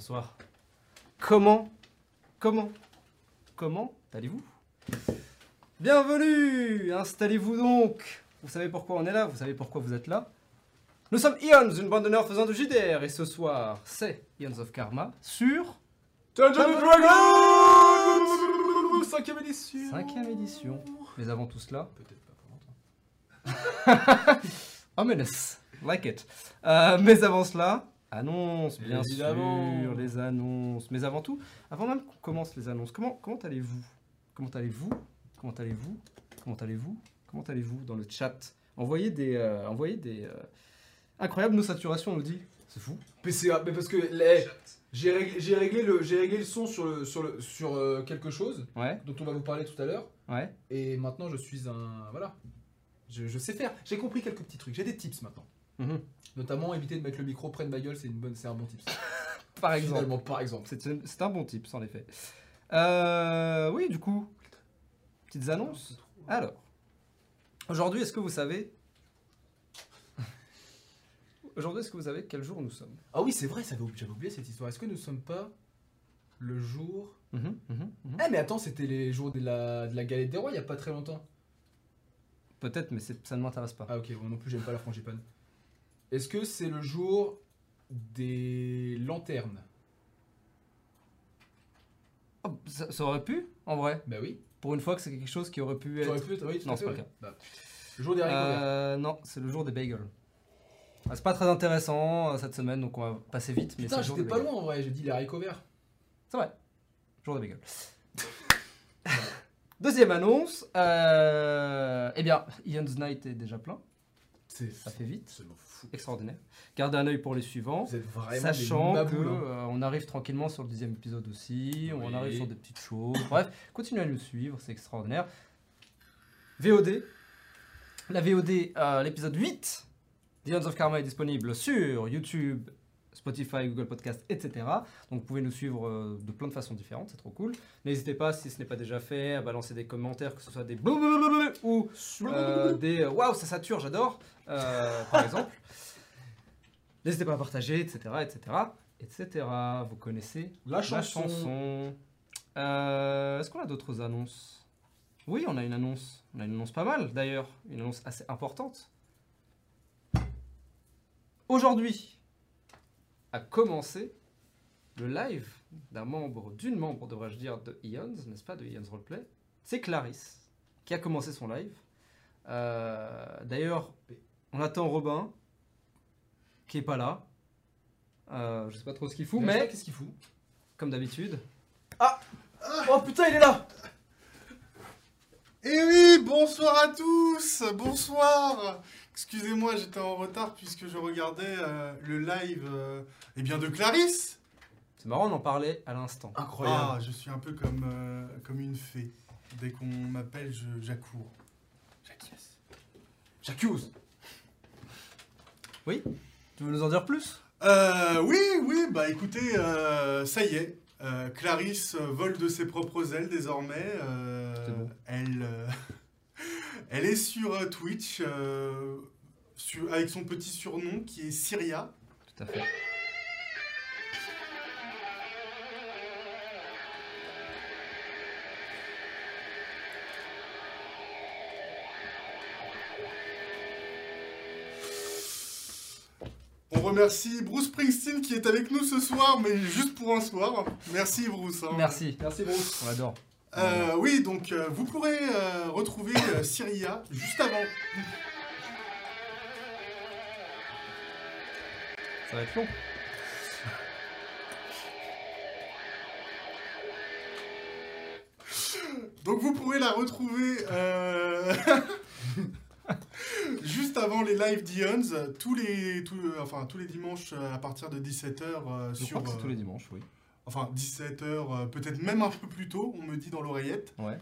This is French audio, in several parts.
Bonsoir. Comment Comment Comment allez-vous? Bienvenue Installez-vous donc Vous savez pourquoi on est là Vous savez pourquoi vous êtes là? Nous sommes Ions, une bande de nerds faisant de JDR, et ce soir, c'est Ions of Karma sur... Dungeons and Dragons Cinquième édition Cinquième édition. Mais avant tout cela... Peut-être pas pour longtemps. Ominous, like it. Euh, mais avant cela, annonces, bien Évidemment. sûr, les annonces. Mais avant tout, avant même qu'on commence les annonces, comment, comment allez-vous? Comment allez-vous? Comment allez-vous? Comment allez-vous? Comment allez-vous dans le chat? Envoyez des... euh, envoyez des euh, Incroyable, nos saturations, on nous dit. C'est fou. PCA, mais parce que les- j'ai réglé, j'ai réglé le, j'ai réglé le son sur le, sur le, sur euh, quelque chose Ouais, dont on va vous parler tout à l'heure. ouais. Et maintenant, je suis un, voilà, je, je sais faire. J'ai compris quelques petits trucs. J'ai des tips maintenant. Mhm. Notamment éviter de mettre le micro près de ma gueule, c'est une bonne, c'est un bon tips. Par exemple. Finalement, par exemple. C'est c'est un bon tip, en effet. Euh, oui, du coup, petites annonces. Alors, aujourd'hui, est-ce que vous savez... Aujourd'hui, est-ce que vous savez quel jour nous sommes? Ah oui, c'est vrai, ça avait- j'avais oublié cette histoire. Est-ce que nous sommes pas le jour mhm. Ah mais attends, c'était les jours de la, de la galette des rois il y a pas très longtemps. Peut-être, mais c'est- ça ne m'intéresse pas. Ah ok, moi non plus j'aime pas la frangipane. Est-ce que c'est le jour des lanternes? Oh, ça, ça aurait pu, en vrai. Bah oui. Pour une fois que c'est quelque chose qui aurait pu Ça aurait être... pu être, oui, tout Non, c'est pas le ouais. Bah, le jour des haricots verts. Euh, non, c'est le jour des bagels. Ah, c'est pas très intéressant euh, cette semaine, donc on va passer vite. Mais c'est Putain, le jour j'étais des pas bagels. loin en vrai, j'ai dit les haricots verts. C'est vrai. Jour des bagels. Deuxième annonce. Euh... Eh bien, Ian's Night est déjà plein. Ça fait vite. fou. Extraordinaire. Gardez un œil pour les suivants. Vous êtes vraiment Sachant hein. euh, on arrive tranquillement sur le dixième épisode aussi, on arrive sur des petites choses. Bref, continuez à nous suivre, c'est extraordinaire. VOD. La VOD, euh, l'épisode 8, The Hands of Karma est disponible sur YouTube, Spotify, Google Podcast, etc. Donc vous pouvez nous suivre euh, de plein de façons différentes, c'est trop cool. N'hésitez pas, si ce n'est pas déjà fait, à balancer des commentaires, que ce soit des blablabla ou euh, des euh, waouh, ça sature, j'adore, euh, par exemple. N'hésitez pas à partager, etc., etc., etc. Vous connaissez La chanson. chanson. Euh, Est-ce qu'on a d'autres annonces? Oui, on a une annonce. On a une annonce pas mal, d'ailleurs. Une annonce assez importante. Aujourd'hui a commencé le live d'un membre, d'une membre, devrais-je dire, de Ions, n'est-ce pas, de Ions Roleplay. C'est Clarisse qui a commencé son live. Euh, D'ailleurs, on attend Robin, qui est pas là. Euh, je sais pas trop ce qu'il fout, mais qu'est-ce qu'il fout comme d'habitude. Oh putain, il est là Et oui, bonsoir à tous, bonsoir. Excusez-moi, j'étais en retard puisque je regardais euh, le live euh, eh bien de Clarisse. C'est marrant, on en parlait à l'instant. Incroyable. Ah, je suis un peu comme, euh, comme une fée. Dès qu'on m'appelle, je j'accours. J'acquiesce. J'accuse Oui? Tu veux nous en dire plus? Euh, oui, oui, bah écoutez, euh, ça y est. euh, Clarisse vole de ses propres ailes désormais. euh, bon. Elle, euh, elle est sur Twitch euh, sur- avec son petit surnom qui est Syria. Tout à fait. On remercie Bruce Springsteen qui est avec nous ce soir, mais juste pour un soir. Merci Bruce. hein. Merci, Merci Bruce. on l'adore. Euh, oui, donc euh, vous pourrez euh, retrouver euh, Syria juste avant. Ça va être long. Donc vous pourrez la retrouver euh, juste avant les live d'Ions, tous les, tous, euh, enfin, tous les dimanches euh, à partir de 17h Je sur... crois que euh, tous les dimanches, oui. Enfin, 17h, peut-être même un peu plus tôt, on me dit dans l'oreillette. Ouais.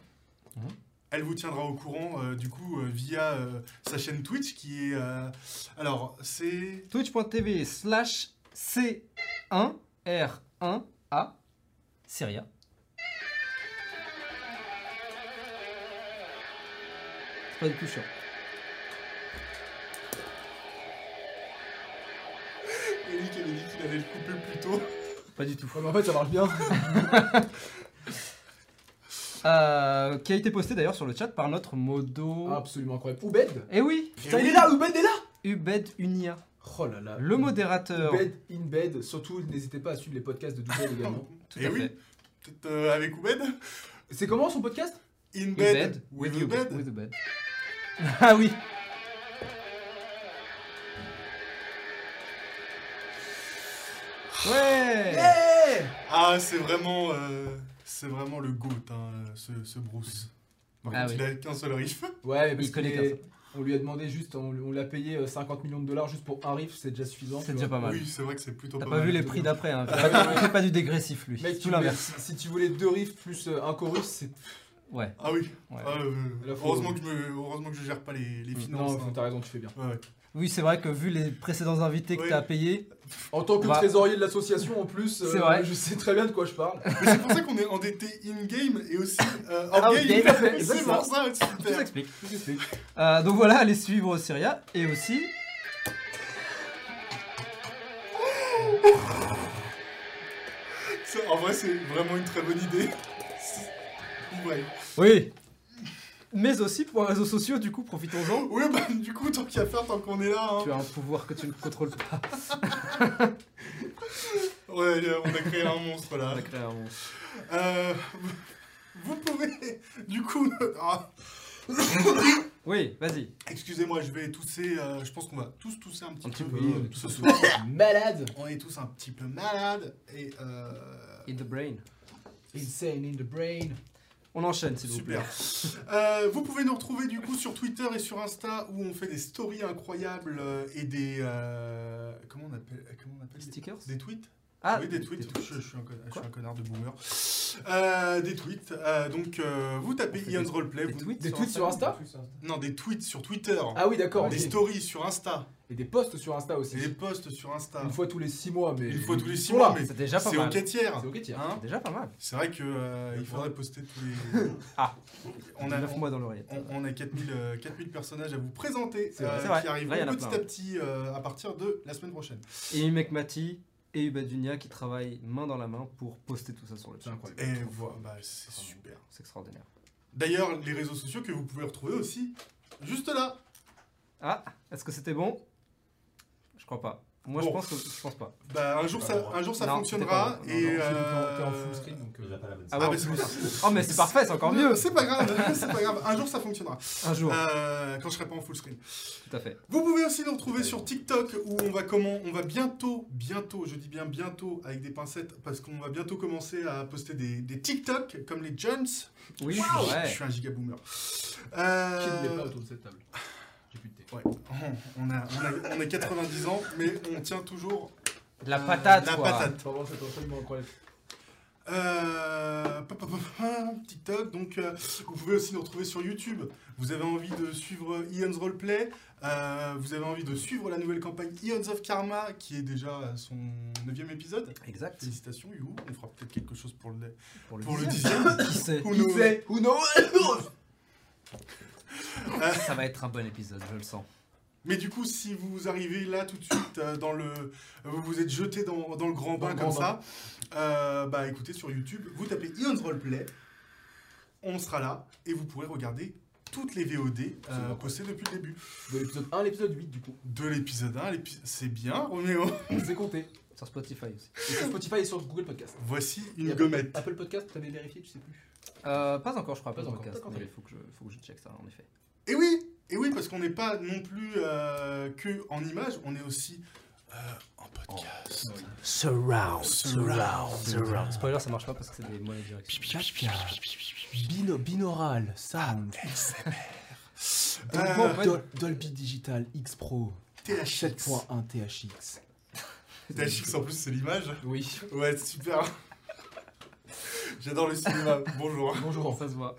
Elle vous tiendra au courant, euh, du coup, euh, via euh, sa chaîne Twitch qui est... euh, alors, c'est... Twitch.tv slash C1R1A Syria. C'est pas du tout chiant. Eric avait dit qu'il allait le couper plus tôt. Pas du tout. Ouais, mais en fait, ça marche bien. Euh, qui a été posté d'ailleurs sur le chat par notre modo. Absolument incroyable. Oubed Eh oui, Putain, il est là, Oubed est là Ubed Unia, Oh là là. le modérateur. Oubed in bed. Surtout, n'hésitez pas à suivre les podcasts de Doubed également. Tout Eh à oui. fait. Peut-être euh, avec Oubed C'est comment son podcast In Ubed bed with Ubed. With Ubed. Ah oui. Ouais. Ah, c'est vraiment, euh, c'est vraiment le GOAT, hein, ce, ce Bruce. Par Ah contre, oui. il a qu'un seul riff. Ouais, mais parce Il connaît qu'un seul. On lui a demandé juste, on, on l'a payé euh, 50 millions de dollars juste pour un riff, c'est déjà suffisant. C'est déjà pas mal. Oui, c'est vrai que c'est plutôt T'as pas pas mal. vu les prix d'après, hein. Ah, fait pas du dégressif lui. Mec, tout l'inverse. si, si tu voulais deux riffs plus euh, un chorus, c'est. Ouais. Ah oui. Ouais. Ah, euh, Là, faut- heureusement, que je me, heureusement que je gère pas les, les finances. Non, hein. t'as raison, tu fais bien. Ouais, ouais. Oui, c'est vrai que vu les précédents invités que Ouais. t'as payés, En tant que Bah. trésorier de l'association en plus, euh, C'est vrai. je sais très bien de quoi je parle. Mais c'est pour ça qu'on est endetté in-game et aussi euh, Ah, out-game, c'est exactement. pour ça, tout super. s'explique. Euh, donc voilà, allez suivre Syria et aussi. Ça, En vrai, c'est vraiment une très bonne idée. Ouais. Oui. Mais aussi pour les réseaux sociaux, du coup, profitons-en. Oui, bah du coup, tant qu'à faire, tant qu'on est là. hein. Tu as un pouvoir que tu ne contrôles pas. Ouais, on a créé un monstre là. On a créé un monstre. Euh, vous pouvez, du coup, ah, Oui, vas-y. excusez-moi, je vais tousser. euh, je pense qu'on va tous tousser un petit Un petit peu, peu, euh, ce soir. Malade On est tous un petit peu malades et euh, In the brain. Insane in the brain. On enchaîne, s'il vous plaît. super. Euh, vous pouvez nous retrouver du coup sur Twitter et sur Insta où on fait des stories incroyables et des euh, comment on appelle comment on appelle Stickers des tweets. Ah, oui, des tweets. des tweets. Je, je suis un connard, je suis Quoi un connard de boomer. Euh, des tweets. Euh, donc, euh, vous tapez Ian's des- Roleplay. Des vous- tweets Des tweets sur Insta Non, des tweets sur Twitter. Ah oui, d'accord. des stories sur Insta. Et des posts sur Insta aussi. Et des posts sur Insta. Une fois tous les 6 mois, mais. Une fois tous les six Ils sont là. mois, mais C'est déjà pas c'est au mal. quêtière. C'est ok, tiens. Hein C'est déjà pas mal. c'est vrai que euh, il faudrait poster tous les. Ah. On a, 9 mois dans l'oreillette. on, on a 4000, euh, 4000 personnages à vous présenter euh, vrai. qui arriveront petit plein. à petit euh, à partir de la semaine prochaine. Et Mec Mati et Ubadunia qui travaillent main dans la main pour poster tout ça sur le C'est chat. incroyable. Et voilà, bah, c'est super. C'est extraordinaire. D'ailleurs, les réseaux sociaux que vous pouvez retrouver aussi juste là. Ah, est-ce que c'était bon? Crois pas. Moi, je pense que je pense pas. Bah, un jour, ça, un jour ça Non, fonctionnera. pas. Et Non, en- euh, T'es en full screen donc. Il euh, a pas la bonne Ah Ah, mais pas. Oh, mais c'est parfait, c'est encore mieux. C'est pas grave, c'est pas grave. Un jour ça fonctionnera. Un jour, Euh, quand je serai pas en full screen. tout à fait. Vous pouvez aussi nous retrouver sur TikTok où on va comment On va bientôt, bientôt, je dis bien bientôt avec des pincettes parce qu'on va bientôt commencer à poster des, des TikTok comme les Jones. Oui, Je ouais. suis un giga boomer. Qui Euh, ne l'est pas autour de cette table J'ai plus de thé. Ouais, on a, on, a, on a 90 ans, mais on tient toujours De la euh, patate, la quoi. patate. Pardon, c'est absolument incroyable. Euh, TikTok, donc euh, vous pouvez aussi nous retrouver sur YouTube. Vous avez envie de suivre Ian's Roleplay, euh, vous avez envie de suivre la nouvelle campagne Ions of Karma qui est déjà son 9 épisode. Exact. Félicitations, You. On fera peut-être quelque chose pour le, Pour le, pour le dixième. dixième. Qui sait? Who knows? Ça va être un bon épisode, je le sens. Mais du coup, si vous arrivez là tout de suite euh, dans le, euh, vous vous êtes jeté dans, dans le grand bain comme ça, euh, bah écoutez sur YouTube, vous tapez Ions Roleplay, on sera là et vous pourrez regarder toutes les VOD euh, incroyable. postées depuis le début. De l'épisode 1 à l'épisode 8 du coup. De l'épisode 1 à l'épisode... C'est bien, Roméo. C'est compté. Sur Spotify aussi. Et sur Spotify et sur Google Podcast. Voici Et une Apple- gommette. Apple Podcast, t'avais vérifié, tu sais plus. Euh, pas encore, je crois, Pas pas, encore, podcast. d'accord. mais Il faut que, je, faut que je check ça, en effet. Et oui, et oui, parce qu'on n'est pas non plus euh, que en image, on est aussi euh, en podcast. Surround, surround, surround. Spoiler, ça marche pas parce que c'est des mots à direction. Bino, binaural, sound. Dol- Dolby Digital X Pro. THX. 7.1 THX. THX en plus, c'est l'image. Oui. Ouais, super. J'adore le cinéma. Bonjour. Bonjour. Ça se voit.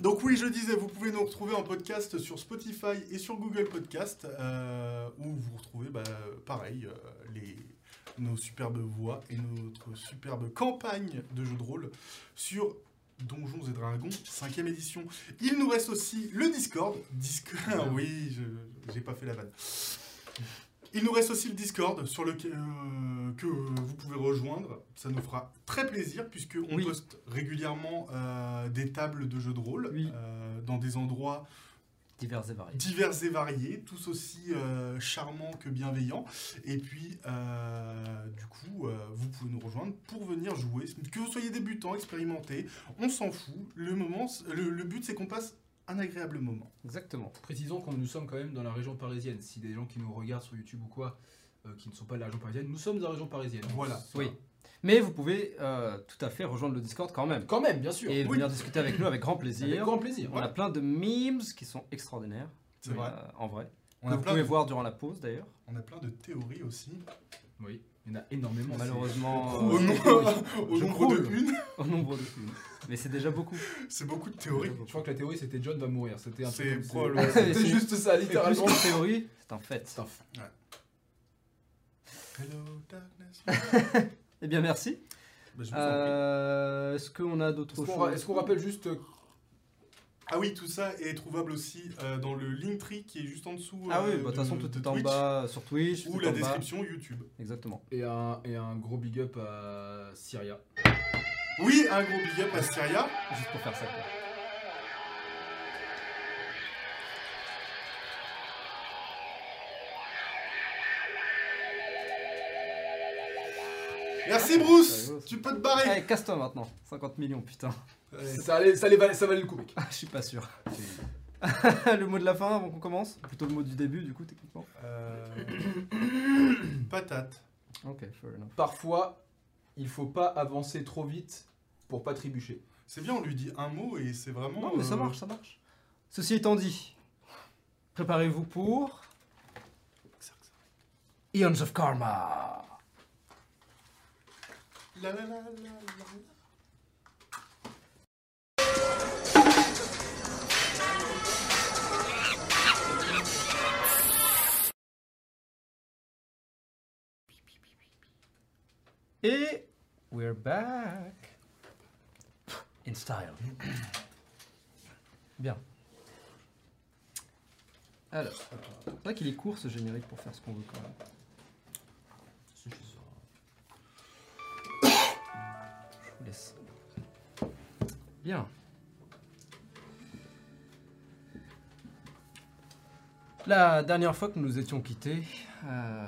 Donc oui, je disais, vous pouvez nous retrouver en podcast sur Spotify et sur Google Podcast, euh, où vous retrouvez, bah, pareil, euh, les, nos superbes voix et notre superbe campagne de jeu de rôle sur Donjons et Dragons 5ème édition. Il nous reste aussi le Discord. Discord, oui, je j'ai pas fait la vanne. Il nous reste aussi le Discord sur lequel, euh, que vous pouvez rejoindre. Ça nous fera très plaisir puisque on Oui. poste régulièrement euh, des tables de jeux de rôle Oui. euh, dans des endroits Divers et variés. divers et variés, tous aussi charmants que bienveillants. Et puis, du coup, vous pouvez nous rejoindre pour venir jouer. Que vous soyez débutant, expérimenté, on s'en fout. Le, moment, le, le but, c'est qu'on passe un agréable moment. Exactement. Précisons que nous sommes quand même dans la région parisienne. Si des gens qui nous regardent sur YouTube ou quoi, euh, qui ne sont pas de la région parisienne, nous sommes dans la région parisienne. Voilà. Oui. Mais vous pouvez euh, tout à fait rejoindre le Discord quand même. Quand même, bien sûr. Et Oui. venir discuter avec nous avec grand plaisir. Avec grand plaisir. On a plein de memes qui sont extraordinaires. C'est vrai. euh, en vrai. On que a, vous plein pouvez de, voir durant la pause d'ailleurs. on a plein de théories aussi. Oui, il y en a énormément. Malheureusement, c'est- Au, euh, nom- au nombre de une, au nombre de une. Mais c'est déjà beaucoup. c'est beaucoup de théories. Je crois que la théorie c'était John va mourir. C'était un C'est C'était C'est- juste ça, littéralement. qu'une théorie, c'est un fait. C'est un f- Hello, darkness. Eh bien, merci. Bah. Euh, Est-ce qu'on a d'autres Est-ce choses est-ce qu'on rappelle juste euh, Ah oui, tout ça est trouvable aussi euh, dans le Linktree qui est juste en dessous. Ah oui, euh, bah, de toute façon, tout est en bas sur Twitch. Ou la bas. description YouTube. Exactement. et un, et un gros big up à Syria. Oui, un gros big up à Syria. Juste pour faire ça. quoi. Merci Bruce. Tu peux te barrer Allez, casse-toi maintenant. 50 millions, putain. Ça, allait, ça, allait, ça valait le coup, mec. Ah, je suis pas sûr. le mot de la fin avant qu'on commence? Plutôt le mot du début, du coup, techniquement? Euh, Patate. Ok, fair enough. Parfois, il faut pas avancer trop vite pour pas trébucher. C'est bien, on lui dit un mot et c'est vraiment. Non, mais ça euh, marche, ça marche. Ceci étant dit, préparez-vous pour. Eons of Karma. La, la, la, la, la. Et we're back in style. Bien. Alors, c'est vrai qu'il est court ce générique pour faire ce qu'on veut quand même. Bien. La dernière fois que nous étions quittés, euh,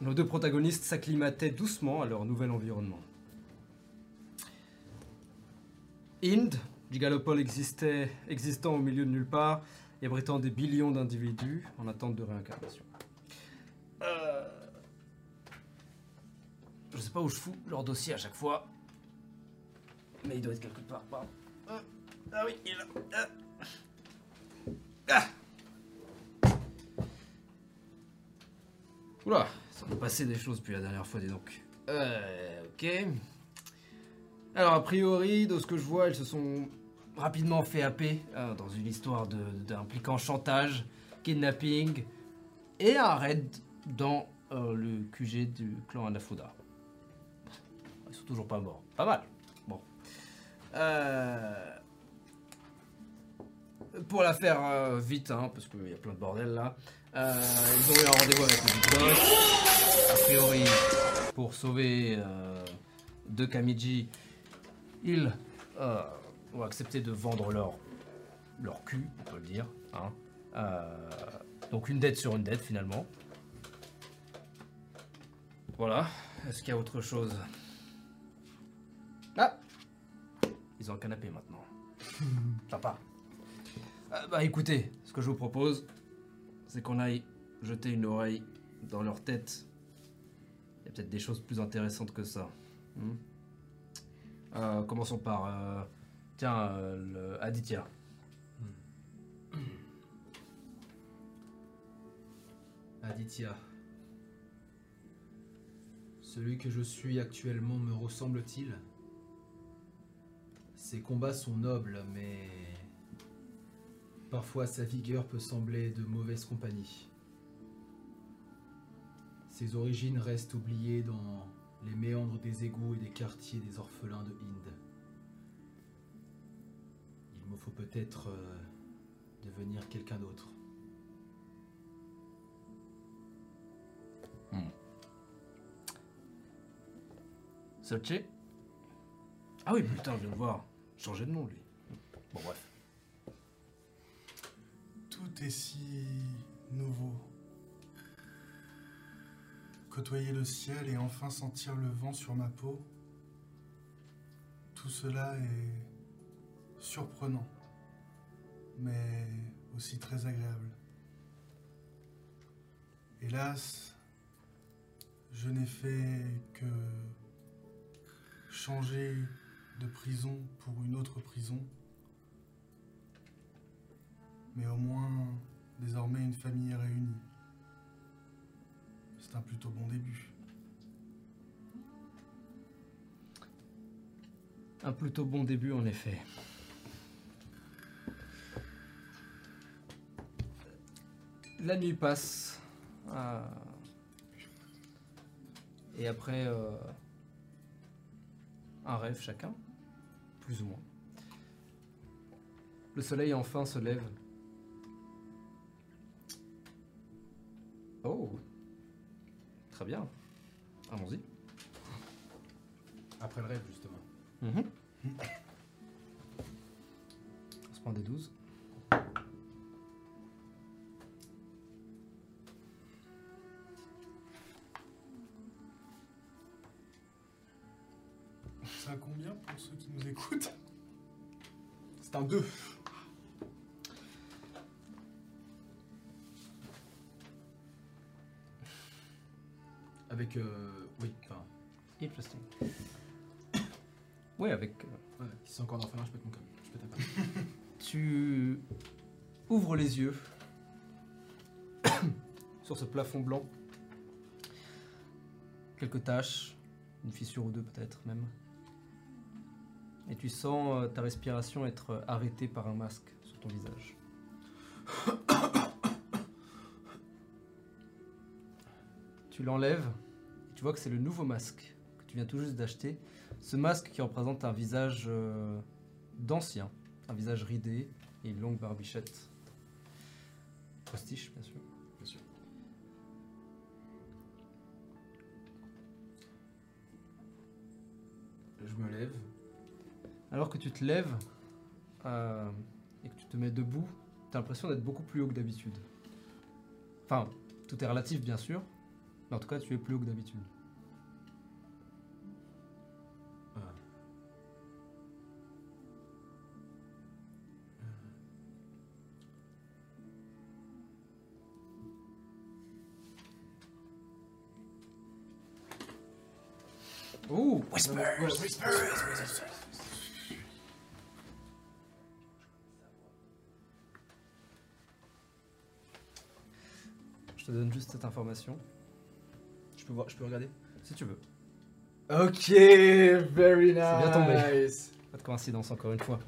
nos deux protagonistes s'acclimataient doucement à leur nouvel environnement. Inde, gigalopole existait, existant au milieu de nulle part abritant des billions d'individus en attente de réincarnation. Euh, Je sais pas où je fous leur dossier à chaque fois, mais il doit être quelque part. pardon. Euh, Ah oui, il est là. Ah. Ah. Oula, ça s'est passé des choses depuis la dernière fois, dis donc. Euh, ok. Alors, a priori, de ce que je vois, ils se sont rapidement fait happer euh, dans une histoire de- d'impliquant chantage, kidnapping et un raid dans euh, le QG du clan Anafuda. Ils sont toujours pas morts. Pas mal. Euh, Pour la faire euh, vite, hein, parce qu'il y a plein de bordel là, euh, ils ont eu un rendez-vous avec le Big Boss. A priori, pour sauver deux Kamiji, ils ont accepté de vendre leur, leur cul, on peut le dire. hein. Donc une dette sur une dette finalement. Voilà. Est-ce qu'il y a autre chose? Ils ont un canapé maintenant. Papa. Ah, bah écoutez, ce que je vous propose, c'est qu'on aille jeter une oreille dans leur tête. Il y a peut-être des choses plus intéressantes que ça. Hmm Euh, commençons par. euh, tiens, euh, le Aditya. Aditya. Celui que je suis actuellement me ressemble-t-il? Ses combats sont nobles, mais parfois sa vigueur peut sembler de mauvaise compagnie. Ses origines restent oubliées dans les méandres des égouts et des quartiers des orphelins de Inde. Il me faut peut-être euh, devenir quelqu'un d'autre. Solche Ah oui, putain, je viens de voir. Changer de nom, lui. Bon, bref. Tout est si nouveau. Côtoyer le ciel et enfin sentir le vent sur ma peau, tout cela est surprenant, mais aussi très agréable. Hélas, je n'ai fait que changer de prison pour une autre prison. Mais au moins, désormais, une famille est réunie. C'est un plutôt bon début. Un plutôt bon début, en effet. La nuit passe. euh, Et après euh, un rêve chacun, plus ou moins. Le soleil enfin se lève. Oh, très bien. Allons-y. Après le rêve, justement. Mhm. On se prend des 12. C'est à combien pour ceux qui nous écoutent C'est un 2. Avec. Euh, oui, enfin. Interesting. Oui, avec. euh, Ouais, si c'est encore d'orphelin, je pète mon câble. Je pète un câble. tu ouvres les yeux sur ce plafond blanc. Quelques taches, une fissure ou deux peut-être même. Et tu sens euh, ta respiration être euh, arrêtée par un masque sur ton visage. tu l'enlèves, et tu vois que c'est le nouveau masque que tu viens tout juste d'acheter. Ce masque qui représente un visage euh, d'ancien, un visage ridé et une longue barbichette. Postiche, bien sûr. Bien sûr. Je me lève. Alors que tu te lèves euh, et que tu te mets debout, tu as l'impression d'être beaucoup plus haut que d'habitude. Enfin, tout est relatif, bien sûr, mais en tout cas, tu es plus haut que d'habitude. Ah. Ouh Je te donne juste cette information, Je peux voir, je peux regarder si tu veux. Ok, very nice. bien tombé. Pas de coïncidence, encore une fois.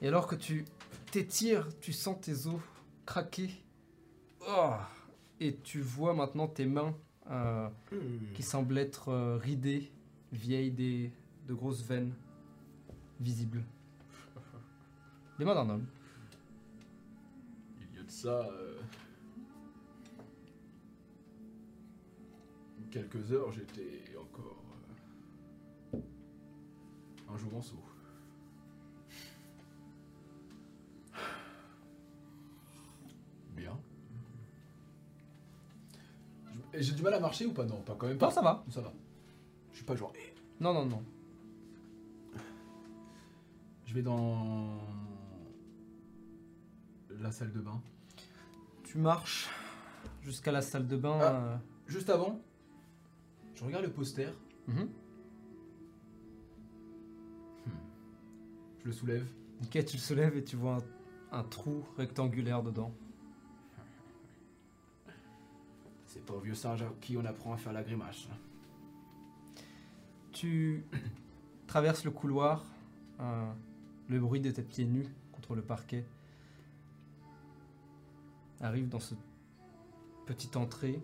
Et alors que tu t'étires, tu sens tes os craquer. Oh et tu vois maintenant tes mains euh, qui semblent être euh, ridées, vieilles, des, de grosses veines visibles. Les mains d'un homme. Il y a de ça. euh, Quelques heures, j'étais encore. euh, Un jour en saut. Et J'ai du mal à marcher ou pas? Non, pas quand même pas. Non, ça va. Ça va. Je suis pas genre. eh. Non, non, non. Je vais dans. La salle de bain. Tu marches jusqu'à la salle de bain. Ah. euh, Juste avant, je regarde le poster, mhm. je le soulève. Ok, tu le soulèves et tu vois un, un trou rectangulaire dedans. C'est pas au vieux singe à qui on apprend à faire la grimace. Tu traverses le couloir, euh, le bruit de tes pieds nus contre le parquet arrive dans cette petite entrée,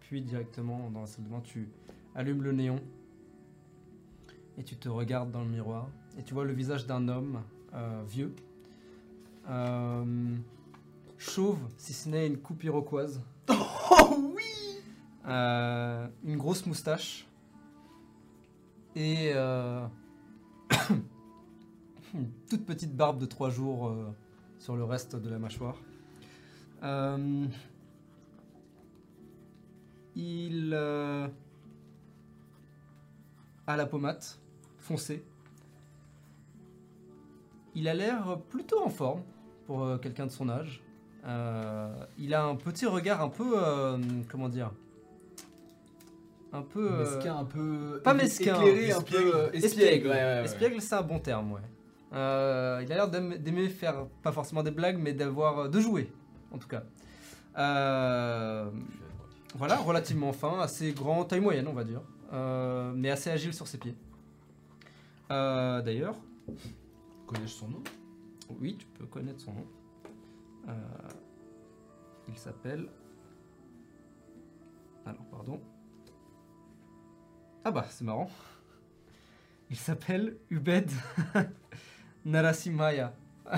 puis directement dans la salle de bain, tu allumes le néon et tu te regardes dans le miroir et tu vois le visage d'un homme euh, vieux. Euh, chauve, si ce n'est une coupe iroquoise. Oh oui Euh, une grosse moustache. Et euh, une toute petite barbe de 3 jours euh, sur le reste de la mâchoire. Il a la pommade foncée. Il a l'air plutôt en forme pour quelqu'un de son âge. Euh, il a un petit regard un peu, euh, comment dire, un peu euh, Mesquin, un peu. pas mesquin, Éclairé, un espiègle. peu. espiègle. ouais, ouais, ouais. Espiègle, c'est un bon terme, ouais. Euh, il a l'air d'aim- d'aimer faire pas forcément des blagues, mais d'avoir de jouer, en tout cas. Euh, voilà, relativement fin, assez grand, taille moyenne, on va dire, Euh, mais assez agile sur ses pieds. Euh, D'ailleurs, Connais-je son nom? oui, tu peux connaître son nom. Euh, il s'appelle. Alors, pardon. Ah bah, c'est marrant. Il s'appelle Ubed Narasimhaya.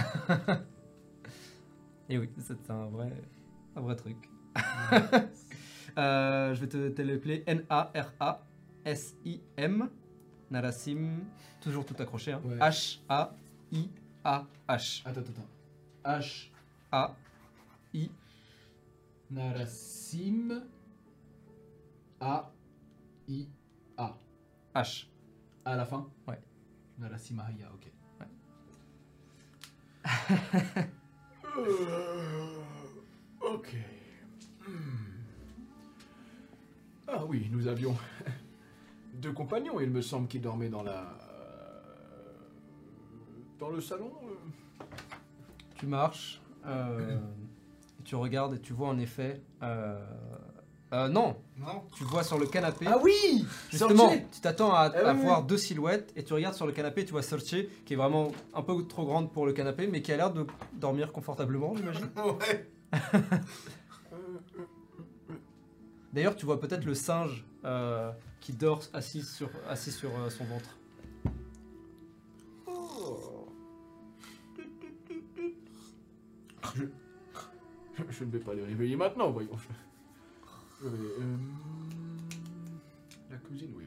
Et oui, c'est un vrai, un vrai truc. Euh, je vais te, l'appeler N-A-R-A-S-I-M. Narasim, toujours tout accroché. hein. Ouais. H-A-I-A-H. Attends, attends, attends. H. A I Narasim. A. I. A. H. À la fin? Ouais. Narasimahaya, ok. Euh, Ok. Hmm. Ah oui, nous avions deux compagnons, il me semble, qui dormaient dans la. dans le salon. euh. Tu marches, euh, et tu regardes et tu vois en effet. euh, euh, non, Non tu vois sur le canapé. Ah oui Justement, Sorcier tu t'attends à, à oui, voir deux silhouettes et tu regardes sur le canapé et tu vois Sorche qui est vraiment un peu trop grande pour le canapé mais qui a l'air de dormir confortablement, j'imagine. Ouais D'ailleurs, tu vois peut-être le singe euh, qui dort assis sur, assis sur euh, son ventre. Je... ne vais pas les réveiller maintenant, voyons. Vais, euh, La cuisine, oui.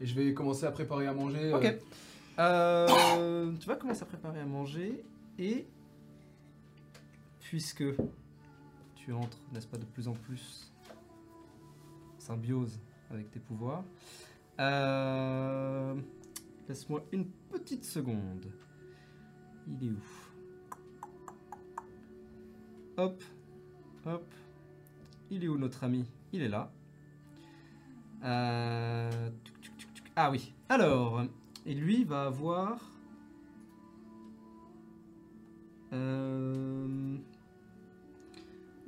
Et je vais commencer à préparer à manger. euh, Ok. Euh, tu vas commencer à préparer à manger et puisque tu entres, n'est-ce pas, de plus en plus symbiose avec tes pouvoirs, euh, laisse-moi une petite seconde. Il est où? Hop, hop. Il est où notre ami? Il est là. Euh. Ah oui. Alors, et lui va avoir. Euh,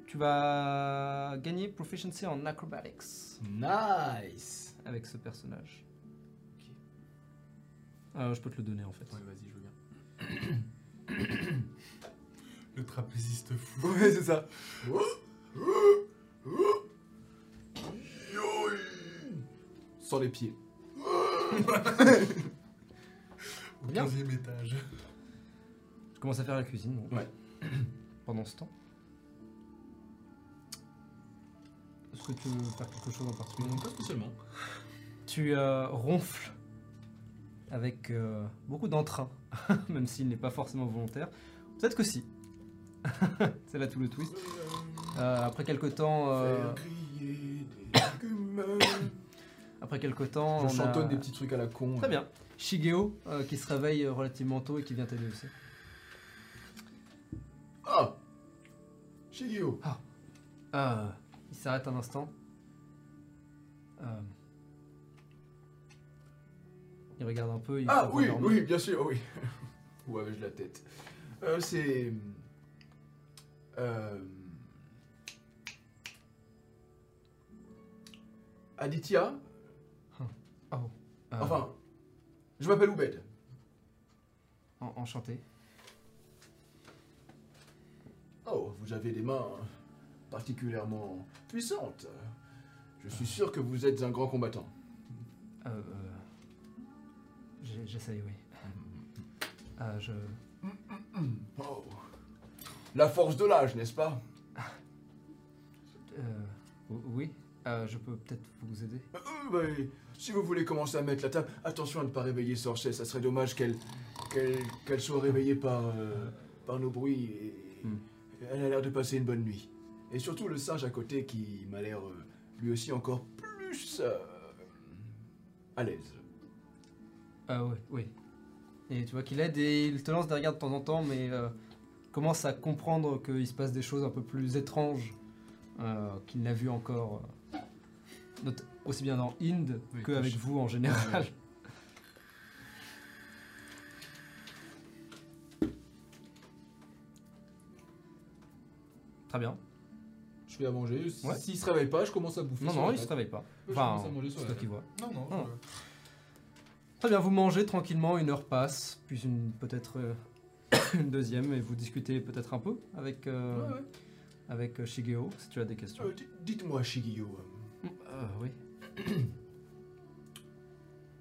tu vas gagner proficiency en acrobatics Nice avec ce personnage. Ok. Euh, je peux te le donner en fait. Ouais, vas-y, je veux bien. Le trapéziste fou. Ouais, c'est ça. Sans les pieds. Au Bien. 15 étage. Je commence à faire la cuisine donc, Ouais. pendant ce temps. Est-ce que tu veux faire quelque chose en particulier? Pas spécialement. Tu euh, ronfles avec euh, beaucoup d'entrain, même s'il n'est pas forcément volontaire. Peut-être que si. C'est là tout le twist. Euh, après quelques temps, euh, après quelques temps, Je on chantonne a- des petits trucs à la con. Très bien. Shigeo euh, qui se réveille relativement tôt et qui vient t'aider aussi. Ah Shigeo. Euh, il s'arrête un instant. Il regarde un peu. Il Ah oui, oui, bien sûr, oui. Où avais-je la tête? C'est... Euh... Aditya Oh. Euh, Enfin, je m'appelle Oubed. en- enchanté. Oh, vous avez des mains particulièrement puissantes. Je suis sûr que vous êtes un grand combattant. Euh, euh, J'essaye, oui. Ah, je. Oh. La force de l'âge, n'est-ce pas? Euh, oui. Euh, je peux peut-être vous aider? Euh, bah, Si vous voulez commencer à mettre la table, attention à ne pas réveiller Sorchet, ça serait dommage qu'elle qu'elle qu'elle soit réveillée par, euh, par nos bruits. Et, Hmm. Elle a l'air de passer une bonne nuit. Et surtout le singe à côté qui m'a l'air euh, lui aussi encore plus euh, à l'aise. Ah, oui, oui. Et tu vois qu'il aide et il te lance des regards de temps en temps, mais euh, commence à comprendre qu'il se passe des choses un peu plus étranges euh, qu'il n'a vu encore. euh, aussi bien dans Inde Oui, que que avec je- vous en général. Très bien. Je fais à manger. Si- Ouais. S'il se réveille pas, je commence à bouffer. Non, sur non, la il se table. réveille pas. Je Enfin, commence à manger sur c'est la toi qui table. vois. Non, non. Non. je- Très bien, vous mangez tranquillement, une heure passe, puis une peut-être euh, une deuxième, et vous discutez peut-être un peu avec, euh, Ouais, ouais. avec euh, Shigeo, si tu as des questions. Euh, di- Dites-moi, Shigio, euh, Euh, oui.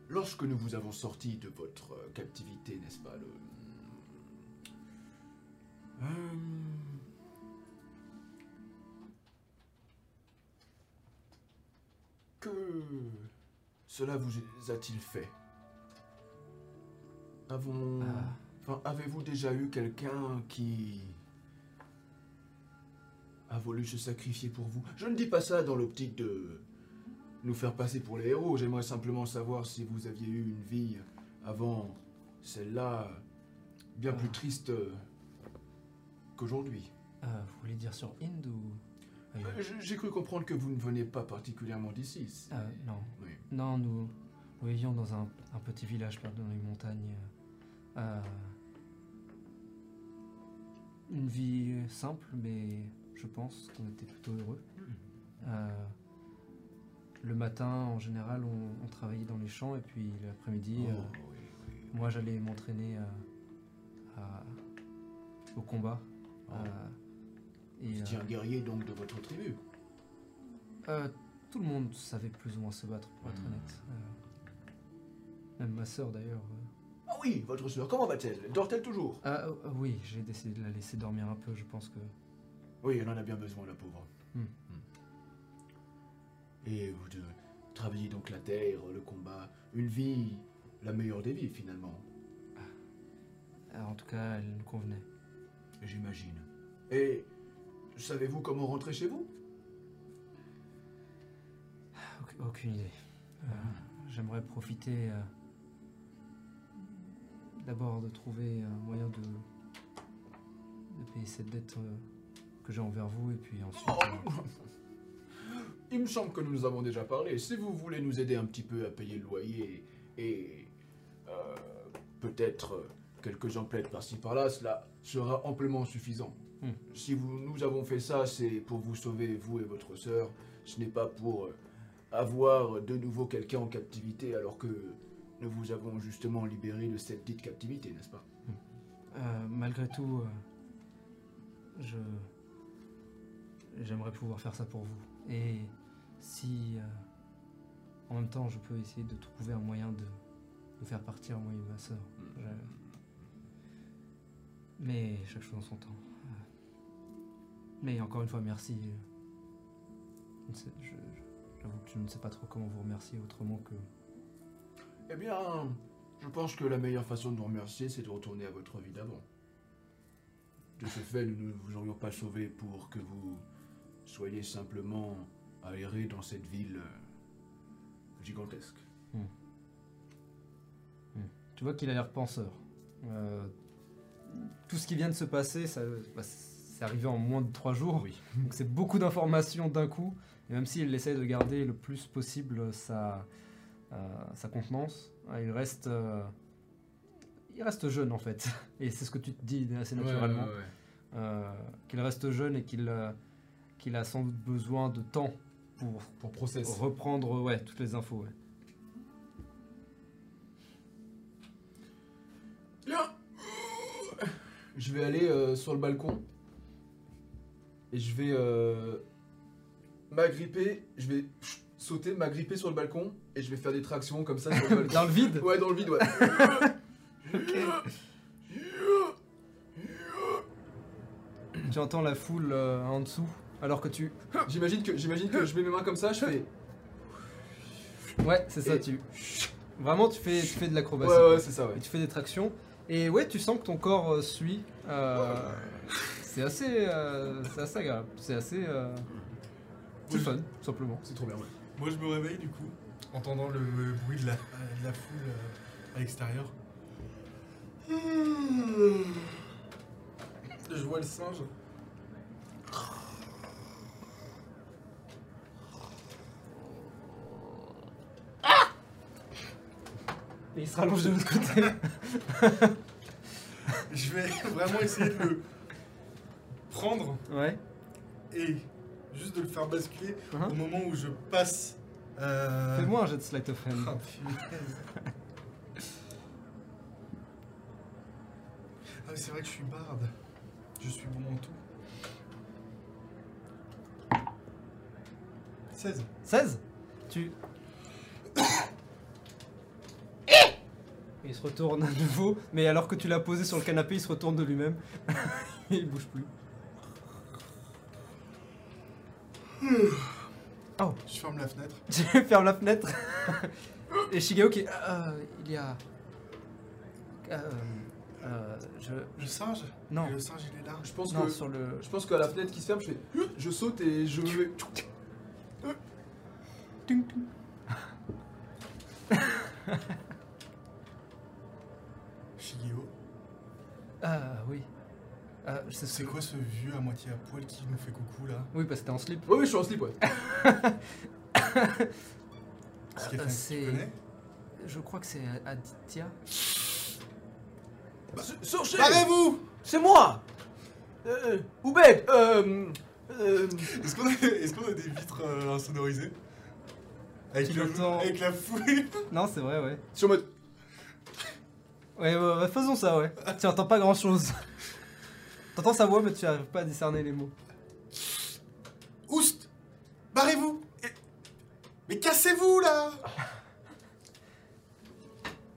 lorsque nous vous avons sorti de votre captivité, n'est-ce pas, le... Que cela vous a-t-il fait? Avons... Ah. Avez-vous déjà eu quelqu'un qui a voulu se sacrifier pour vous? Je ne dis pas ça dans l'optique de nous faire passer pour les héros. J'aimerais simplement savoir si vous aviez eu une vie avant celle-là bien plus triste qu'aujourd'hui. Euh, vous voulez dire sur Inde ou Euh, J'ai cru comprendre que vous ne venez pas particulièrement d'ici. Euh, Non. Oui. Non, nous, nous vivions dans un, un petit village perdu dans les montagnes. euh, une vie simple, mais je pense qu'on était plutôt heureux. Euh, le matin, en général, on, on travaillait dans les champs, et puis l'après-midi, Oh, euh, oui, oui. moi j'allais m'entraîner euh, au combat. Oh. euh, et, Vous étiez euh, un guerrier donc de votre tribu. euh, tout le monde savait plus ou moins se battre, pour être Hmm. honnête. Euh, même ma sœur d'ailleurs. Euh, Ah oui, votre soeur, comment va-t-elle? Dort-elle toujours? Ah euh, oui, j'ai décidé de la laisser dormir un peu, je pense que... Oui, elle en a bien besoin, la pauvre. Hmm. Et vous de travaillez donc la terre, le combat, une vie, la meilleure des vies finalement, euh, En tout cas, elle nous convenait. j'imagine. Et savez-vous comment rentrer chez vous? Auc- aucune idée. Euh, J'aimerais profiter euh, d'abord de trouver un moyen de, de payer cette dette euh, que j'ai envers vous, et puis ensuite... euh, Il me semble que nous nous avons déjà parlé. Si vous voulez nous aider un petit peu à payer le loyer et euh, peut-être quelques emplettes par-ci par-là, cela sera amplement suffisant. Hmm. Si vous, nous avons fait ça, c'est pour vous sauver, vous et votre sœur. Ce n'est pas pour avoir de nouveau quelqu'un en captivité alors que nous vous avons justement libéré de cette dite captivité, n'est-ce pas? Euh, malgré tout, euh, je j'aimerais pouvoir faire ça pour vous. Et si euh, en même temps je peux essayer de trouver un moyen de faire partir moi et ma soeur. Mais chaque chose en son temps. Mais encore une fois, merci. J'avoue que je ne sais pas trop comment vous remercier autrement que. Eh bien, je pense que la meilleure façon de nous remercier, c'est de retourner à votre vie d'avant. De ce fait, nous ne vous aurions pas sauvé pour que vous soyez simplement errer dans cette ville euh, gigantesque. Tu vois qu'il a l'air penseur. Euh, tout ce qui vient de se passer, ça, bah, c'est arrivé en moins de trois jours. Oui. Donc c'est beaucoup d'informations d'un coup. Et même s'il essaie de garder le plus possible sa, euh, sa contenance, euh, il reste, euh, il reste jeune en fait. Et c'est ce que tu te dis assez naturellement. Euh, qu'il reste jeune et qu'il euh, qu'il a sans doute besoin de temps pour Pour process. reprendre ouais, toutes les infos. ouais. Je vais aller euh, sur le balcon. Et je vais euh, m'agripper. Je vais sauter, m'agripper sur le balcon et je vais faire des tractions comme ça dans le vide Ouais, dans le vide, ouais. tu entends la foule euh, en dessous alors que tu. J'imagine que, j'imagine que je mets mes mains comme ça, je fais. Ouais, c'est ça, tu. Vraiment, tu fais, tu fais de l'acrobatie. Ouais, ouais, c'est ça, ouais. Et tu fais des tractions. Et ouais, tu sens que ton corps euh, suit. Euh, c'est assez, euh, c'est assez agréable. C'est assez. c'est fun, simplement. C'est trop bien, ouais. Moi, je me réveille du coup, entendant le, bruit de la, de la foule euh, à l'extérieur. Je vois le singe. Et il se rallonge de l'autre côté. Je vais vraiment essayer de le prendre ouais. et juste de le faire basculer Hein au moment où je passe. euh, Fais-moi un jet de sleight of hand. Ah. Ah, mais c'est vrai que je suis barde. Je suis bon en tout. 16. 16 Tu. Il se retourne à nouveau, mais alors que tu l'as posé sur le canapé, il se retourne de lui-même. Il bouge plus. Oh, Je ferme la fenêtre. tu fermes la fenêtre. Et Shigeo qui. Euh, il y a. Euh, euh, je. Le singe? Non, Le singe, il est là. Je pense non, que. sur le. Je pense qu'à la fenêtre qui se ferme, je fais. Je saute et je vais. Shigeo. Ah, oui. Euh, c'est quoi ce vieux à moitié à poil qui nous fait coucou là Oui, parce que t'es en slip. Ouais, ouais, je suis en slip, ouais. C'est Euh, c'est- tu connais? Je crois que c'est Aditya. Sorchez Barrez-vous C'est moi euh, Oubed euh, euh, Est-ce qu'on a, des vitres euh, insonorisées? Avec, le- avec la foule Non, c'est vrai, ouais. Sur mode. Ouais, ouais, ouais, faisons ça, ouais. tu entends pas grand chose. T'entends sa voix, mais tu arrives pas à discerner les mots. Oust Barrez-vous Mais cassez-vous là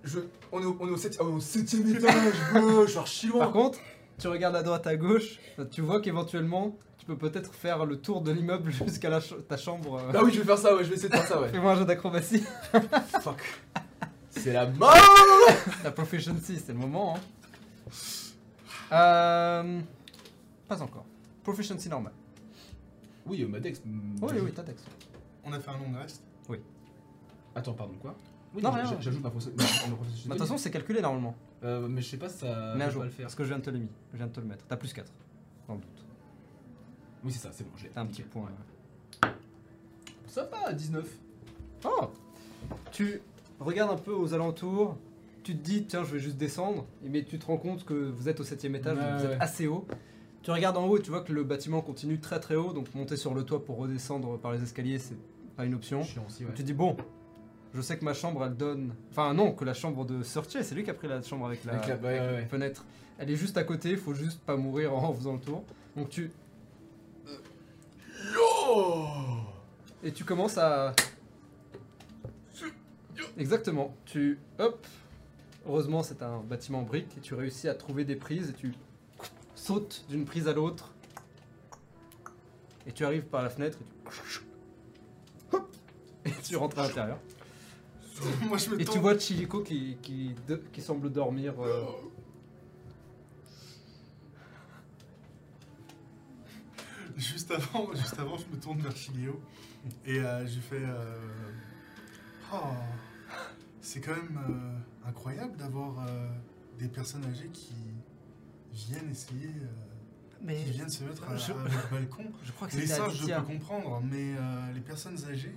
Je, on, est au, on est au oh, au septième étage, bro, je suis archi loin. Par contre, tu regardes à droite, à gauche, tu vois qu'éventuellement, tu peux peut-être faire le tour de l'immeuble jusqu'à la ch- ta chambre. euh. Bah oui, je vais faire ça, ouais, je vais essayer de faire ça, ouais. Fais-moi un jeu d'acrobatie. Fuck. C'est la mort La proficiency, c'est le moment, hein. Euh... Pas encore. Proficiency normal. Oui, euh, ma dex. Oui, oui, t'as texte. On a fait un long reste. Attends, pardon, quoi? Oui, Non, rien. j'a- j'ajoute ma ma Bah. De toute façon, c'est calculé normalement. Euh, mais je sais pas si ça. mais à jour. pas le faire. Parce que je viens de te le mis. Je viens de te le mettre. T'as plus 4. Sans doute. Oui, c'est ça, c'est bon, j'ai. T'as un petit point. ouais. Ça va, 19. Oh Tu regardes un peu aux alentours, tu te dis, tiens, je vais juste descendre, mais tu te rends compte que vous êtes au septième étage, donc vous êtes ouais. assez haut. Tu regardes en haut et tu vois que le bâtiment continue très très haut, donc monter sur le toit pour redescendre par les escaliers, c'est pas une option. Chiant aussi, ouais. Tu te dis, bon, je sais que ma chambre, elle donne... Enfin non, que la chambre de Searcher, c'est lui qui a pris la chambre avec la, Avec la- ouais, ouais, ouais. fenêtre. Elle est juste à côté, il faut juste pas mourir en faisant le tour. Donc tu... Et tu commences à. Exactement. Tu. Hop. Heureusement, c'est un bâtiment en briques et tu réussis à trouver des prises et tu sautes d'une prise à l'autre. Et tu arrives par la fenêtre et tu. Et tu rentres à l'intérieur. Moi je me Et tu vois Chihiko qui, qui, de- qui semble dormir. euh, Juste avant, juste avant, je me tourne vers Shigeo et euh, je fais. euh, Oh, c'est quand même euh, incroyable d'avoir euh, des personnes âgées qui viennent essayer, euh, Mais qui viennent se mettre à, Je- à votre balcon. je crois que Les singes, je peux comprendre, mais euh, les personnes âgées.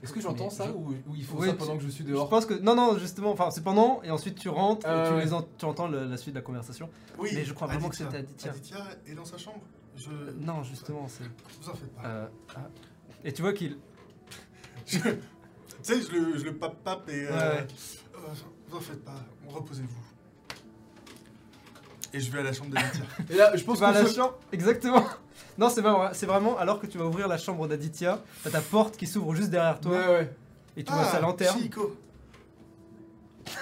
Est-ce que j'entends ça je- ou, ou il faut Oui, ça tu- pendant que je suis Je dehors pense que. Non, non, justement, enfin, c'est pendant, et ensuite tu rentres, et tu, ouais. les en- tu entends le- la suite de la conversation. Oui, Mais je crois vraiment que Aditya. c'était Aditya. Aditya est dans sa chambre. Je. Euh, non, justement, c'est. Vous en faites pas. euh, ah. Et tu vois qu'il. Je- Tu sais, je le, je le pape-pape et. euh, Ouais. Vous en faites pas, reposez-vous. Et je vais à la chambre d'Aditya. Et là, je pense Tu vas à qu'on la se- chambre. Exactement. Non, c'est pas vrai. C'est vraiment alors que tu vas ouvrir la chambre d'Aditya, t'as ta porte qui s'ouvre juste derrière toi, Ouais, ouais. et tu vois sa lanterne. Chico.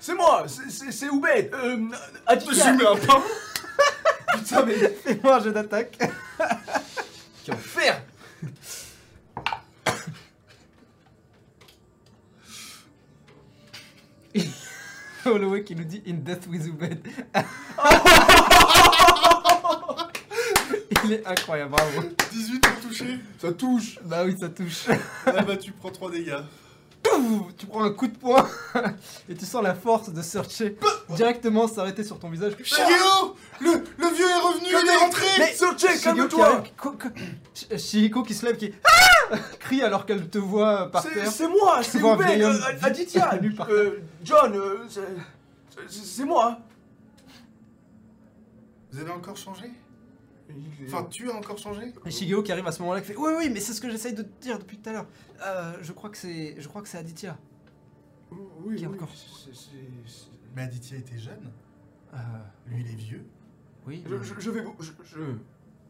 C'est moi C'est- Oubed euh, Je Aditya mets un pain. Putain, mais Fais-moi un jeu d'attaque. quel enfer Holloway qui nous dit In Death with Ubed. Il est incroyable, bravo. 18 pour toucher. Ça touche Bah oui, ça touche. Ah bah tu prends 3 dégâts. Tu prends un coup de poing et tu sens la force de Searcher directement s'arrêter sur ton visage. Shigeo le, le vieux est revenu, il est rentré. Mais Searcher, calme-toi. Shihiko qui se lève, qui ah crie alors qu'elle te voit par C'est terre. c'est moi, c'est homme euh, Aditya, euh, John, euh, c'est moi. Vous avez encore changé? Enfin, tu as encore changé Et Shigeo qui arrive à ce moment-là qui fait Oui, oui, mais c'est ce que j'essaye de te dire depuis tout à l'heure. Euh, je crois que c'est, je crois que c'est Aditya. oui, Qui oui, encore c'est- c'est- c'est- Mais Aditya était jeune. Euh, Lui, il est vieux. oui. Je, je- je vais vous... Je, je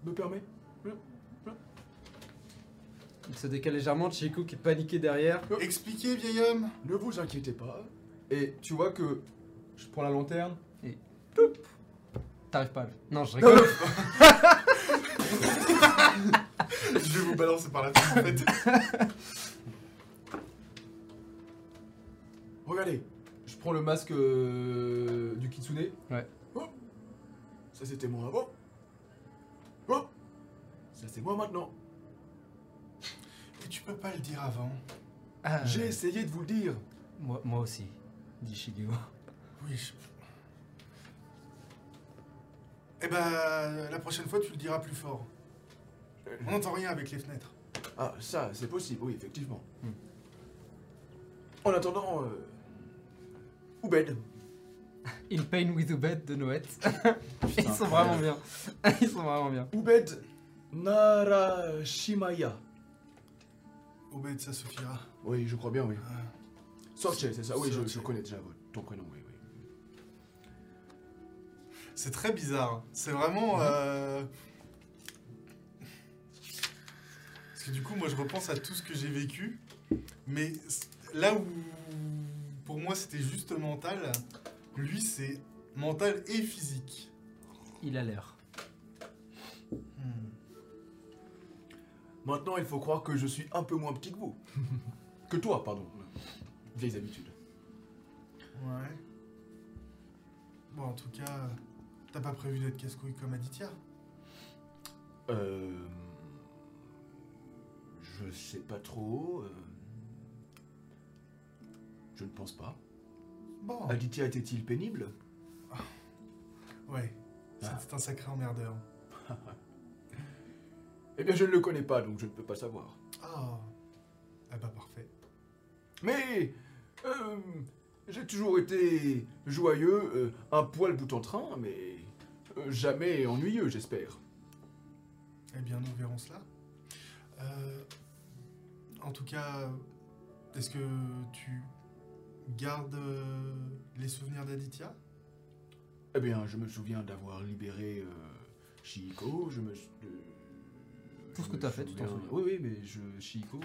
me permets Il se décale légèrement. Shihiko qui est paniqué derrière. Expliquez, vieil homme. Ne vous inquiétez pas. Et tu vois que je prends la lanterne. T'arrives pas. à le- Non, je rigole. Je vais vous balancer par la tête en fait. Regardez, je prends le masque euh, du kitsune. Ouais. Oh. Ça c'était moi avant. Oh. Ça c'est moi maintenant. Mais tu peux pas le dire avant. Ah, J'ai essayé de vous le dire. moi, moi aussi, dit Shigeo. Oui, je... Eh ben, la prochaine fois, tu le diras plus fort. On n'entend rien avec les fenêtres. Ah, ça, c'est possible, oui, effectivement. Hmm. En attendant, euh... Oubed. In Pain with Ubed de Noët. Ils sont vraiment bien. Ils sont vraiment bien. Oubed Narashimaya. Obed, ça suffira. Oui, je crois bien, oui. Ah. Sorche, c'est ça, oui, je, je connais déjà votre- ton prénom, oui. C'est très bizarre. C'est vraiment. euh, Parce que du coup, moi, je repense à tout ce que j'ai vécu. Mais là où, pour moi, c'était juste mental, lui, c'est mental et physique. Il a l'air. Hmm. Maintenant, il faut croire que je suis un peu moins petit que vous. que toi, pardon. Vieilles habitudes. Ouais. Bon, en tout cas, t'as pas prévu d'être casse-couille comme Aditya Euh... Je sais pas trop. euh, Je ne pense pas. Bon. Aditya était-il pénible? Ouais. Ah. C'était un sacré emmerdeur. Eh bien, je ne le connais pas, donc je ne peux pas savoir. Ah. Ah bah parfait. Mais... euh, J'ai toujours été joyeux, euh, un poil bout en train, mais euh, jamais ennuyeux, j'espère. Eh bien, nous verrons cela. Euh, en tout cas, est-ce que tu gardes euh, les souvenirs d'Aditya? Eh bien, je me souviens d'avoir libéré euh, Shihiko, je me... euh, Tout ce que me t'as fait, tu t'en souviens-. Oui, oui, mais je... Shihiko...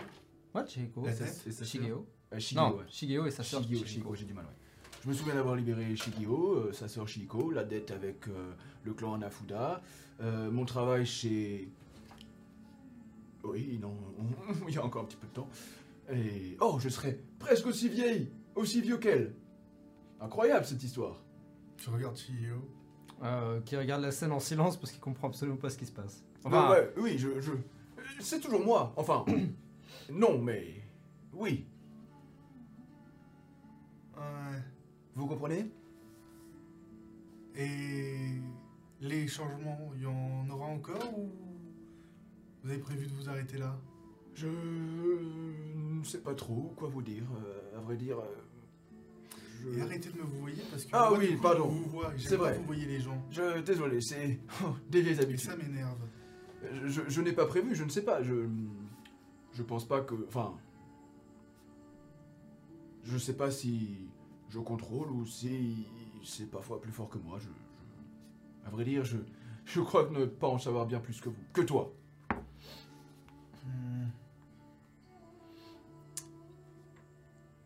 What, sœur. Shigeo Euh, Shigeo, Non, ouais. Shigeo et sa sœur. Shigeo. Shigeo, j'ai du mal, ouais. Je me souviens d'avoir libéré Shigeo, euh, sa sœur Shihiko, la dette avec euh, le clan Anafuda, euh, mon travail chez... Oui, non, on- il y a encore un petit peu de temps. Et... Oh, je serais presque aussi vieille, aussi vieux qu'elle. Incroyable cette histoire. Tu regardes. Euh, qui regarde la scène en silence parce qu'il comprend absolument pas ce qui se passe. Ouais, ouais, oui, je... je... C'est toujours moi, enfin... non, mais... Oui, Ouais. vous comprenez? Et les changements, il y en aura encore ou vous avez prévu de vous arrêter là? Je ne sais pas trop quoi vous dire, euh, à vrai dire. euh, je- Et arrêtez de me vous voyer parce que Ah moi, oui, coup, pardon. vous C'est vrai. vous voyez les gens. Je, désolé, c'est oh, des vieilles habitudes. ça m'énerve. Je, je- je n'ai pas prévu, je ne sais pas, je, je pense pas que, enfin, je sais pas si je contrôle ou si c'est parfois plus fort que moi. Je, je- à vrai dire, je, je crois que ne pas en savoir bien plus que vous, que toi. Hmm.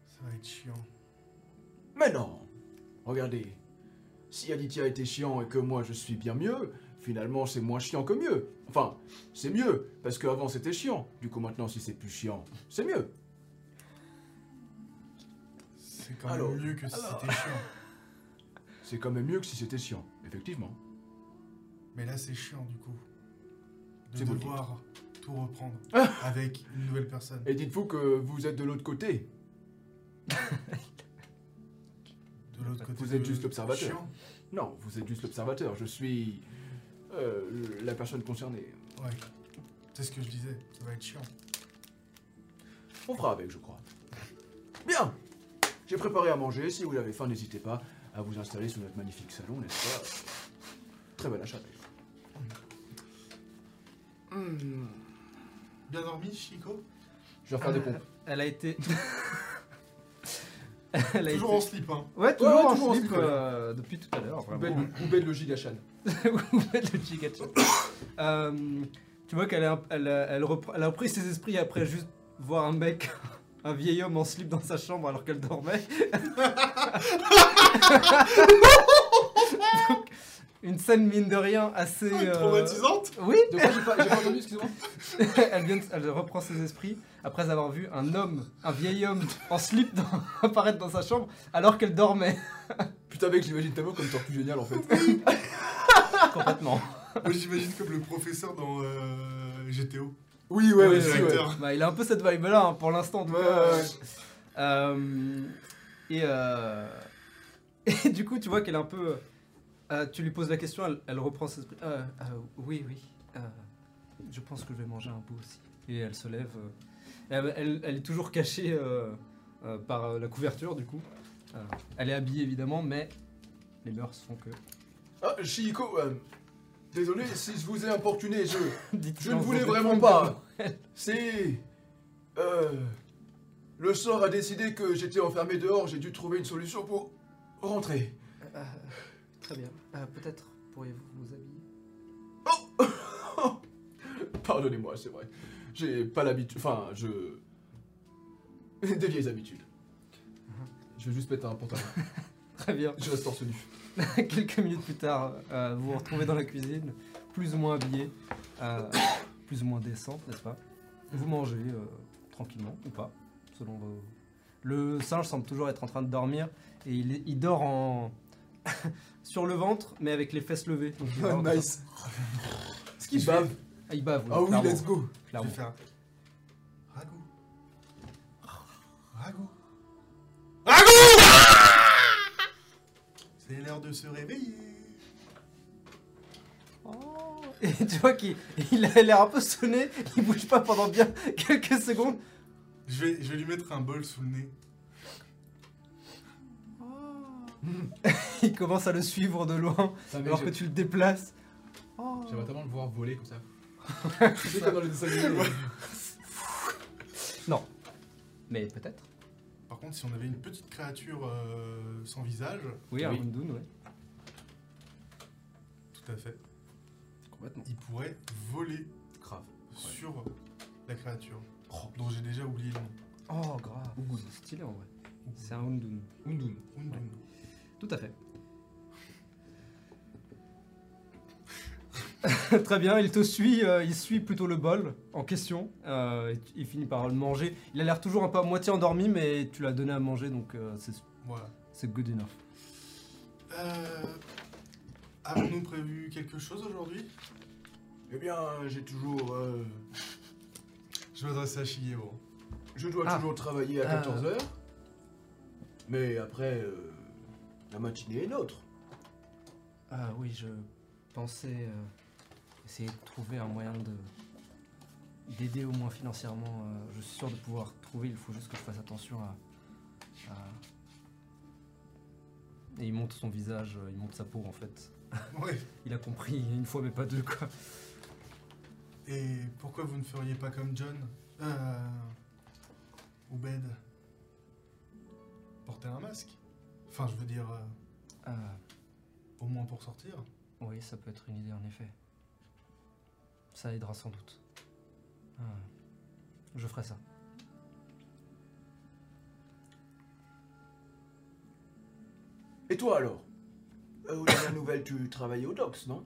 Ça va être chiant. Mais non Regardez, si Aditya était chiant et que moi je suis bien mieux, finalement, c'est moins chiant que mieux. Enfin, c'est mieux, parce qu'avant c'était chiant. Du coup, maintenant, si c'est plus chiant, c'est mieux. C'est quand Alors, même mieux que si alors. c'était chiant. C'est quand même mieux que si c'était chiant, effectivement. Mais là, c'est chiant du coup. De devoir tout reprendre Ah avec une nouvelle personne. Et dites-vous que vous êtes de l'autre côté. De l'autre côté. Vous êtes juste l'observateur. chiant. Non, vous êtes juste l'observateur. Je suis euh, la personne concernée. Ouais. C'est ce que je disais. Ça va être chiant. On fera avec, je crois. Bien J'ai préparé à manger. Si vous avez faim, n'hésitez pas à vous installer sur notre magnifique salon, n'est-ce pas? Très bel achat. Hmm. Bien dormi, Chico? Je vais refaire des pompes. Elle a été. Elle a Toujours été- en slip, hein. Ouais, toujours Ouais, ouais, en toujours en slip slip, ouais. euh, depuis tout à l'heure. Bête le gigachan. Vous faites le Chikachu. Euh, tu vois qu'elle est un- elle, a- elle, repre- elle a repris ses esprits après juste voir un mec, un vieil homme en slip dans sa chambre alors qu'elle dormait. Donc, une scène mine de rien assez. euh, Traumatisante Oui, De quoi j'ai pas, j'ai pas entendu, excusez-moi elle, vient de- elle reprend ses esprits après avoir vu un homme, un vieil homme en slip dans- apparaître dans sa chambre alors qu'elle dormait Putain, mec, j'imagine tellement comme tortue géniale en fait. complètement. Moi, j'imagine comme le professeur dans euh, GTO. Oui, ouais, Ouais, ouais, si, ouais. directeur. Bah, il a un peu cette vibe là pour l'instant. en tout cas. Euh, et, euh, et du coup, tu vois qu'elle est un peu. euh, tu lui poses la question, elle, elle reprend ses oui, oui. je pense que je vais manger un bout aussi. Et elle se lève. elle, elle- elle est toujours cachée par la couverture, du coup. Elle est habillée évidemment, mais les mœurs font que. Ah, euh, désolé si je vous ai importuné, je, je ne voulais vraiment pas. C'est. Euh. Le sort a décidé que j'étais enfermé dehors, j'ai dû trouver une solution pour rentrer. Euh, très bien. Euh, Peut-être pourriez-vous vous habiller Pardonnez-moi, c'est vrai. J'ai pas l'habitude. Enfin, je. Des vieilles habitudes. Je vais juste mettre un pantalon. Très bien. Je reste torse nu. Quelques minutes plus tard, euh, vous vous retrouvez dans la cuisine, plus ou moins habillé, euh, plus ou moins décent, n'est-ce pas? Vous mangez euh, tranquillement ou pas, selon vos. Le singe semble toujours être en train de dormir et il, dort en sur le ventre, mais avec les fesses levées. Donc, il ça. Ce qui bave. Ah, il bave. Ah oui, let's go. Je clairement. vais faire. Ragout. Ragout. Ragout C'est l'heure de se réveiller. Oh. Et tu vois qu'il il a l'air un peu sonné, il bouge pas pendant bien quelques secondes. Je vais, je vais lui mettre un bol sous le nez. Il commence à le suivre de loin alors que tu le déplaces. Oh. J'aimerais tellement le voir voler comme ça. tu sais, comme dans les dessins animés. Non. Mais peut-être. Par contre, si on avait une petite créature euh, sans visage, Oui, un Oui. Undun, ouais. tout à fait, Complètement. il pourrait voler Grave. sur la créature, Oh, dont j'ai déjà oublié le nom. Oh, grave. C'est stylé en vrai. C'est un Undun. Undun. Undun. Tout à fait. Très bien, il te suit, euh, il suit plutôt le bol en question. euh, et il finit par le manger. Il a l'air toujours un peu à moitié endormi, mais tu l'as donné à manger, donc euh, c'est- Voilà. c'est good enough. Euh, Avons-nous prévu quelque chose aujourd'hui? Eh bien, j'ai toujours. euh, Je m'adresse à Shigeo. je dois Ah. toujours travailler à Euh. 14h. Mais après, euh, la matinée est nôtre. Ah oui, je pensais euh, essayer de trouver un moyen de d'aider au moins financièrement. euh, je suis sûr de pouvoir trouver, il faut juste que je fasse attention à... à- Et il monte son visage, euh, il monte sa peau en fait. Ouais. Il a compris une fois mais pas deux quoi. Et pourquoi vous ne feriez pas comme John euh, Ou Bed? Porter un masque? Enfin, je veux dire, au moins pour sortir. oui, ça peut être une idée en effet. Ça aidera sans doute. Ah, je ferai ça. Et toi alors? Euh, dernières nouvelles, tu travaillais au Docs, non?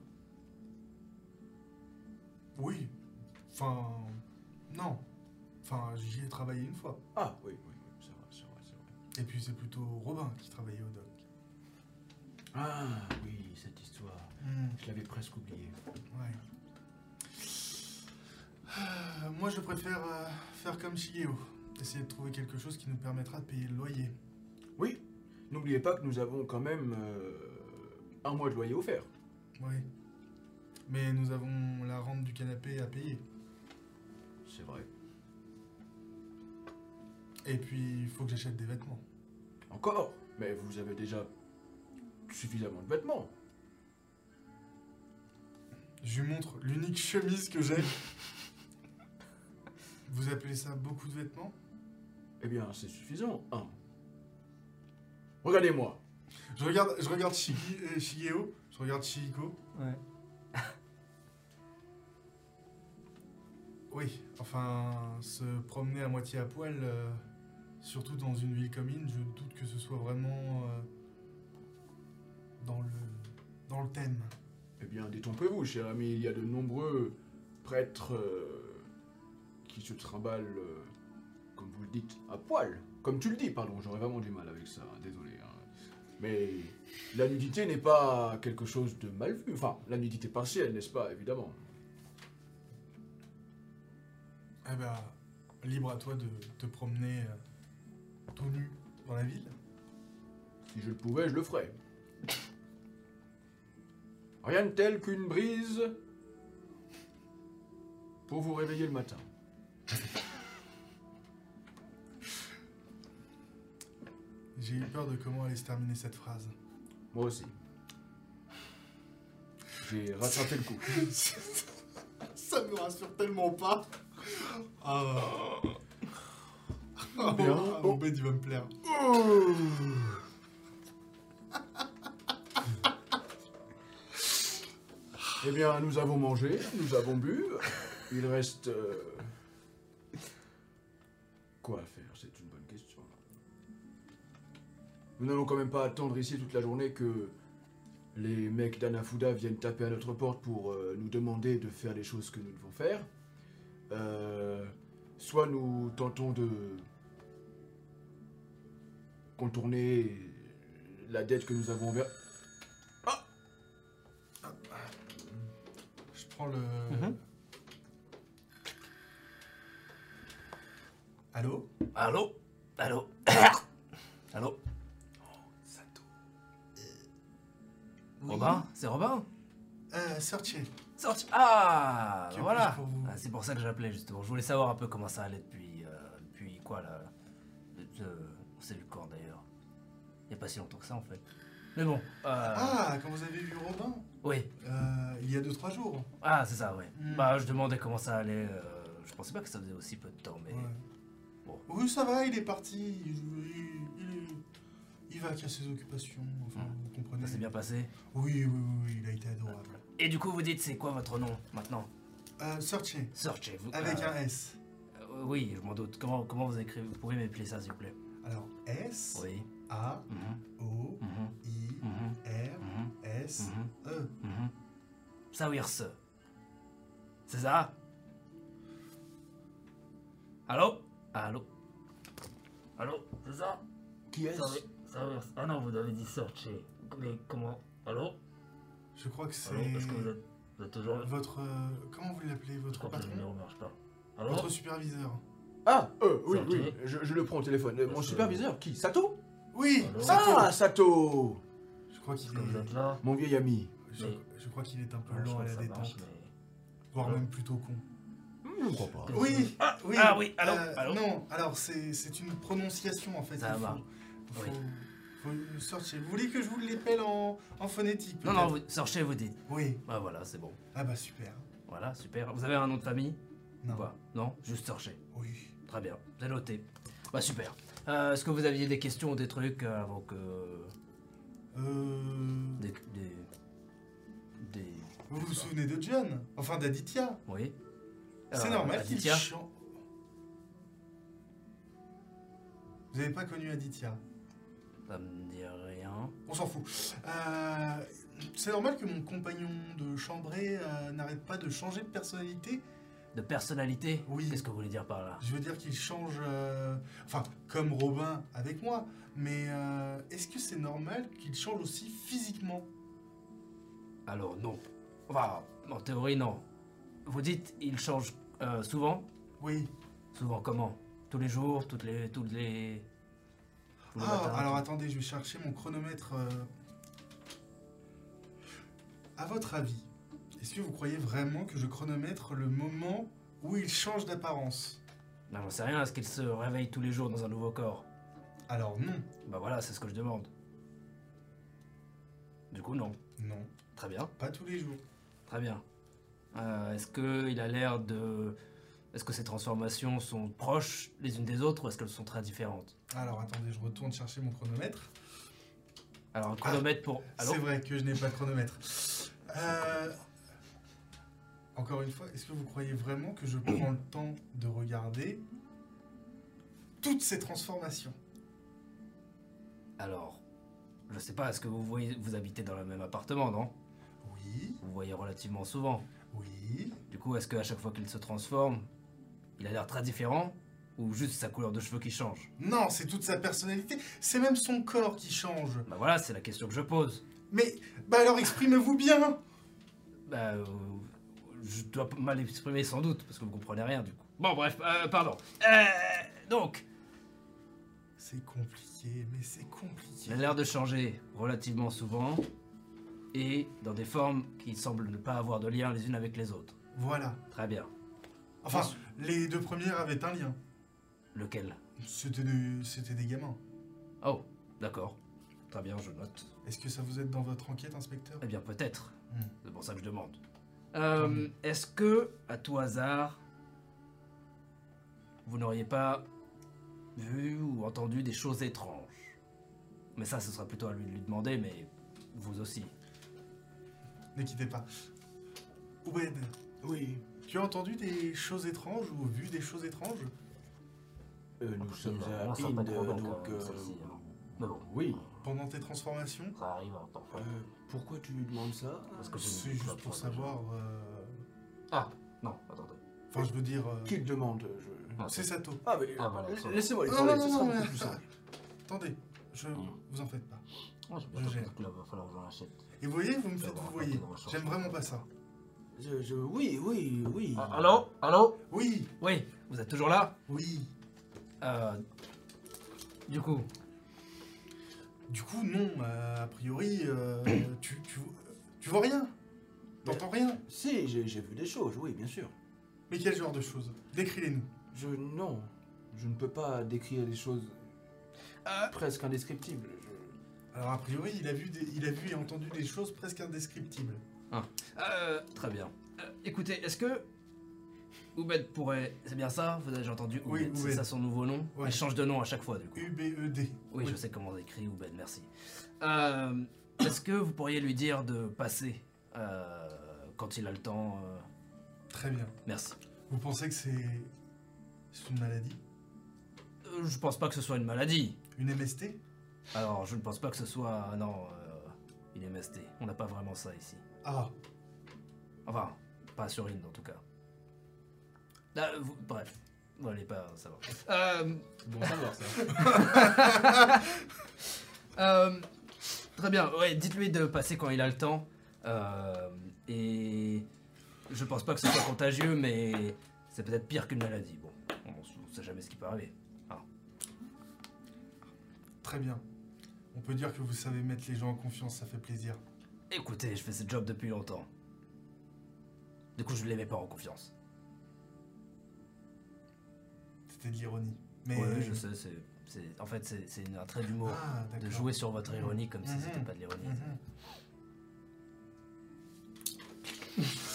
Oui. Enfin. Non. Enfin, j'y ai travaillé une fois. Ah, oui, oui, oui, c'est vrai, c'est vrai, c'est vrai. Et puis c'est plutôt Robin qui travaillait au doc. Ah, oui, cette histoire. Hmm, Je l'avais presque oublié. ouais. Euh, moi, je préfère euh, faire comme Shigeo. Essayer de trouver quelque chose qui nous permettra de payer le loyer. Oui, n'oubliez pas que nous avons quand même euh, un mois de loyer offert. Oui. Mais nous avons la rente du canapé à payer. C'est vrai. Et puis, il faut que j'achète des vêtements. Encore? Mais vous avez déjà suffisamment de vêtements. Je lui montre l'unique chemise que j'ai. Vous appelez ça beaucoup de vêtements? Eh bien, c'est suffisant. Un. Regardez-moi. Je regarde, je regarde Shigi, euh, Shigeo, je regarde Shihiko. Ouais. Oui, enfin, se promener à moitié à poil, euh, surtout dans une ville commune, je doute que ce soit vraiment euh, dans, le, dans le thème. Eh bien, détrompez-vous, cher ami. Il y a de nombreux prêtres euh, qui se trimballent, euh, comme vous le dites, à poil. Comme tu le dis, pardon, j'aurais vraiment du mal avec ça, désolé. hein. Mais la nudité n'est pas quelque chose de mal vu. Enfin, la nudité partielle, n'est-ce pas, évidemment. Eh ben, libre à toi de te promener euh, tout nu dans la ville. Si je le pouvais, je le ferais. Rien de tel qu'une brise pour vous réveiller le matin. J'ai eu peur de comment allait se terminer cette phrase. Moi aussi. J'ai rattrapé le coup. Ça me rassure tellement pas. Ah. Ah, Bien. ah, mon il va me plaire. Eh bien, nous avons mangé, nous avons bu. Il reste. euh, Quoi à faire? C'est une bonne question. Nous n'allons quand même pas attendre ici toute la journée que les mecs d'Anafuda viennent taper à notre porte pour euh, nous demander de faire les choses que nous devons faire. Euh, soit nous tentons de contourner la dette que nous avons envers. Je prends le. Mhm. Allô? Allô? Allô? Allô? Sato. Oui? Robin? C'est Robin? Euh, Sortier. Sorti Ah Voilà Ah, C'est pour ça que j'appelais justement. Je voulais savoir un peu comment ça allait depuis. euh, depuis quoi là? Euh, On s'est vu quand d'ailleurs? Il n'y a pas si longtemps que ça en fait. Mais bon. euh, Ah, quand vous avez vu Robin? Oui. euh, Il y a 2-3 jours. Ah, c'est ça, ouais. Hmm. Bah, je demandais comment ça allait. euh, je pensais pas que ça faisait aussi peu de temps, mais. Ouais. Bon. Oui, ça va, il est parti. Il, il- il- il va qu'à ses occupations. Enfin, vous comprenez. Ça s'est bien passé. Oui, oui, oui, oui, il a été adorable. Et du coup, vous dites, c'est quoi votre nom maintenant? Euh, Sortier. Search. Vous, Avec euh, un S. euh, Oui, je m'en doute. Comment, comment vous écrivez Vous pouvez m'appeler ça, s'il vous plaît? Alors, S, Oui. A, Mhm, O, mhm, I, R, mhm, S, E. Sawirs. C'est ça? Allô? Allô Allô C'est ça Qui est-ce. Ah non, vous avez dit searcher. Mais comment Allô Je crois que c'est Allô Est-ce que vous êtes, vous êtes toujours. votre... euh, comment vous l'appelez Je Votre crois que le patron numéro marche pas. Allô Votre superviseur Ah, euh, oui, oui, je, je le prends au téléphone. Euh, mon Parce que- superviseur, qui Sato Oui Allô Sato Ah, Sato Je crois qu'il Est-ce que vous est... êtes là Mon vieil ami. Je, Mais- je crois qu'il est un peu lent à la détente. marche, mais- Voire même plutôt con. Je ne crois pas. Oui, Ah, oui. ah oui, allô, euh. Non, alors c'est c'est une prononciation en fait. Ça va. Faut, faut, Oui. faut sortir. Vous voulez que je vous l'épelle en, en phonétique Non, non, vous sortez, vous dites. Oui. Ah voilà, c'est bon. Ah bah super. Voilà, super. Vous avez un nom de famille? Non. Pas? Non? Juste Sorcher. Oui. Très bien, c'est noté. Bah super. Euh, Est-ce que vous aviez des questions ou des trucs euh, avant que... Euh... Des... Des... des- Vous vous souvenez de John? Enfin d'Aditya? Oui C'est Euh, normal qu'il chante. Vous n'avez pas connu Aditya Ça me dit rien. On s'en fout. Euh, c'est normal que mon compagnon de chambrée euh, n'arrête pas de changer de personnalité. De personnalité Oui. Qu'est-ce que vous voulez dire par là? Je veux dire qu'il change, euh, enfin, comme Robin avec moi. Mais est-ce que c'est normal qu'il change aussi physiquement? Alors non. Enfin, en théorie non. Vous dites il change euh, souvent Oui. Souvent comment? Tous les jours Toutes les... Toutes les... tous les Ah, matins, alors tout- attendez, je vais chercher mon chronomètre. euh. À votre avis, est-ce que vous croyez vraiment que je chronomètre le moment où il change d'apparence? Non, j'en sais rien. Est-ce qu'il se réveille tous les jours dans un nouveau corps? Alors non. Bah voilà, c'est ce que je demande. Du coup, non. Non, Très bien. pas tous les jours. Très bien. Euh, est-ce que il a l'air de... Est-ce que ces transformations sont proches les unes des autres ou est-ce qu'elles sont très différentes? Alors attendez, je retourne chercher mon chronomètre. Alors, un chronomètre pour... C'est vrai que je n'ai pas de chronomètre. Euh, Encore une fois, est-ce que vous croyez vraiment que je prends le temps de regarder toutes ces transformations? Alors, je sais pas, est-ce que vous voyez... Vous habitez dans le même appartement, non? Oui, Vous voyez relativement souvent. Oui. Du coup, est-ce qu'à chaque fois qu'il se transforme, il a l'air très différent Ou juste sa couleur de cheveux qui change? Non, c'est toute sa personnalité. C'est même son corps qui change. Bah voilà, c'est la question que je pose. Mais, bah alors exprimez-vous bien Bah, euh, je dois mal exprimer sans doute, parce que vous comprenez rien du coup. Bon, bref, euh, pardon. Euh, donc, C'est compliqué, mais c'est il compliqué. a l'air de changer relativement souvent, et dans des formes qui semblent ne pas avoir de lien les unes avec les autres. Voilà. Très bien. Enfin, les deux premières avaient un lien. Lequel? C'était des, c'était des gamins. Oh, d'accord. Très bien, je note. Est-ce que ça vous aide dans votre enquête, inspecteur? Eh bien, peut-être. Hmm. C'est pour ça que je demande. Euh, Est-ce que, à tout hasard, vous n'auriez pas vu ou entendu des choses étranges? Mais ça, ce sera plutôt à lui de lui demander, mais vous aussi. Ne quittez pas. Oubed, Oui, tu as entendu des choses étranges ou vu des choses étranges? Euh, nous sommes à Inde, donc... euh. Mais bon, oui. pendant tes transformations? Ça arrive hein, parfois. Euh, pourquoi tu lui demandes ça? Parce que C'est juste pour savoir. euh, Ah, non, attendez. Enfin, je veux dire. euh, Qui te demande je... Ah, C'est Sato. Ah, mais Ah, voilà, ça va. laissez-moi les Non, parler, non, ce non, sera beaucoup mais- plus simple. Attendez, je vous en faites pas. Je gère. que là, va falloir que j'en achète. Et vous voyez, vous me faites vous voyez. J'aime vraiment pas ça. Je, je- oui, oui, oui. Ah, allô Allô? Oui, Oui, vous êtes toujours là? Oui. Euh. Du coup, Du coup, non, euh, a priori, euh, tu, tu, tu vois rien T'entends rien Si, j'ai vu des choses, oui, bien sûr. Mais quel genre de choses? Décris-les-nous. Je... Non, je ne peux pas décrire des choses Euh. presque indescriptibles. Alors, a priori, il a vu, des- il a vu et entendu des choses presque indescriptibles. Euh, très bien. Euh, écoutez, est-ce que Oubed pourrait... C'est bien ça Vous avez entendu Oui, c'est Oubed. ça son nouveau nom Ouais. Il change de nom à chaque fois, du coup. U-B-E-D. Oui, je sais comment on écrit Oubed, merci. Euh, est-ce que vous pourriez lui dire de passer euh, quand il a le temps euh, Très bien. Merci. Vous pensez que c'est. C'est une maladie? Euh, je pense pas que ce soit une maladie. Une MST Alors, je ne pense pas que ce soit... Non, euh, une MST. On n'a pas vraiment ça ici. Ah, Enfin, pas sur Inde en tout cas. Ah, vous- bref, vous n'allez pas savoir. Euh, Bon savoir ça. euh, très bien, ouais, dites-lui de passer quand il a le temps. Euh, et je pense pas que ce soit contagieux, mais c'est peut-être pire qu'une maladie. Bon, on ne sait jamais ce qui peut arriver. très bien. On peut dire que vous savez mettre les gens en confiance, ça fait plaisir. Écoutez, je fais ce job depuis longtemps. Du coup, je ne les mets pas en confiance. C'était de l'ironie. Mais. Oui, je sais, c'est, c'est- en fait, c'est, c'est un trait d'humour. Ah, de jouer sur votre ironie comme si Mhm. c'était pas de l'ironie. Mhm.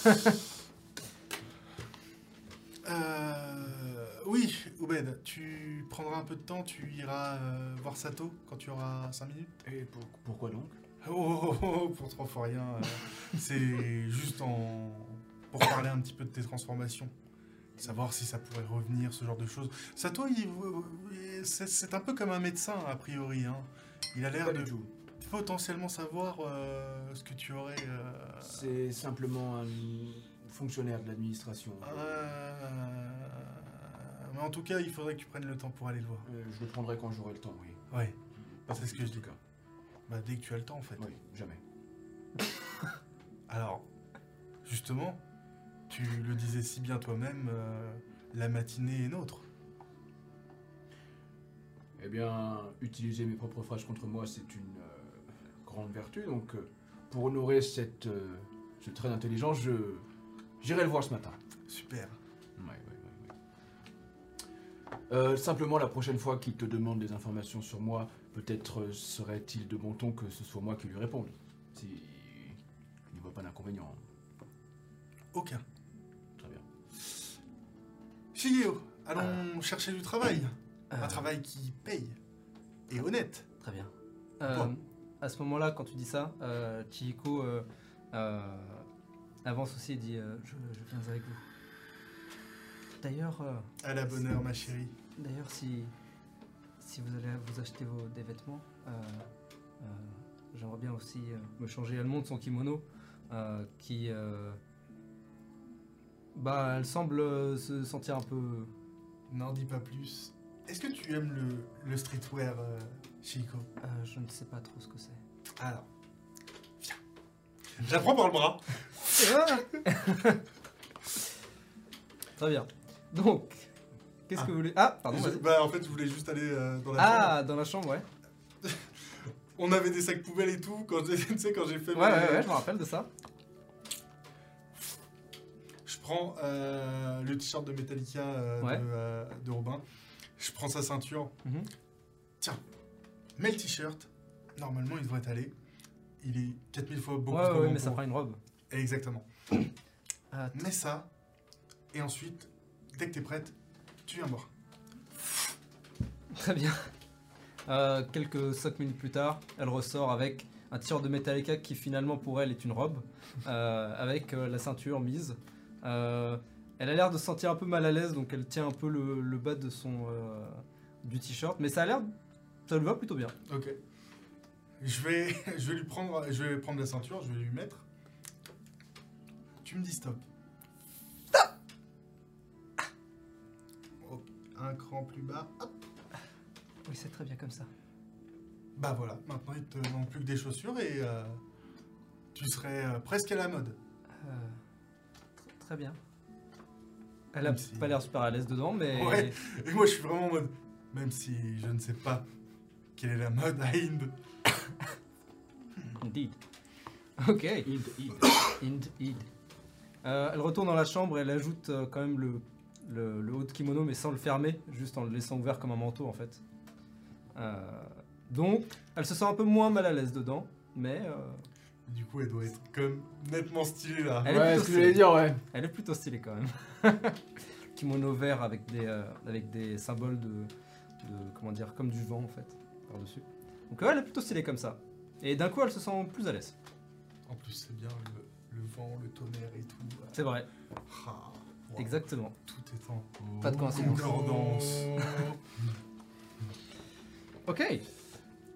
Euh, oui, Oubed, tu prendras un peu de temps, tu iras euh, voir Sato quand tu auras 5 minutes Et pour- pourquoi donc? Oh, oh, oh, oh, pour trois fois rien, euh, c'est juste en... pour parler un petit peu de tes transformations. Savoir si ça pourrait revenir, ce genre de choses. Sato, il- c'est c'est un peu comme un médecin, a priori. hein. Il a l'air Pas de... du tout. potentiellement savoir euh, ce que tu aurais. euh, C'est simplement un fonctionnaire de l'administration. euh, Mais en tout cas, il faudrait que tu prennes le temps pour aller le voir. Euh, je le prendrai quand j'aurai le temps, oui. Ouais. Pas C'est ce que je dis. cas. Bah, dès que tu as le temps, en fait. Oui, jamais. Alors, justement, tu le disais si bien toi-même, euh, la matinée est nôtre. Eh bien, utiliser mes propres phrases contre moi, c'est une euh, grande vertu. Donc, euh, pour honorer cette, ce trait d'intelligence, je j'irai le voir ce matin. Super. Euh, simplement, la prochaine fois qu'il te demande des informations sur moi, peut-être euh, serait-il de bon ton que ce soit moi qui lui réponde. Si il n'y voit pas d'inconvénient. Aucun. Très bien. Shigeo, allons chercher du travail. Euh, Un travail qui paye. Et honnête. Très bien. Euh, Bon. À ce moment-là, quand tu dis ça, euh, Chihiko euh, euh, avance aussi et dit euh, je, je viens avec vous. D'ailleurs, euh, À la bonne heure, ma chérie. d'ailleurs, si si vous allez vous acheter vos, des vêtements, euh, euh, j'aimerais bien aussi euh, me changer. Elle monte son kimono, euh, qui euh, bah, elle semble euh, se sentir un peu. N'en dis pas plus. Est-ce que tu aimes le, le streetwear, euh, euh, je ne sais pas trop ce que c'est. Alors, viens. J'apprends par le bras. Très bien. Donc, qu'est-ce Ah. que vous voulez Ah, pardon. Je- vas-y. bah, en fait, je voulais juste aller euh, dans la chambre. Ah, dans la chambre, ouais. On avait des sacs poubelles et tout. Quand, j'ai- tu sais, quand j'ai fait Ouais, mes- ouais, ouais, je me rappelle de ça. Je prends euh, le t-shirt de Metallica euh, Ouais. de, euh, de Robin. Je prends sa ceinture. Mhm. Tiens, mets le t-shirt. Normalement, il devrait aller. Il est 4000 fois beaucoup Ouais, trop ouais, grand mais ça pour- fera une robe. Exactement. Ah, t- Mets ça. Et ensuite, dès que t'es prête, tu viens boire. très bien. Euh, quelques 5 minutes plus tard, elle ressort avec un t-shirt de Metallica qui finalement pour elle est une robe, euh, avec euh, la ceinture mise. Elle a l'air de se sentir un peu mal à l'aise, donc elle tient un peu le, le bas de son du t-shirt, mais ça a l'air, ça lui va plutôt bien. Ok. Je vais, je vais lui prendre, je vais prendre la ceinture, je vais lui mettre. Tu me dis stop. Un cran plus bas. Hop. Oui, c'est très bien comme ça. Bah voilà, maintenant il te manque plus que des chaussures et euh, tu serais euh, presque à la mode. Euh, tr- très bien. Elle a Même si- pas l'air super à l'aise dedans, mais Ouais. Et moi je suis vraiment en mode, même si je ne sais pas quelle est la mode à Inde. Indeed. Ok. Indeed. Euh, elle retourne dans la chambre et elle ajoute euh, quand même le, le, le haut de kimono, mais sans le fermer, juste en le laissant ouvert comme un manteau en fait. Euh, donc, elle se sent un peu moins mal à l'aise dedans, mais euh, Du coup elle doit être comme nettement stylée là. Elle est Ouais, plutôt ce que j'allais stylée. dire, ouais. elle est plutôt stylée quand même. kimono vert avec des, euh, avec des symboles de, de- comment dire, comme du vent en fait, par-dessus. Donc ouais, elle est plutôt stylée comme ça. Et d'un coup, elle se sent plus à l'aise. En plus c'est bien le, le vent, le tonnerre et tout. C'est vrai, Ah, wow. exactement. Tout est en Pas de coïncidence. concordance. Ok.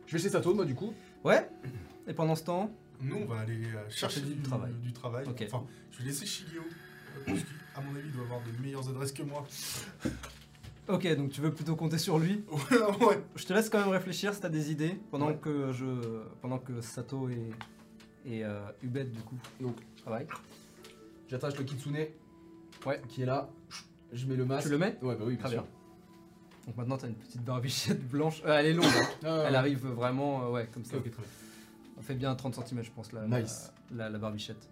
Je vais chez Sato, moi, du coup. Ouais. Et pendant ce temps, Nous, on va aller euh, chercher Chercher du, du travail. du travail. Ok. Enfin, je vais laisser Shigeo, euh, parce qu'à mon avis, il doit avoir de meilleures adresses que moi. Ok, donc tu veux plutôt compter sur lui. ouais, ouais. Je te laisse quand même réfléchir si t'as des idées pendant Ouais. que je, pendant que Sato et et euh, Ubed du coup Donc, travaillent. j'attache le kitsune. Ouais. Qui est là. Je mets le masque. Tu le mets Ouais, bah oui, bien Très sûr. bien. Donc maintenant t'as une petite barbichette blanche. Euh, elle est longue. hein. Ah, Elle arrive vraiment, euh, ouais, comme ça. Ok, très bien. Elle fait bien 30 cm je pense la, Nice. la, barbichette.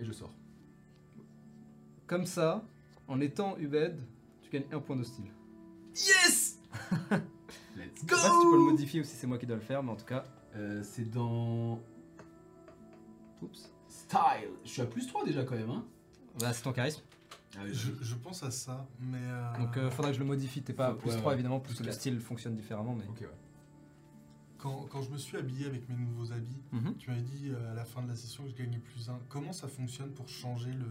Et je sors. Comme ça, en étant Ubed, tu gagnes un point de style. Yes Je Let's sais pas si tu peux le modifier ou si c'est moi qui dois le faire, mais en tout cas, Euh, c'est dans oups. Style. Je suis à plus 3 déjà quand même, hein Bah, c'est ton charisme. Je, je pense à ça, mais. euh, Donc euh, faudra que je le modifie. T'es pas à Faut- plus ouais, 3 ouais. évidemment, Plus le quatre. style fonctionne différemment. Mais... Ok, ouais. quand, quand je me suis habillé avec mes nouveaux habits, Mhm. tu m'avais dit euh, à la fin de la session que je gagnais plus 1. Comment ça fonctionne pour changer le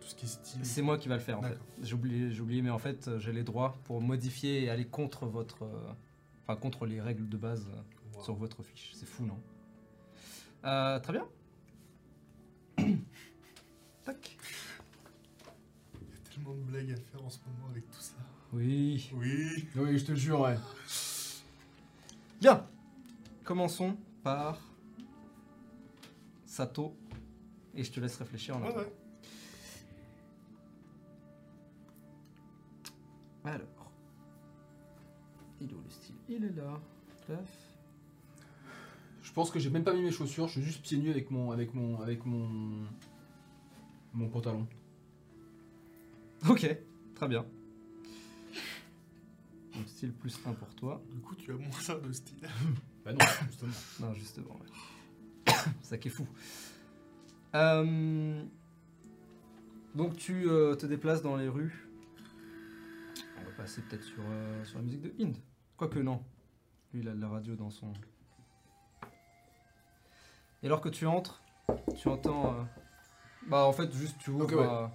Tout ce qui est style. C'est moi qui va le faire en fait. J'ai oublié, j'ai oublié, mais en fait, euh, j'ai les droits pour modifier et aller contre votre. euh, Enfin, contre les règles de base euh, Wow. sur votre fiche. C'est fou, non? Euh, Très bien. Tac. Il y a tellement de blagues à faire en ce moment avec tout ça. Oui. Oui. Oui, je te jure, ouais. Bien. Commençons par Sato. Et je te laisse réfléchir en Ouais, attendant. ouais. Alors. Il est où le style? Il est là. Je pense que j'ai même pas mis mes chaussures, je suis juste pieds nus avec mon avec mon avec mon mon pantalon. Ok, très bien. Donc style plus 1 pour toi. Du coup, tu as moins ça de style. Bah non, justement. Non, justement. ouais. C'est ça qui est fou. Euh, Donc tu euh, te déplaces dans les rues. On va passer peut-être sur, euh, sur la musique de Inde. Quoique non. Lui, il a de la radio dans son... Et alors que tu entres, tu entends... Bah en fait, juste tu ouvres ouais. euh,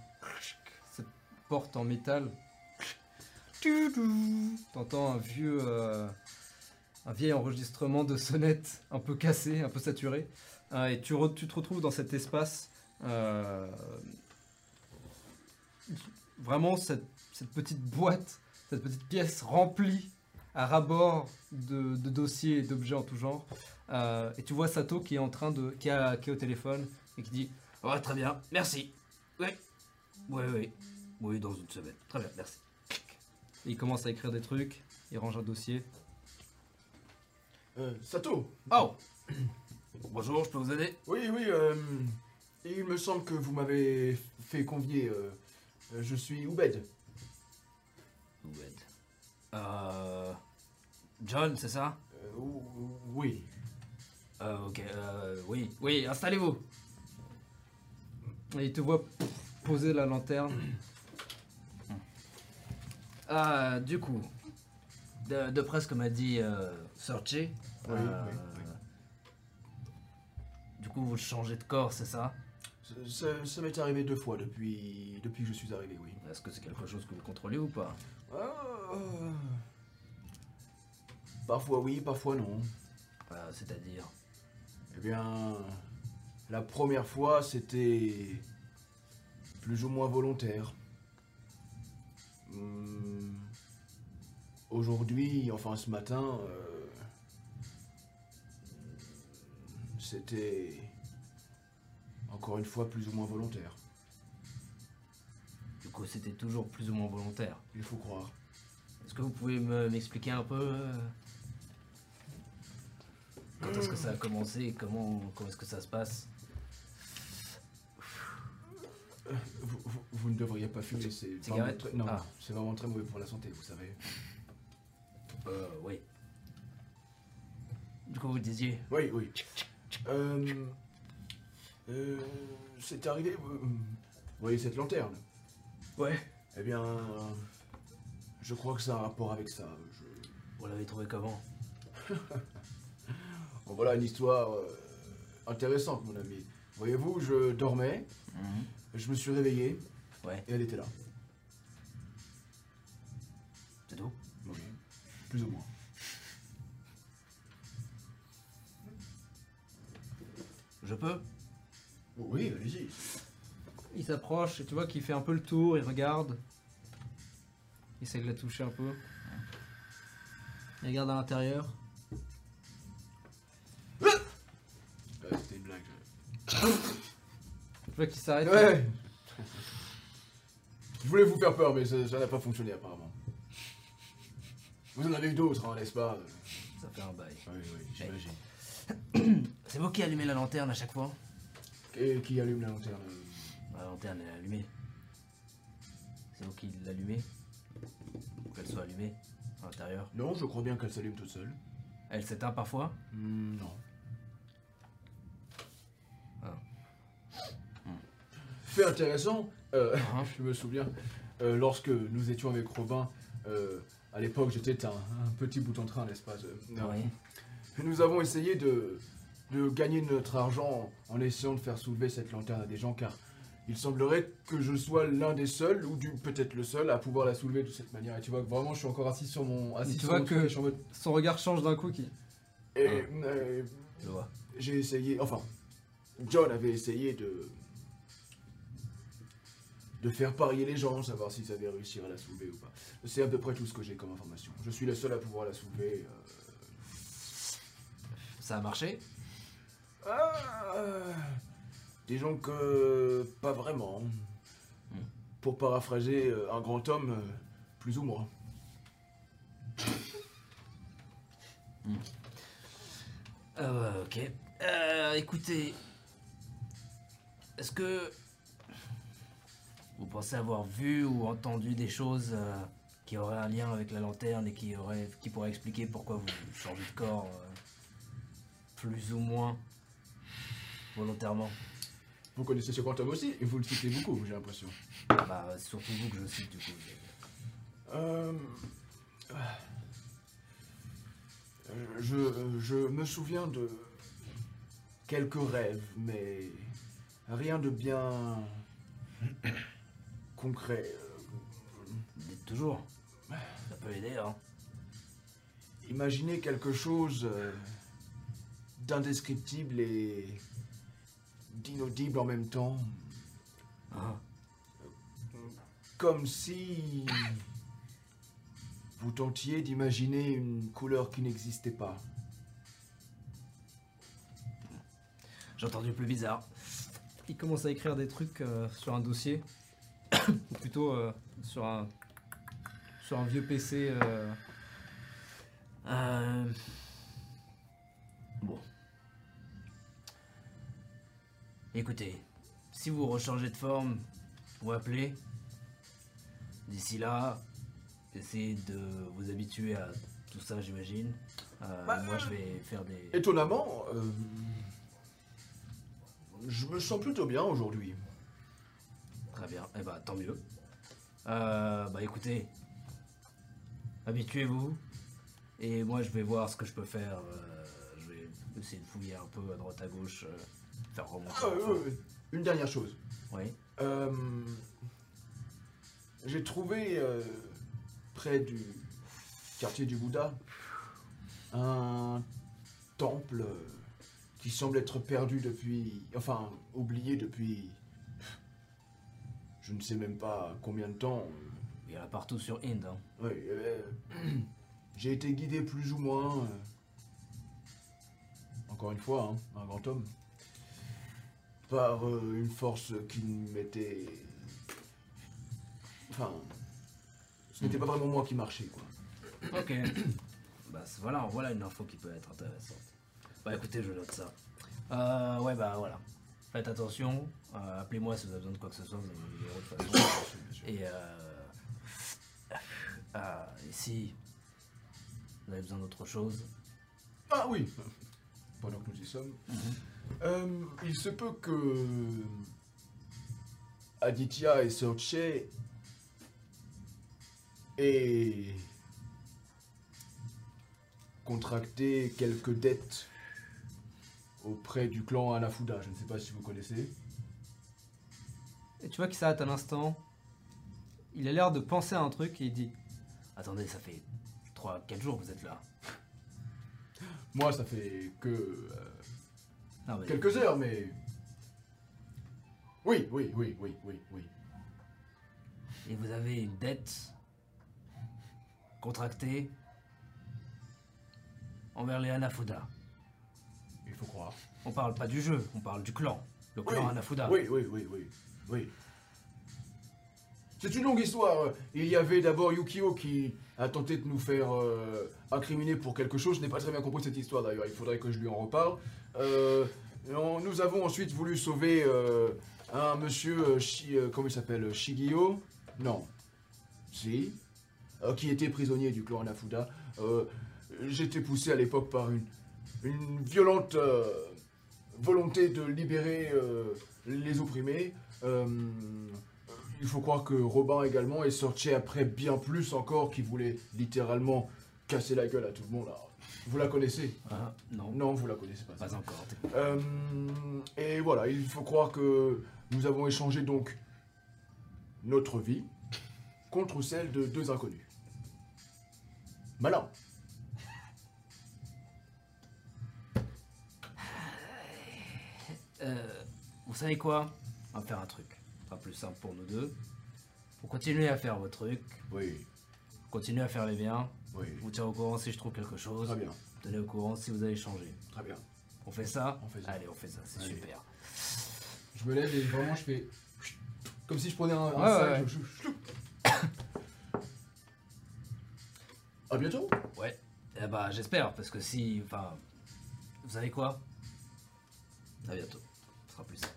cette porte en métal. T'entends un vieux... euh, un vieil enregistrement de sonnette un peu cassé, un peu saturé. Euh, et tu, re- tu te retrouves dans cet espace. vraiment cette, cette petite boîte, cette petite pièce remplie à ras-bord de, de dossiers et d'objets en tout genre. Et tu vois Sato qui est en train de. qui, a- qui est au téléphone et qui dit Oh, très bien, merci. Oui, oui, oui. Oui, dans une semaine. Très bien, merci. il commence à écrire des trucs, il range un dossier. Euh, Sato Oh Bonjour, je peux vous aider? Oui, oui, euh, il me semble que vous m'avez fait convier. euh, euh, je suis Oubed. Oued. Euh. John, c'est ça? Euh, ou- ou- oui. Euh, ok, euh, oui, oui, installez-vous. Et il te voit poser la lanterne. Ah, du coup, de, de près ce que m'a dit euh, Searchy, Oui, euh, oui, du coup vous changez de corps, c'est ça? Ça, ça- ça m'est arrivé deux fois depuis, depuis que je suis arrivé, oui. Est-ce que c'est quelque chose que vous contrôlez ou pas? Ah, euh, Parfois oui, parfois non. Euh, C'est-à-dire? Eh bien, la première fois, c'était plus ou moins volontaire. Hum, Aujourd'hui, enfin ce matin, euh, c'était encore une fois plus ou moins volontaire. Du coup c'était toujours plus ou moins volontaire. Il faut croire. Est-ce que vous pouvez me- m'expliquer un peu euh, quand est-ce que ça a commencé et comment, comment est-ce que ça se passe? Vous, vous- vous ne devriez pas fumer, c'est vraiment très, non, Ah. c'est vraiment très mauvais pour la santé, vous savez. Euh, oui. Du coup vous disiez Oui, oui. Euh, euh, c'est arrivé. Vous, vous voyez cette lanterne? Ouais. Eh bien, je crois que ça a un rapport avec ça. Je- Vous l'avez trouvé comment? Bon, voilà une histoire euh, intéressante, mon ami. Voyez-vous, je dormais, je me suis réveillé Ouais, et elle était là. c'est tout? Oui, plus ou moins. Je peux? Oui, allez-y. Il s'approche et tu vois qu'il fait un peu le tour, il regarde. Il essaie de la toucher un peu. Il regarde à l'intérieur. Ouais, C'était une blague. Tu vois qu'il s'arrête. Ouais. Je voulais vous faire peur, mais ça ça n'a pas fonctionné apparemment. Vous en avez eu d'autres, hein, n'est-ce pas? Ça fait un bail. Oui, oui, j'imagine. C'est vous qui allumez la lanterne à chaque fois? Et qui allume la lanterne? La lanterne est allumée. C'est vous qui l'allumez? Pour qu'elle soit allumée à l'intérieur? Non, je crois bien qu'elle s'allume toute seule. Elle s'éteint parfois? Hmm, non. Fait intéressant, euh, Hein je me souviens, euh, lorsque nous étions avec Robin, euh, à l'époque j'étais un, un petit bout en train, n'est-ce pas. Oui. Nous avons essayé de, de gagner notre argent en essayant de faire soulever cette lanterne à des gens, car il semblerait que je sois l'un des seuls, ou peut-être le seul, à pouvoir la soulever de cette manière. Et tu vois que vraiment, je suis encore assis sur mon. Assis tu sur vois mon que- truc Son regard change d'un coup. Qui... Et Ah. j'ai essayé. Enfin, John avait essayé de. De faire parier les gens, savoir s'ils avaient réussi à la soulever ou pas. C'est à peu près tout ce que j'ai comme information. Je suis le seul à pouvoir la soulever. euh, Ça a marché? Ah, euh, disons que pas vraiment. Hmm. Pour paraphraser euh, un grand homme, euh, plus ou moins. Ouais, ok. Euh, écoutez. Est-ce que. Pensez avoir vu ou entendu des choses euh, qui auraient un lien avec la lanterne et qui, auraient, qui pourraient expliquer pourquoi vous changez de corps euh, plus ou moins volontairement Vous connaissez ce quantum aussi et vous le citez beaucoup, j'ai l'impression. Bah, surtout vous que je cite du coup. Euh, Je, je me souviens de quelques rêves, mais rien de bien concret. Dites toujours. Ça peut aider, hein. Imaginez quelque chose euh, d'indescriptible et d'inaudible en même temps, Ah, comme si vous tentiez d'imaginer une couleur qui n'existait pas. J'ai entendu plus bizarre. Il commence à écrire des trucs euh, sur un dossier, plutôt euh, sur un sur un vieux PC. euh, Euh... Bon. Écoutez, si vous rechangez de forme, vous m'appelez. D'ici là, essayez de vous habituer à tout ça, j'imagine. Bah, moi, je vais faire des... Étonnamment, euh, je me sens plutôt bien aujourd'hui. Très bien. Eh bah, tant mieux. Euh, bah, écoutez, habituez-vous. Et moi, je vais voir ce que je peux faire. euh, je vais essayer de fouiller un peu à droite à gauche, euh, faire remonter. Ah, une dernière chose. Oui. Euh, J'ai trouvé euh, près du quartier du Bouddha un temple qui semble être perdu depuis, enfin oublié depuis, je ne sais même pas combien de temps. Il y en a partout sur Inde. hein. Oui, euh, j'ai été guidé plus ou moins, euh, encore une fois, hein, un grand homme, par euh, une force qui m'était... Enfin, ce n'était pas vraiment moi qui marchais, quoi. Ok. bah voilà, voilà une info qui peut être intéressante. Bah écoutez, je note ça. Euh, ouais bah voilà. Faites attention. euh, Appelez-moi si vous avez besoin de quoi que ce soit. Vous avez mon numéro de toute façon. Et euh, et si vous avez besoin d'autre chose, Ah oui Pendant que nous y sommes. Euh, il se peut que Aditya et Sorche aient contracté quelques dettes auprès du clan Anafuda. Je ne sais pas si vous connaissez. Et tu vois qu'il s'arrête un instant. Il a l'air de penser à un truc et il dit attendez, ça fait 3-4 jours que vous êtes là. Moi, ça fait que euh, Non, mais quelques heures, mais... Oui, oui, oui, oui, oui, oui. Et vous avez une dette contractée envers les Hanafuda. Faut croire. On parle pas du jeu, on parle du clan. Le clan Oui, Hanafuda. Oui, oui, oui, oui, oui. C'est une longue histoire. Il y avait d'abord Yukio qui a tenté de nous faire euh, incriminer pour quelque chose. Je n'ai pas très bien compris cette histoire d'ailleurs. Il faudrait que je lui en reparle. Euh, on- nous avons ensuite voulu sauver euh, un monsieur, euh, comment il s'appelle Shigio? Non. Si. Qui était prisonnier du clan Anafuda. J'étais poussé à l'époque par une, une violente euh, volonté de libérer euh, les opprimés. Euh, il faut croire que Robin également est sorti après bien plus encore qui voulait littéralement casser la gueule à tout le monde. Alors, vous la connaissez? Ah, non, Non, vous la connaissez pas. pas encore. Euh, et voilà, il faut croire que Nous avons échangé donc notre vie contre celle de deux inconnus. Malin. Euh, vous savez quoi? On va faire un truc. Ce sera plus simple pour nous deux. Vous continuez à faire vos trucs, Oui, continuez à faire les biens. oui. Je vous tiens au courant si je trouve quelque chose. Très bien, Tenez au courant si vous avez changé. très bien. On fait ça? On fait ça. Allez, on fait ça, c'est Allez. super. Je me lève et vraiment je fais. Comme si je prenais un, un Ouais, sac. ouais. je- je- je- À bientôt. Eh bah, j'espère, parce que si. Enfin. Vous savez quoi? À bientôt. Sera plus simple.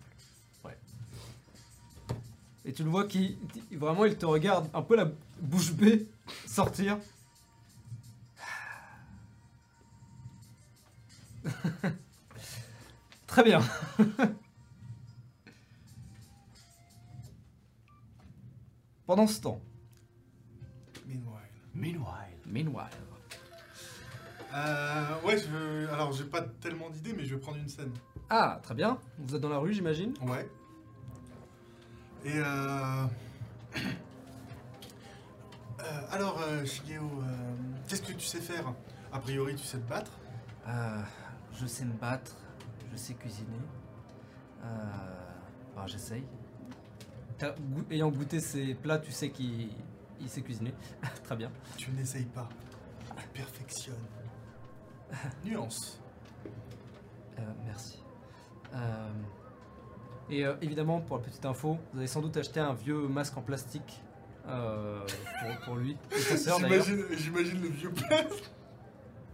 Et tu le vois qui vraiment il te regarde un peu la bouche bée sortir. Très bien. Pendant ce temps, Meanwhile. Meanwhile. Meanwhile. Euh, ouais, je... alors j'ai pas tellement d'idées, mais je vais prendre une scène. ah très bien. Vous êtes dans la rue, j'imagine. Ouais. Et euh... euh, alors, euh, Shigeo, euh, qu'est-ce que tu sais faire A priori, tu sais te battre. Euh, je sais me battre, je sais cuisiner. Euh, enfin, j'essaye. Ayant goûté ces plats, tu sais qu'il il sait cuisiner. très bien. Tu n'essayes pas. Tu perfectionnes. Nuance. Euh, merci. Euh, et euh, évidemment, pour la petite info, vous avez sans doute acheté un vieux masque en plastique pour, pour lui et sa sœur d'ailleurs. J'imagine j'imagine le vieux pla-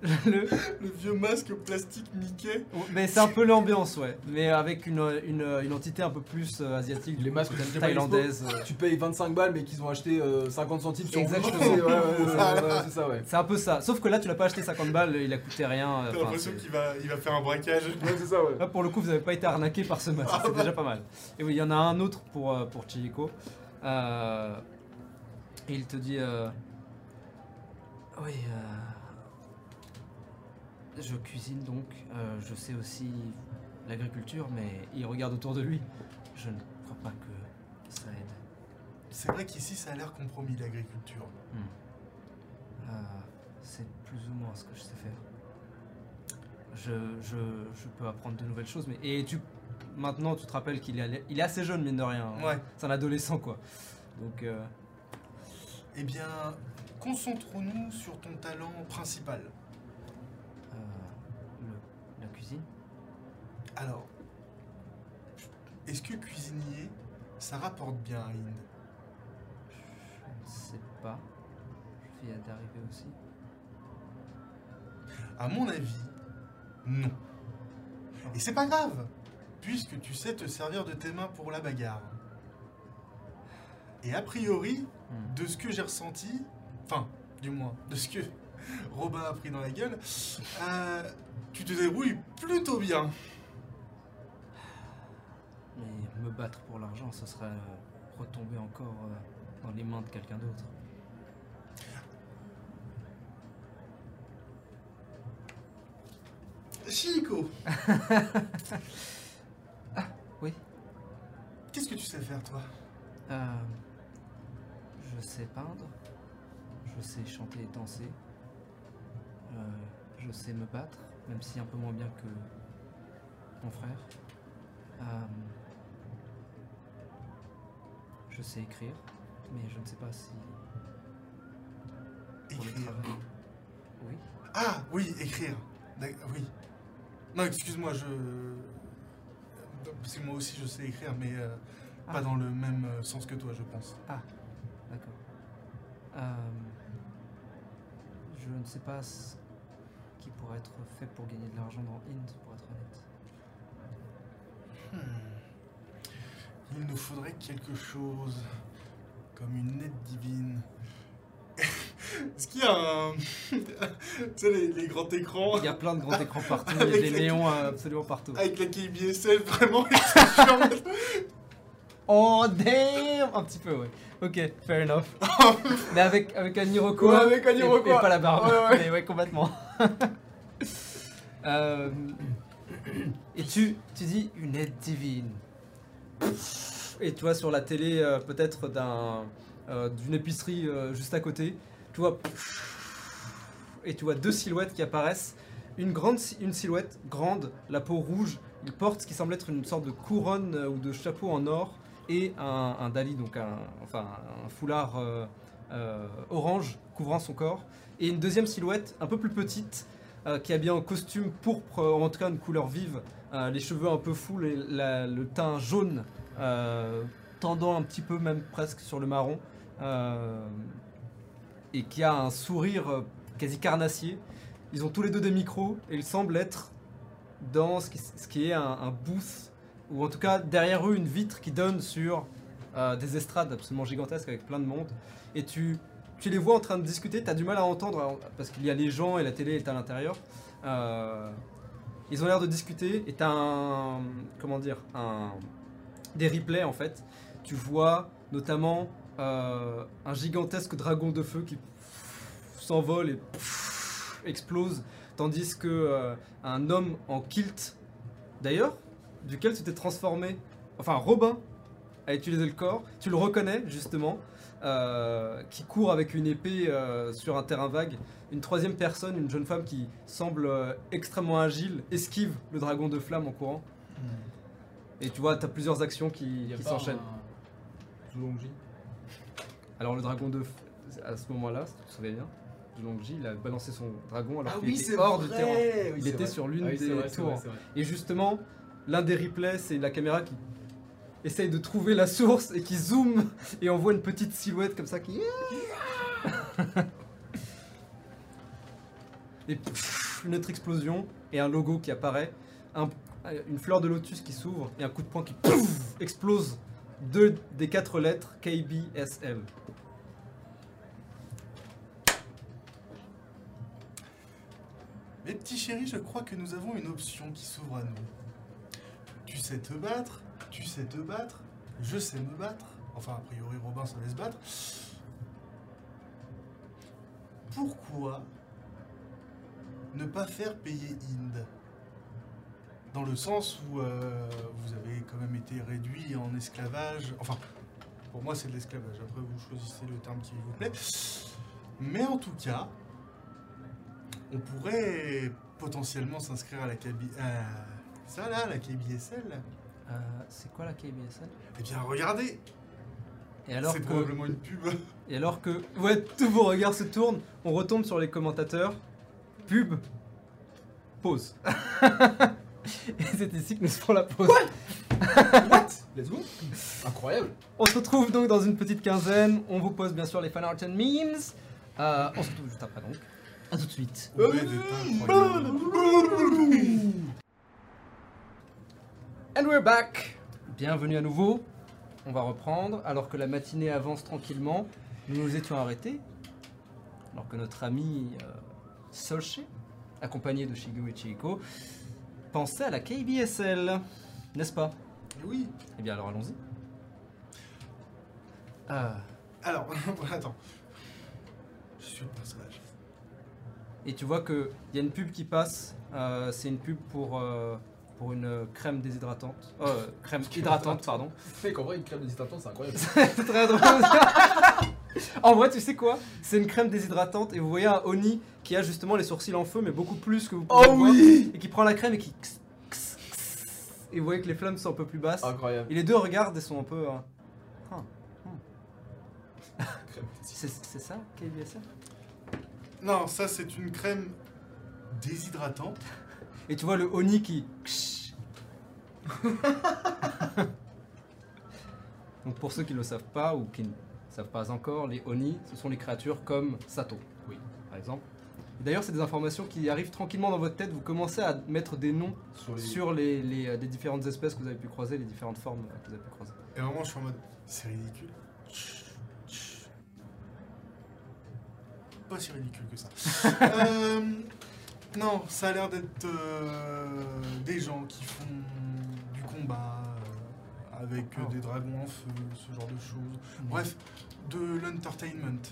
Le- le vieux masque plastique Mickey. Mais c'est un peu l'ambiance, ouais. Mais avec une, une, une entité un peu plus euh, asiatique, Les masques peut-être que j'ai pas thaïlandaise. euh. Tu payes 25 balles mais qu'ils ont acheté euh, 50 centimes sur Exactement. Ouais, ouais, ouais, ouais, ouais, c'est ça, ouais. C'est un peu ça. Sauf que là, tu l'as pas acheté 50 balles, il a coûté rien. euh, T'as l'impression qu'il va, il va faire un braquage. Ouais, c'est ça, ouais. Là, pour le coup, vous n'avez pas été arnaqué par ce masque. C'est déjà pas mal. Et oui, il y en a un autre pour, euh, pour Chihiko. Euh, et il te dit euh, Oui, euh, je cuisine donc. euh, je sais aussi l'agriculture, mais il regarde autour de lui. Je ne crois pas que ça aide. C'est vrai qu'ici, ça a l'air compromis, l'agriculture. Euh, c'est plus ou moins ce que je sais faire. Je, je, je peux apprendre de nouvelles choses, mais et tu maintenant tu te rappelles qu'il est, il est assez jeune mine de rien. hein. Ouais. C'est un adolescent quoi. Donc euh, Eh bien, concentrons-nous sur ton talent principal. Alors, est-ce que cuisinier, ça rapporte bien à Inde Je ne sais pas. Je viens d'arriver aussi. À mon avis, non. Et c'est pas grave, puisque tu sais te servir de tes mains pour la bagarre. Et a priori, Hmm. de ce que j'ai ressenti, enfin, du moins, de ce que Robin a pris dans la gueule, euh, tu te débrouilles plutôt bien. Me battre pour l'argent, ce serait euh, retomber encore euh, dans les mains de quelqu'un d'autre. Chico oui. Qu'est-ce que tu sais faire, toi? Euh, je sais peindre, je sais chanter et danser, Euh, je sais me battre, même si un peu moins bien que mon frère. Euh, je sais écrire, mais je ne sais pas si pour le Écrire. travail. Oui. Ah, oui, écrire. D'ac- Oui. Non, excuse-moi, je... Parce que moi aussi, je sais écrire, mais euh, Ah. pas dans le même euh, sens que toi, je pense. D'accord. Euh, je ne sais pas ce qui pourrait être fait pour gagner de l'argent dans Inde, pour être honnête. Il nous faudrait quelque chose comme une aide divine. Est-ce qu'il y a un... tu sais, les, les grands écrans? Il y a plein de grands écrans partout, il y a Avec des la- néons euh, absolument partout. avec la KBSL, vraiment. Oh damn Un petit peu, ouais. Ok, fair enough. Mais avec, avec un Hiroko. Ouais, avec un et- Hiroko. Et, pas la barbe. Ouais, ouais. Mais ouais, complètement. Euh, et tu, tu dis une aide divine. Et tu vois sur la télé euh, peut-être euh, d'une épicerie euh, juste à côté, tu vois et tu vois deux silhouettes qui apparaissent. Une silhouette grande, la peau rouge, il porte ce qui semble être une sorte de couronne ou de chapeau en or et un, dali donc un un foulard orange couvrant son corps et une deuxième silhouette un peu plus petite euh, qui est habillée en costume pourpre, euh, en tout cas une couleur vive, euh, les cheveux un peu fous, le teint jaune, tendant un petit peu même presque sur le marron, et qui a un sourire quasi carnassier. Ils ont tous les deux des micros et ils semblent être dans ce qui, est un, booth, ou en tout cas derrière eux une vitre qui donne sur des estrades absolument gigantesques avec plein de monde. Et tu, tu les vois en train de discuter, tu as du mal à entendre alors, parce qu'il y a les gens et la télé est à l'intérieur. Euh, ils ont l'air de discuter et tu as un. Comment dire un, Des replays en fait. Tu vois notamment euh, un gigantesque dragon de feu qui s'envole et explose, tandis que euh, un homme en kilt, d'ailleurs, duquel tu t'es transformé, enfin Robin a utilisé le corps, tu le reconnais justement, euh, qui court avec une épée euh, sur un terrain vague. Une troisième personne, une jeune femme qui semble euh, extrêmement agile, esquive le dragon de flamme en courant. Et tu vois, tu as plusieurs actions qui, s'enchaînent. un Zulongji? Alors le dragon de f- à ce moment-là, si tu te souviens bien, Zulongji, il a balancé son dragon alors Ah qu'il oui, était c'est hors du vrai terrain. Oui, Il c'est était vrai. sur l'une Ah oui, c'est des vrai, c'est tours. vrai, c'est vrai. Et justement, l'un des replays, c'est la caméra qui essaye de trouver la source et qui zoome et on voit une petite silhouette comme ça qui. et une autre explosion et un logo qui apparaît, un- une fleur de lotus qui s'ouvre et un coup de poing qui explose deux des quatre lettres KBSL. Mes petits chéris, je crois que nous avons une option qui s'ouvre à nous. Tu sais te battre, tu sais te battre, je sais me battre. Enfin, a priori, Robin se laisse battre. Pourquoi ne pas faire payer Inde Dans le sens où euh, vous avez quand même été réduit en esclavage. Enfin, pour moi, c'est de l'esclavage. Après, vous choisissez le terme qui vous plaît. Mais en tout cas, on pourrait potentiellement s'inscrire à la KB... à ça là, la KBSL. Euh, c'est quoi la KBSL Eh bien, regardez Et alors C'est que probablement une pub. Et alors que ouais, tous vos regards se tournent, on retombe sur les commentateurs. Pub. Pause. Et c'est ici que nous ferons la pause. What? Let's go Incroyable On se retrouve donc dans une petite quinzaine. On vous pose bien sûr les fanart and memes. Euh, on se retrouve juste après donc. A tout de suite. And we're back. Bienvenue à nouveau. On va reprendre alors que la matinée avance tranquillement. Nous nous étions arrêtés alors que notre ami euh, Solche, accompagné de Shigu et Chihiko, pensait à la KBSL, n'est-ce pas? Oui. Eh bien alors allons-y. Ah, Alors, attends. Je suis le personnage. et tu vois que il y a une pub qui passe. euh, c'est une pub pour euh, pour une crème déshydratante. Euh, crème hydratante, pardon. Mec, en vrai, une crème d'hydratante, c'est incroyable. C'est très drôle. en vrai, tu sais quoi? C'est une crème déshydratante et vous voyez un Oni qui a justement les sourcils en feu, mais beaucoup plus que vous pouvez Oh voir, oui et qui prend la crème et qui et vous voyez que les flammes sont un peu plus basses. Incroyable. Et les deux regardent et sont un peu. euh, Ah, Crème. c'est c'est ça, KBSL Non, ça c'est une crème déshydratante. Et tu vois le Oni qui. Donc pour ceux qui ne le savent pas ou qui ne savent pas encore, les Oni, ce sont les créatures comme Sato, Oui. par exemple. D'ailleurs, c'est des informations qui arrivent tranquillement dans votre tête. Vous commencez à mettre des noms Sur les... sur les, les, euh, les différentes espèces que vous avez pu croiser, les différentes formes que vous avez pu croiser. Et vraiment, je suis en mode. C'est ridicule. Pas si ridicule que ça. Euh, non, ça a l'air d'être euh, des gens qui font du combat euh, avec euh, Oh. des dragons en feu, ce genre de choses. Bref, de l'entertainment.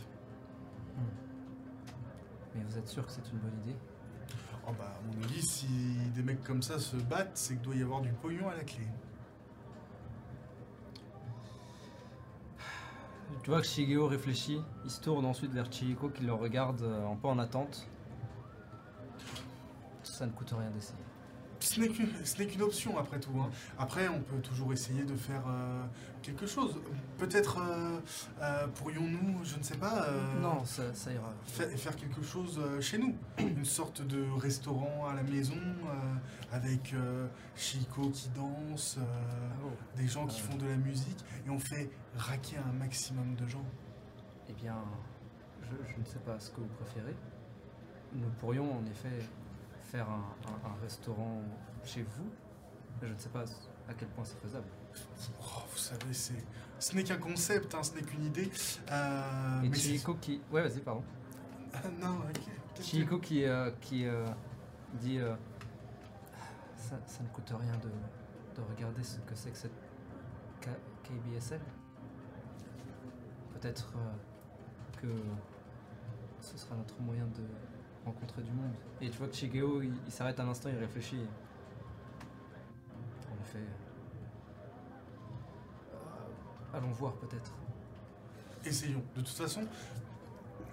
Mais vous êtes sûr que c'est une bonne idée? Oh bah, à mon avis, si des mecs comme ça se battent, c'est qu'il doit y avoir du pognon à la clé. Tu vois que Shigeo réfléchit, il se tourne ensuite vers Chihiko qui le regarde un peu en attente. Ça ne coûte rien d'essayer. Ce n'est qu'une option après tout. hein. Après, on peut toujours essayer de faire euh, quelque chose. Peut-être euh, euh, pourrions-nous, je ne sais pas, non, ça, ça ira. fa- faire quelque chose chez nous. Une sorte de restaurant à la maison avec Chico qui danse, Oh. des gens qui Euh. font de la musique et on fait raquer un maximum de gens. Eh bien, je, je ne sais pas ce que vous préférez. Nous pourrions en effet faire un, un- un restaurant chez vous. Je ne sais pas à quel point c'est faisable. Oh, vous savez, c'est, ce n'est qu'un concept, hein, ce n'est qu'une idée. Euh, Et mais Chihiko qui... Ouais, vas-y, pardon. Ah, non, ok. Chihiko qui, euh, qui euh, dit euh, ça, ça ne coûte rien de, de regarder ce que c'est que cette K- KBSL. Peut-être que ce sera notre moyen de rencontrer du monde. Et tu vois que Shigeo, il, il s'arrête un instant, il réfléchit. En effet. euh, allons voir peut-être. Essayons. De toute façon,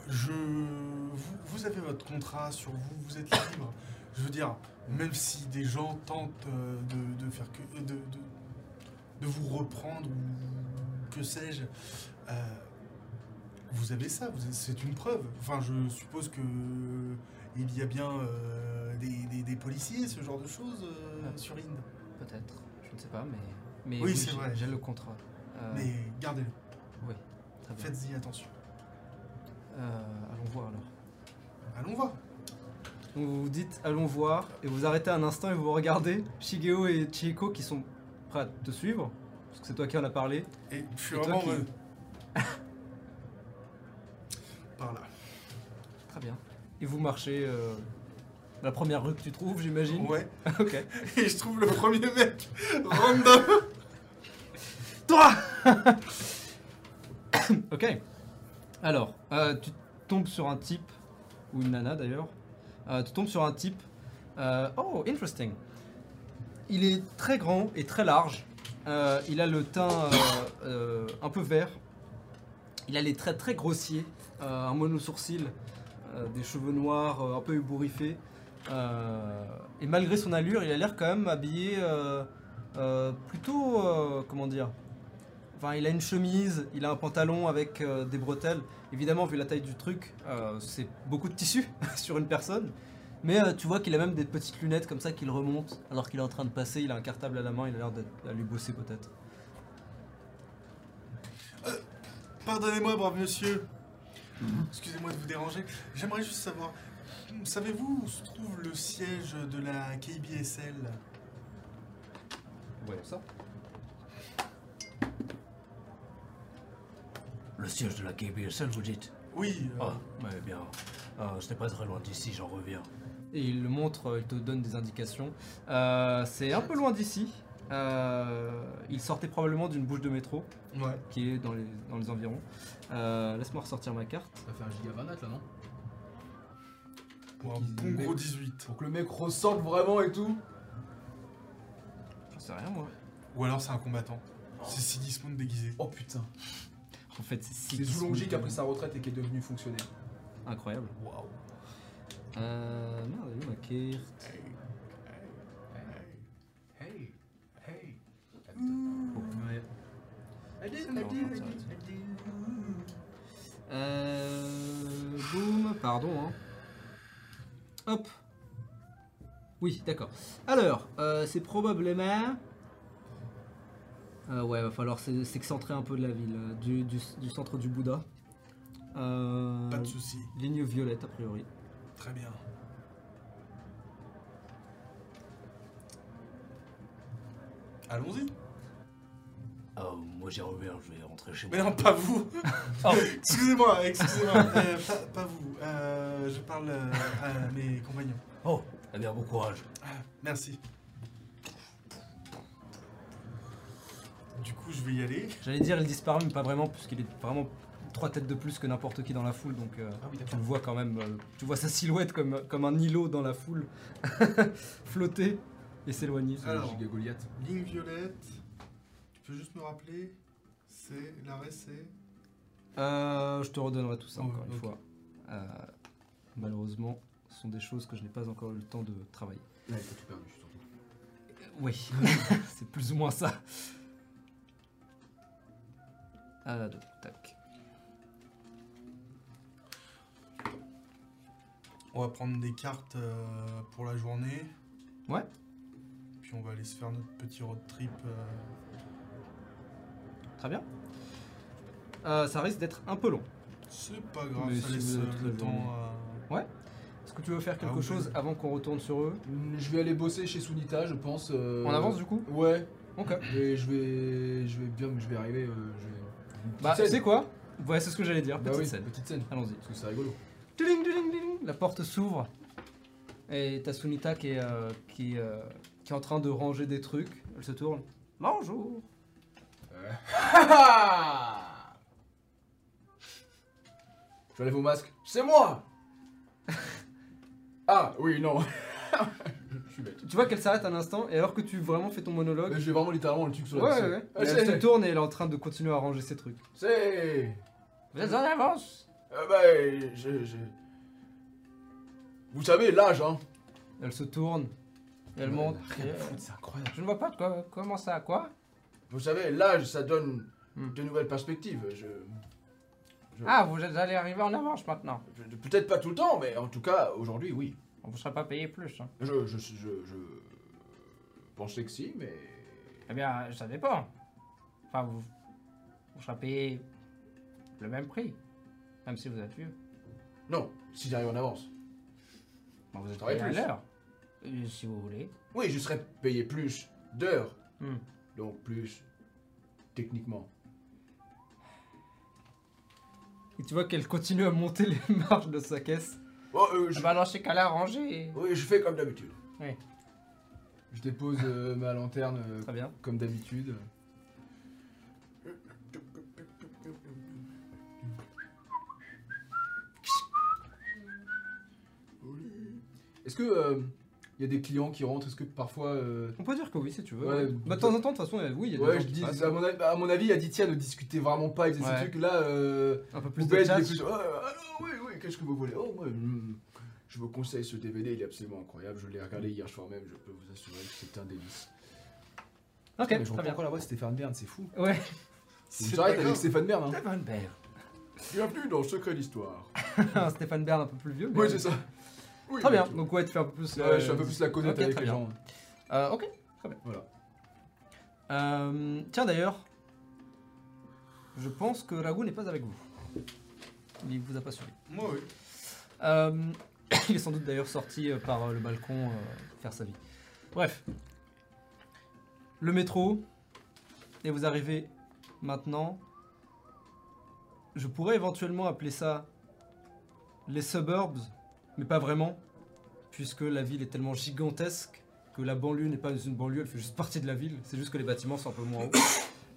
je, vous, vous avez votre contrat sur vous, vous êtes libre. Je veux dire, même si des gens tentent euh, de, de faire que de, de, de vous reprendre ou que sais-je, euh, vous avez ça. C'est une preuve. Enfin, je suppose que il y a bien euh, des, des- des policiers, ce genre de choses euh, Ah. sur Inde. Peut-être. Je ne sais pas, mais. mais Oui, c'est j'ai- vrai. J'ai le contrat. Euh, Mais gardez-le. très bien. Faites-y attention. Allons voir alors. Allons voir. Donc vous vous dites allons voir et vous arrêtez un instant et vous regardez Shigeo et Chihiko qui sont prêts à te suivre parce que c'est toi qui en as parlé. Et je suis Et vraiment. qui- en mode- Par là. Très bien. Et vous marchez euh, la première rue que tu trouves, j'imagine? Ouais. ok. Et je trouve le premier mec random. Toi Ok. Alors, euh, tu tombes sur un type, ou une nana d'ailleurs. Euh, tu tombes sur un type. oh, interesting. Il est très grand et très large. Il a le teint un peu vert. Il a les traits très grossiers, un mono-sourcil, euh, des cheveux noirs euh, un peu ébouriffés. Euh, et malgré son allure, il a l'air quand même habillé euh, euh, plutôt. euh, comment dire Enfin, il a une chemise, il a un pantalon avec euh, des bretelles. Évidemment, vu la taille du truc, euh, c'est beaucoup de tissu sur une personne. Mais euh, tu vois qu'il a même des petites lunettes comme ça qu'il remonte alors qu'il est en train de passer. Il a un cartable à la main, il a l'air d'être- d'aller bosser peut-être. Pardonnez-moi, brave monsieur. Excusez-moi de vous déranger. J'aimerais juste savoir. Savez-vous où se trouve le siège de la KBSL Voyons ça. Le siège de la KBSL, vous dites? Oui. euh, Ah, mais bien. Ah, ce n'est pas très loin d'ici, j'en reviens. Et il le montre, euh, il te donne des indications. Euh, c'est un peu loin d'ici. Euh, il sortait probablement d'une bouche de métro Ouais. qui est dans les, dans les environs. Euh, Laisse-moi ressortir ma carte. Ça fait un giga 20 là, non Bon, un bon gros 18. Pour que le mec ressorte vraiment et tout. J'en sais rien moi. Ou alors c'est un combattant. C'est Sigismund déguisé. Oh putain. En fait, c'est C'est Zoulongi qui a pris sa retraite et qui est devenu fonctionnaire. Incroyable. Waouh. Euh, merde, elle est où ma carte Hey. Hey. Ouais. Euh, boum, pardon. Hein. Hop. Oui, d'accord. Alors, euh, c'est probablement. Euh, ouais, va falloir s'e- s'excentrer un peu de la ville, euh, du, du- du centre du Bouddha. Pas de soucis. ligne violette, a priori. Très bien. Allons-y. Oh, moi j'y reviens, je vais rentrer chez moi. Mais non, pas vous. Oh. excusez-moi, excusez-moi. Euh, pas, pas vous. Euh, je parle euh, à mes compagnons. Oh, eh bien, bon courage. Ah, merci. Du coup, je vais y aller. J'allais dire il disparaît, mais pas vraiment, puisqu'il est vraiment trois têtes de plus que n'importe qui dans la foule, donc Ah oui, tu le vois quand même. tu vois sa silhouette comme, comme un îlot dans la foule, flotter et s'éloigner. C'est un Alors. giga Goliath. Ligne violette. Tu peux juste me rappeler C'est l'arrêt, c'est? Euh, je te redonnerai tout ça encore une fois. Euh, malheureusement, ce sont des choses que je n'ai pas encore eu le temps de travailler. Là, t'as tout perdu, surtout. Oui, c'est plus ou moins ça. Ah, donc, tac. On va prendre des cartes euh, pour la journée. Ouais. Puis on va aller se faire notre petit road trip. euh, Très bien. Euh, ça risque d'être un peu long. C'est pas grave, Mais ça si laisse vous euh, le le temps à... Est-ce que tu veux faire quelque Ah, oui. chose avant qu'on retourne sur eux? Je vais aller bosser chez Sunita, je pense. euh, En avance du coup? Ouais. Ok. Et je vais, je vais bien, je vais arriver. euh, je vais... Bah, scène. c'est quoi? Ouais, c'est ce que j'allais dire. Bah Petite oui, scène. petite scène. Allons-y. Parce que c'est rigolo. Tuling, tuling, tuling. La porte s'ouvre. Et t'as Sunita qui est, euh, qui, euh, qui est en train de ranger des trucs. Elle se tourne. Bonjour. J'enlève vos masques. C'est moi Ah, oui, non. je suis bête. Tu vois qu'elle s'arrête un instant et alors que tu vraiment fais ton monologue. Mais je vais vraiment littéralement le truc sur la ouais. Ah, Et elle se tourne et elle est en train de continuer à ranger ses trucs. C'est. Vous êtes en avance Euh, bah, je, je- Vous savez, l'âge, hein. Elle se tourne. Elle monte. Rien à Et, foutre, c'est incroyable. Je ne vois pas de quoi. Comment ça Quoi Vous savez, l'âge, ça donne Hmm. de nouvelles perspectives. Je. je- Ah, vous êtes allé arriver en avance maintenant. je- Peut-être pas tout le temps, mais en tout cas, aujourd'hui, oui. On vous sera pas payé plus. hein. Je, je, je, je pensais que si, mais. Eh bien, ça dépend. Enfin, vous, vous serez payé le même prix. Même si vous êtes vieux. Non, si j'arrive en avance. Bon, vous êtes payé à l'heure. Euh, Si vous voulez. Oui, je serais payé plus d'heures, Hmm. donc plus techniquement. Et tu vois qu'elle continue à monter les marches de sa caisse. Oh, euh, je, Bah, dans ces cas-là, rangez. oui, je fais comme d'habitude. Je dépose euh, ma lanterne euh, Très bien. comme d'habitude. Est-ce que euh, il y a des clients qui rentrent Est-ce que parfois euh, On peut dire que oui, si tu veux. Ouais, Bah, de temps en temps, de toute façon, oui, il y a des Ouais, gens je qui dis, passent. à mon, avis, à mon avis, Aditya ne discutait vraiment pas, il faisait Ouais. ces trucs là. Euh, Un peu plus vous de plus. Ah, ah, oui, oui, qu'est-ce que vous voulez? Oh, moi, je vous conseille ce DVD, il est absolument incroyable. Je l'ai regardé hier soir même, je peux vous assurer que c'est un délice. Ok, Mais très bien. encore la voix de Stéphane Bern, c'est fou. Ouais. Soirée avec Stéphane Bern. Hein. Stéphane Bern. Bienvenue dans Secret d'Histoire. Stéphane Bern un peu plus vieux. mais- Oui, c'est ça. Oui, Très bien. Donc, ouais, tu fais un peu plus. Ouais, euh, je suis un peu plus la connaître ok, avec très les bien. gens. Euh, ok, très bien. Voilà. Euh, tiens d'ailleurs, je pense que Ragout n'est pas avec vous. Il vous a pas suivi. Moi, oui. Euh, il est sans doute d'ailleurs sorti euh, par euh, le balcon euh, faire sa vie. Bref. Le métro. Et vous arrivez maintenant. Je pourrais éventuellement appeler ça les suburbs, mais pas vraiment. Puisque la ville est tellement gigantesque que la banlieue n'est pas une banlieue, elle fait juste partie de la ville. C'est juste que les bâtiments sont un peu moins hauts.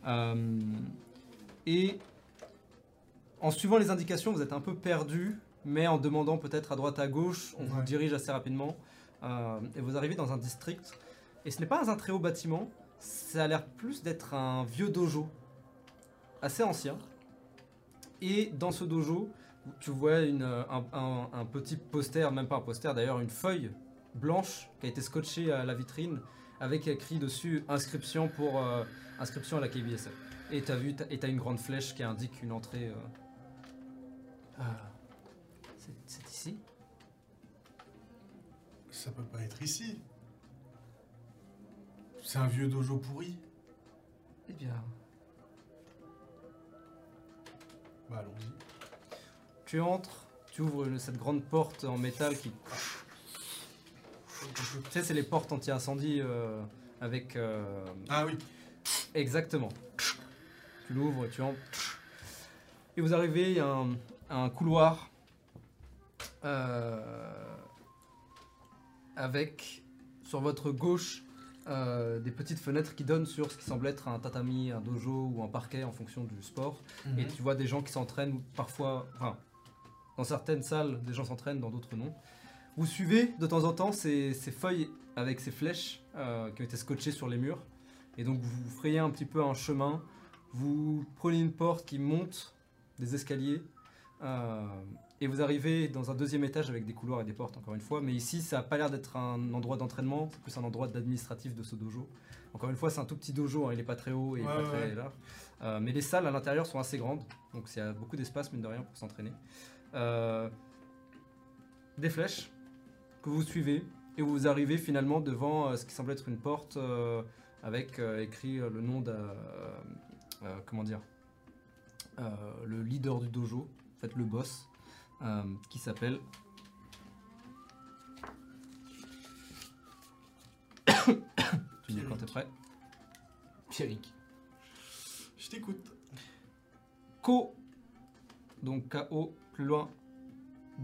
Euh, et en suivant les indications, vous êtes un peu perdu, mais en demandant peut-être à droite à gauche, on vous dirige assez rapidement. Euh, et vous arrivez dans un district. Et ce n'est pas un très haut bâtiment, ça a l'air plus d'être un vieux dojo, assez ancien. Et dans ce dojo, tu vois une, euh, un, un- un petit poster, même pas un poster d'ailleurs, une feuille blanche qui a été scotchée à la vitrine avec écrit dessus inscription pour euh, inscription à la KBSF. Et t'as vu, et t'as une grande flèche qui indique une entrée. euh, ah, c'est- c'est ici Ça peut pas être ici. C'est un vieux dojo pourri. Eh bien, Bah, allons-y. Tu entres, tu ouvres une- cette grande porte en métal qui. Tu sais, c'est les portes anti-incendie euh, avec. euh, Ah oui. Exactement. Tu l'ouvres, tu entres. Et vous arrivez à un, à un couloir euh, avec sur votre gauche euh, des petites fenêtres qui donnent sur ce qui semble être un tatami, un dojo ou un parquet en fonction du sport. Mhm. Et tu vois des gens qui s'entraînent parfois, enfin, dans certaines salles, des gens s'entraînent, dans d'autres non. Vous suivez de temps en temps ces, ces feuilles avec ces flèches euh, qui ont été scotchées sur les murs. Et donc vous frayez un petit peu un chemin. Vous prenez une porte qui monte des escaliers. euh, et vous arrivez dans un deuxième étage avec des couloirs et des portes, encore une fois. Mais ici, ça n'a pas l'air d'être un endroit d'entraînement, c'est plus un endroit d'administratif de ce dojo. Encore une fois, c'est un tout petit dojo, hein, il n'est pas très haut et Ouais, pas ouais, très large. Euh, mais les salles à l'intérieur sont assez grandes, donc il y a beaucoup d'espace, mine de rien, pour s'entraîner. Euh, des flèches que vous suivez et vous arrivez finalement devant euh, ce qui semble être une porte euh, avec euh, écrit le nom de. euh, euh, comment dire euh, Le leader du dojo, en fait le boss, euh, qui s'appelle. tu dis quand t'es prêt? Pierrick. Je t'écoute. Ko, donc K-O, plus loin,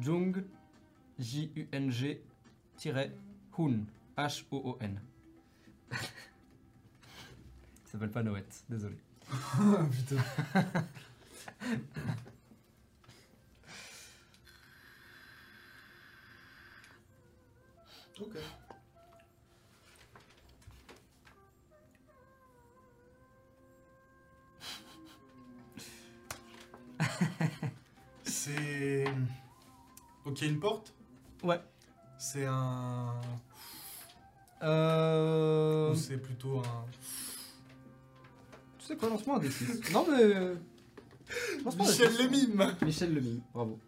Jung, J-U-N-G, tiret, Hun, H-O-O-N. Il s'appelle pas Noët, désolé. Putain. ok. C'est. Ok, une porte? Ouais. C'est un. Euh... Ou c'est plutôt un. Tu sais quoi, lance-moi un D6. non mais... euh, lance-moi un Michel D6. le mime Michel Lemime, bravo.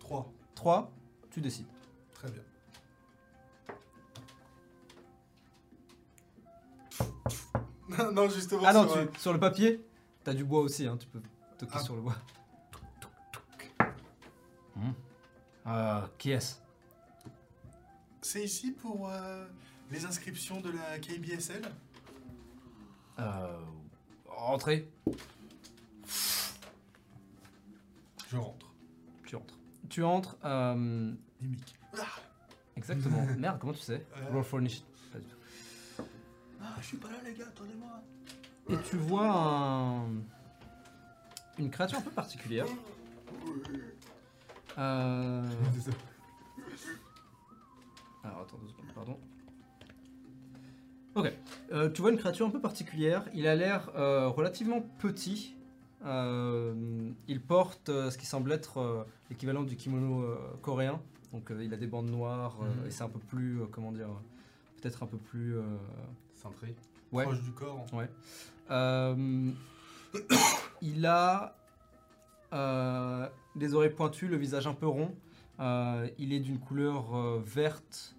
3. 3, tu décides. Très bien. non, justement. Ah non, sur, euh, tu, sur le papier, t'as du bois aussi, hein, tu peux toquer Ah. sur le bois. Euh, qui est-ce? C'est ici pour euh, les inscriptions de la KBSL Euh... Rentrez. Je rentre. Tu entres. Tu entres, euh... Mimique. Exactement. Merde, comment tu sais? Euh. Roll for initi- pas du tout. Ah, je suis pas là, les gars, attendez-moi. Et tu vois un... une créature un peu particulière. Euh... Alors attends deux secondes, pardon. Ok. Euh, tu vois une créature un peu particulière. Il a l'air euh, relativement petit. Euh, il porte ce qui semble être l'équivalent du kimono coréen. Donc il a des bandes noires Mhm. et c'est un peu plus, comment dire, peut-être un peu plus... Cintré. Ouais. Proche du corps. Euh, il a euh, des oreilles pointues, le visage un peu rond. Euh, il est d'une couleur euh, verte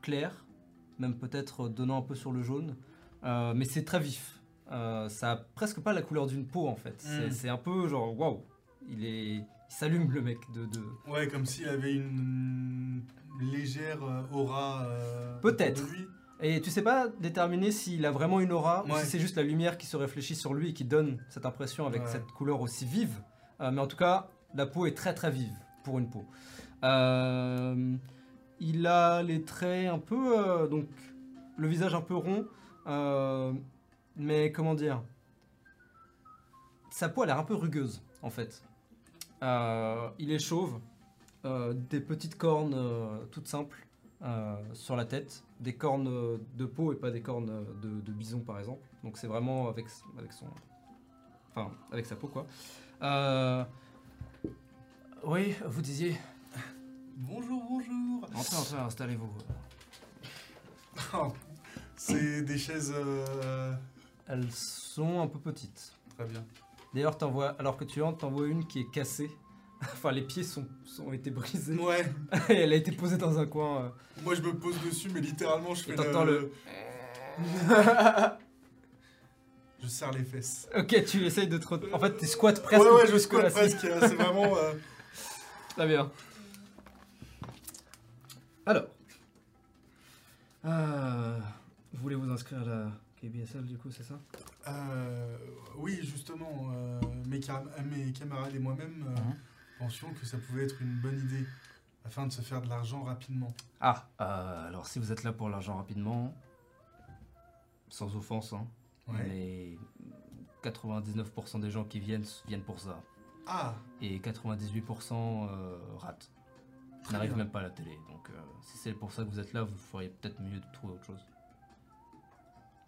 claire, même peut-être donnant un peu sur le jaune. Euh, mais c'est très vif. Euh, ça a presque pas la couleur d'une peau en fait. C'est- Mm. C'est un peu genre waouh. Il est, il s'allume le mec de. de... Ouais, comme s'il avait une légère euh, aura. euh, Peut-être. Et tu sais pas déterminer s'il a vraiment une aura ou si c'est juste la lumière qui se réfléchit sur lui et qui donne cette impression avec Ouais. cette couleur aussi vive? Euh, mais en tout cas, la peau est très très vive pour une peau. Euh, il a les traits un peu. euh, donc, le visage un peu rond. mais comment dire Sa peau a l'air un peu rugueuse en fait. Il est chauve. des petites cornes toutes simples sur la tête, des cornes de peau et pas des cornes de, de bison par exemple. Donc c'est vraiment avec, avec son, enfin avec sa peau quoi. Euh, Oui, vous disiez. Bonjour, bonjour. Entrez, entrez, installez-vous. Oh, C'est des chaises. euh, Elles sont un peu petites. Très bien. D'ailleurs, t'en vois- alors que tu entres, t'en vois une qui est cassée. enfin, les pieds sont, sont été brisés. Ouais, et elle a été posée dans un coin. euh. moi je me pose dessus, mais littéralement je fais t'entends le- je serre les fesses. Ok, tu essayes de te. En fait, tu squattes presque. ouais, ouais, je squatte presque. euh, C'est vraiment. euh, Très bien. Alors. Euh, vous voulez vous inscrire à la KBSL du coup, c'est ça? Euh, oui, justement, euh, mes, camarades et moi-même Mhm. pensions que ça pouvait être une bonne idée afin de se faire de l'argent rapidement. Ah, alors si vous êtes là pour l'argent rapidement, sans offense, hein, Ouais. mais 99% des gens qui viennent viennent pour ça. Ah, Et 98% euh, ratent. N'arrivent même pas à la télé. Donc euh, si c'est pour ça que vous êtes là, vous feriez peut-être mieux de trouver autre chose.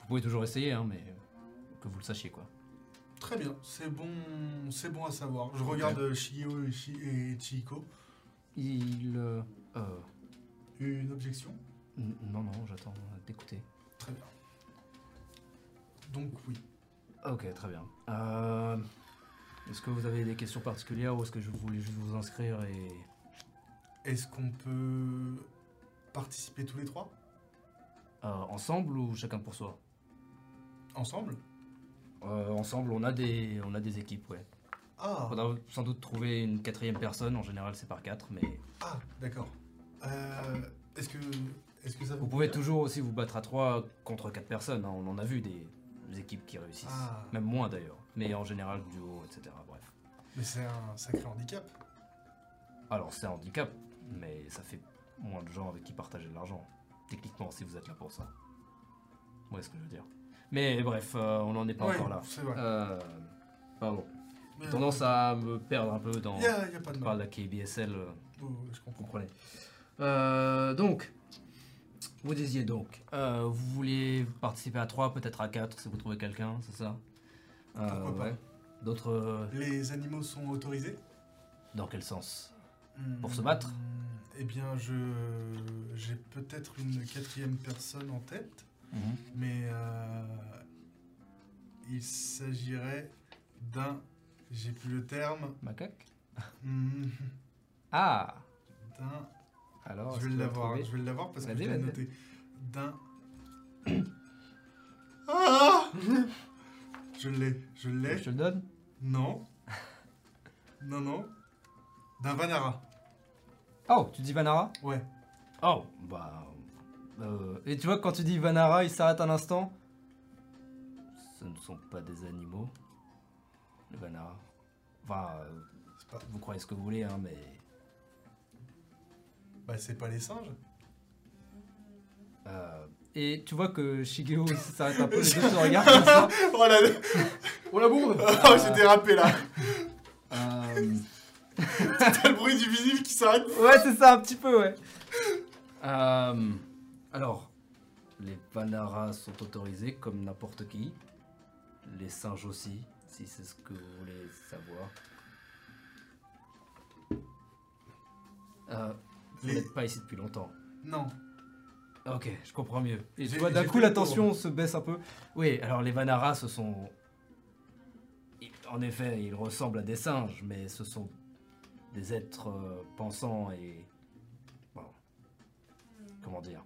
Vous pouvez toujours essayer, hein, mais euh, que vous le sachiez quoi. Très bien, c'est bon, c'est bon à savoir. Je regarde euh, Shigeo et, Chi- et Chihiko. Il. euh, Une objection? Non, non, j'attends d'écouter. Très bien. Donc oui. Ok, très bien. Euh, est-ce que vous avez des questions particulières ou est-ce que je voulais juste vous inscrire et. Est-ce qu'on peut participer tous les trois? Euh, ensemble ou chacun pour soi? Ensemble? Euh, Ensemble, on a des, on a des équipes, ouais. Ah, On a sans doute trouvé une quatrième personne, en général c'est par quatre, mais ah d'accord. Est-ce que, est-ce que ça vous pouvez toujours aussi vous battre à trois contre quatre personnes. hein. On en a vu des équipes qui réussissent, Ah. même moins d'ailleurs, mais en général duo, etc. Bref. Mais c'est un sacré handicap. Alors c'est un handicap, mais ça fait moins de gens avec qui partager de l'argent. Techniquement, si vous êtes là pour ça. Ouais, ce que je veux dire. Mais bref, euh, on n'en est pas Ouais, encore là. Vrai. Euh, pardon. J'ai tendance à me perdre un peu dans y a, y a pas de mal. la KBSL. euh, Oh, je Vous comprends. comprenez. Euh, donc, vous disiez donc, euh, vous vouliez participer à 3, peut-être à 4 si vous trouvez quelqu'un, c'est ça? Euh, Pourquoi pas. ouais. D'autres. euh, Les animaux sont autorisés? Dans quel sens? Pour se battre? Hmm, Eh bien, je j'ai peut-être une quatrième personne en tête, mais euh, il s'agirait d'un, j'ai plus le terme, Macaque? Hmm, Ah! D'un, Alors, je vais l'avoir, je vais l'avoir parce que je l'ai noté, d'un, ah, je l'ai, je l'ai, Je te le donne non, non, non, d'un Vanara, Oh, tu dis Vanara ouais. Oh, bah. euh, Et tu vois, quand tu dis Vanara, il s'arrête un instant. ce ne sont pas des animaux. Les Vanara. Enfin, euh, pas, vous croyez ce que vous voulez, hein, mais. Bah, c'est pas les singes. euh, Et tu vois que Shigeo s'arrête un peu, les deux se regardent comme ça. Oh Oh la bourde oh, j'ai dérapé là. euh, T'as le bruit du vinyle qui s'arrête. Ouais, c'est ça, un petit peu, ouais. Euh, alors, les Vanara sont autorisés comme n'importe qui. Les singes aussi, si c'est ce que vous voulez savoir. Euh, vous Les- n'êtes pas ici depuis longtemps. Non. Ok, je comprends mieux. Et tu vois, d'un coup, la tension se baisse un peu. Oui, alors les Vanara, ce sont... ils- En effet, ils ressemblent à des singes, mais ce sont des êtres euh, pensants et... Bon, comment dire?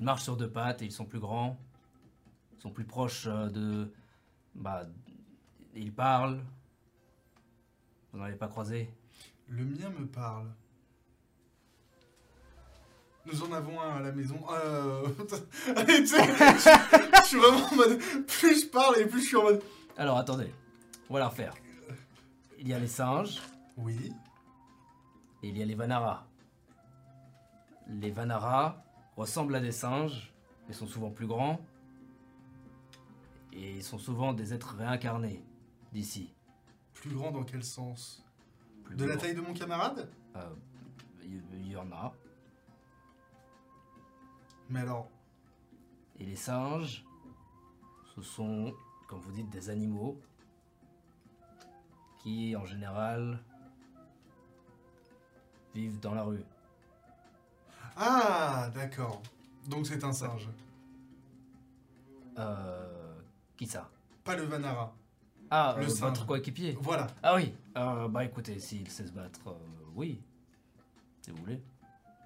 Ils marchent sur deux pattes et ils sont plus grands. Ils sont plus proches euh, de... Bah, ils parlent. Vous n'en avez pas croisé? Le mien me parle. Nous en avons un à la maison. Euh... Allez, je je suis vraiment en mode. Plus je parle et plus je suis en mode. Alors attendez, on va la refaire. Il y a les singes, Oui. Et il y a les Vanara. Les Vanara ressemblent à des singes, mais sont souvent plus grands. Et ils sont souvent des êtres réincarnés d'ici. Plus grand dans quel sens? Plus De la taille de mon camarade Euh, Il il y en a. Mais alors. Et les singes, ce sont, comme vous dites, des animaux qui, en général, vivent dans la rue. Ah, d'accord. Donc c'est un singe. Euh, qui ça? Pas le Vanara. Ah, Le euh, singe. votre coéquipier. Voilà. Ah oui, euh, bah écoutez, s'il sait se battre, euh, oui, si vous voulez.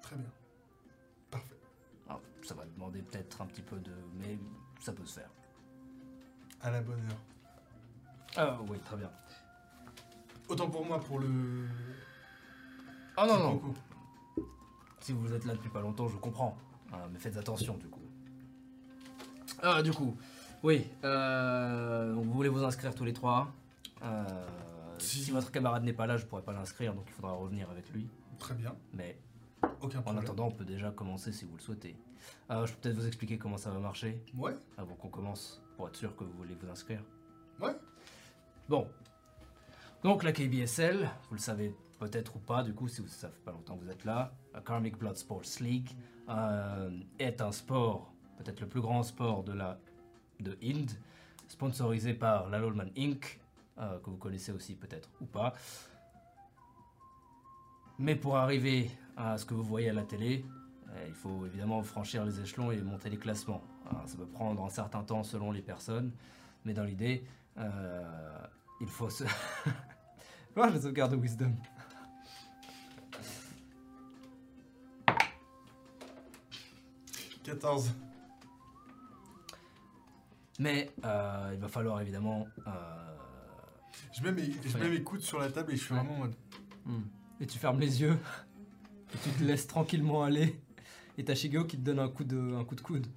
Très bien. Parfait. Alors, ça va demander peut-être un petit peu de... mais ça peut se faire. À la bonne heure. Ah oui, très bien. Autant pour moi pour le. Ah non, non, si vous êtes là depuis pas longtemps, je comprends. Ah, mais faites attention, du coup. Ah, du coup, oui, euh, vous voulez vous inscrire tous les trois. Euh, Si. si votre camarade n'est pas là, je pourrais pas l'inscrire, donc il faudra revenir avec lui. Très bien. Mais Aucun en attendant, on peut déjà commencer si vous le souhaitez. Euh, je peux peut-être vous expliquer comment ça va marcher. Ouais. avant qu'on commence, pour être sûr que vous voulez vous inscrire. Ouais. Bon. Donc la KBSL, vous le savez peut-être ou pas, du coup, si vous, ça fait pas longtemps que vous êtes là, la Karmic Blood Sports League euh, est un sport, peut-être le plus grand sport de la de Inde, sponsorisé par la Lawman Inc., euh, que vous connaissez aussi peut-être ou pas. Mais pour arriver à ce que vous voyez à la télé, euh, il faut évidemment franchir les échelons et monter les classements. Alors, ça peut prendre un certain temps selon les personnes, mais dans l'idée, euh, il faut se... Voir la sauvegarde de Wisdom. « 14. Mais euh, il va falloir évidemment... euh, Je mets, mes, je mets mes coudes sur la table et je suis Ouais. vraiment en mode. hmm. Et tu fermes les yeux. Et tu te laisses tranquillement aller. Et t'as Shigeo qui te donne un coup de, un coup de coude.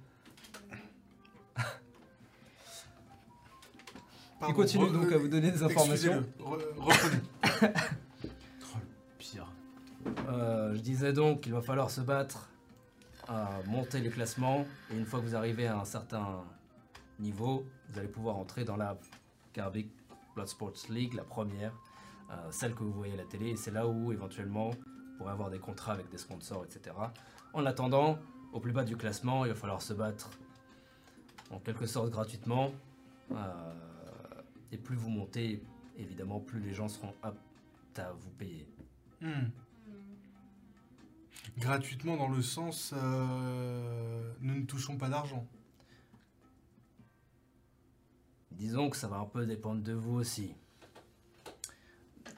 Il continue re- donc à vous donner des informations. Re- reprenez. Oh, le pire. Euh, je disais donc qu'il va falloir se battre à monter les classements. Et une fois que vous arrivez à un certain niveau, vous allez pouvoir entrer dans la Garbic Blood Sports League, la première, euh, celle que vous voyez à la télé. Et c'est là où éventuellement vous pourrez avoir des contrats avec des sponsors, etc. En attendant, au plus bas du classement, il va falloir se battre en quelque sorte gratuitement. Euh, et plus vous montez, évidemment, plus les gens seront aptes à vous payer. Hmm. Gratuitement dans le sens euh, nous ne touchons pas d'argent. Disons que ça va un peu dépendre de vous aussi.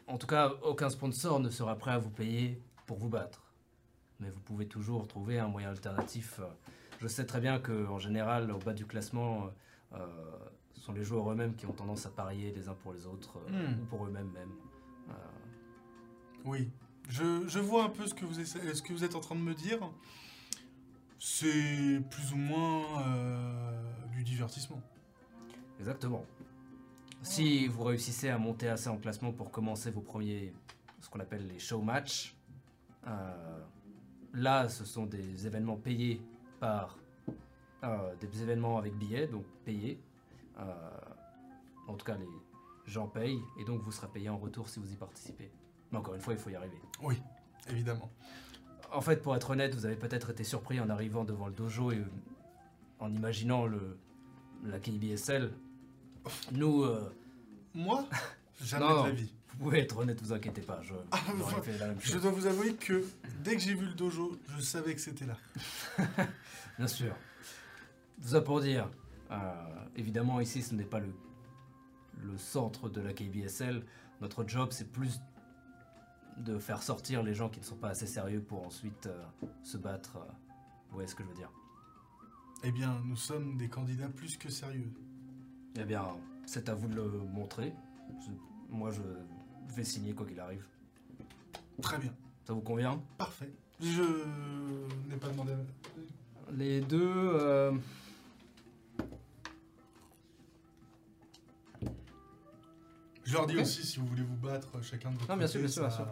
En tout cas, aucun sponsor ne sera prêt à vous payer pour vous battre. Mais vous pouvez toujours trouver un moyen alternatif. Je sais très bien que, en général, au bas du classement, euh, ce sont les joueurs eux-mêmes qui ont tendance à parier les uns pour les autres, euh, Hmm. ou pour eux-mêmes même. Euh, Oui. Je, je vois un peu ce que, vous essa- ce que vous êtes en train de me dire. C'est plus ou moins du divertissement. Exactement. Si vous réussissez à monter assez en classement pour commencer vos premiers, ce qu'on appelle les show matchs, euh, là, ce sont des événements payés par euh, des événements avec billets, donc payés. Euh, en tout cas, les gens payent et donc vous serez payé en retour si vous y participez. Mais encore une fois, il faut y arriver. Oui, évidemment. En fait, pour être honnête, vous avez peut-être été surpris en arrivant devant le dojo et en imaginant le, la KBSL. Nous, euh, Moi, jamais Non. de la vie. Vous pouvez être honnête, vous inquiétez pas, je, Ah, j'aurais vous- fait la même Je chose. dois vous avouer que dès que j'ai vu le dojo, je savais que c'était là. Bien sûr. Tout ça pour dire, euh, évidemment ici ce n'est pas le, le centre de la KBSL. Notre job c'est plus de faire sortir les gens qui ne sont pas assez sérieux pour ensuite euh, se battre. vous voyez ce que je veux dire Eh bien, nous sommes des candidats plus que sérieux. Eh bien, c'est à vous de le montrer. Moi je vais signer quoi qu'il arrive. Très bien. Ça vous convient? Parfait. Je n'ai pas demandé. à- Les deux. euh, Je leur dis aussi si vous voulez vous battre chacun de votre Non, bien sûr, bien sûr, bien sûr.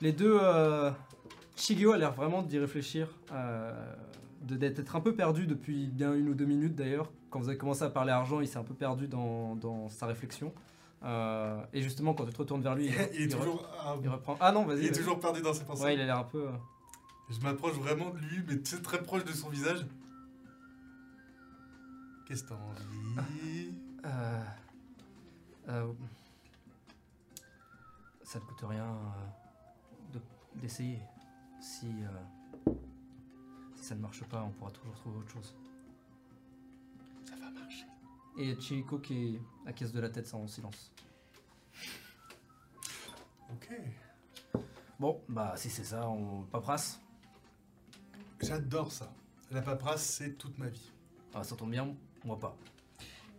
Les deux. euh, Shigeo a l'air vraiment d'y réfléchir, euh, d'être un peu perdu depuis bien une ou deux minutes d'ailleurs. Quand vous avez commencé à parler argent, il s'est un peu perdu dans, dans sa réflexion. Euh, et justement, quand tu te retournes vers lui, il, toujours. ah, il reprend. Ah non, vas-y. il est toujours perdu dans ses pensées. Ouais, il a l'air un peu. euh, Je m'approche vraiment de lui, mais très très proche de son visage. Qu'est-ce que t'as envie? Euh, euh, ça ne coûte rien de- d'essayer. Si, si ça ne marche pas, on pourra toujours trouver autre chose. Ça va marcher. Et Chieko qui acquiesce de la tête sans silence. Ok. Bon, bah si c'est ça, on paperasse. J'adore ça. La paperasse, c'est toute ma vie. Ah, ça tombe bien, moi pas.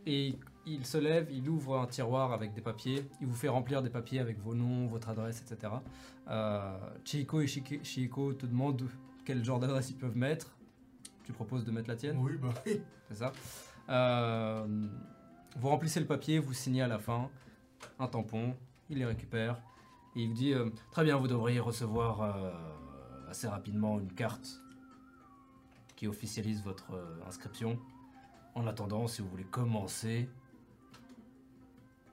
Et il se lève, il ouvre un tiroir avec des papiers, il vous fait remplir des papiers avec vos noms, votre adresse, etc. Euh, et Shike- Shieko te demandent quel genre d'adresse ils peuvent mettre. Tu proposes de mettre la tienne Oui, bah oui. C'est ça. Euh, vous remplissez le papier, vous signez à la fin un tampon, il les récupère et il vous dit euh, Très bien, vous devriez recevoir euh, assez rapidement une carte qui officialise votre inscription. En attendant, si vous voulez commencer,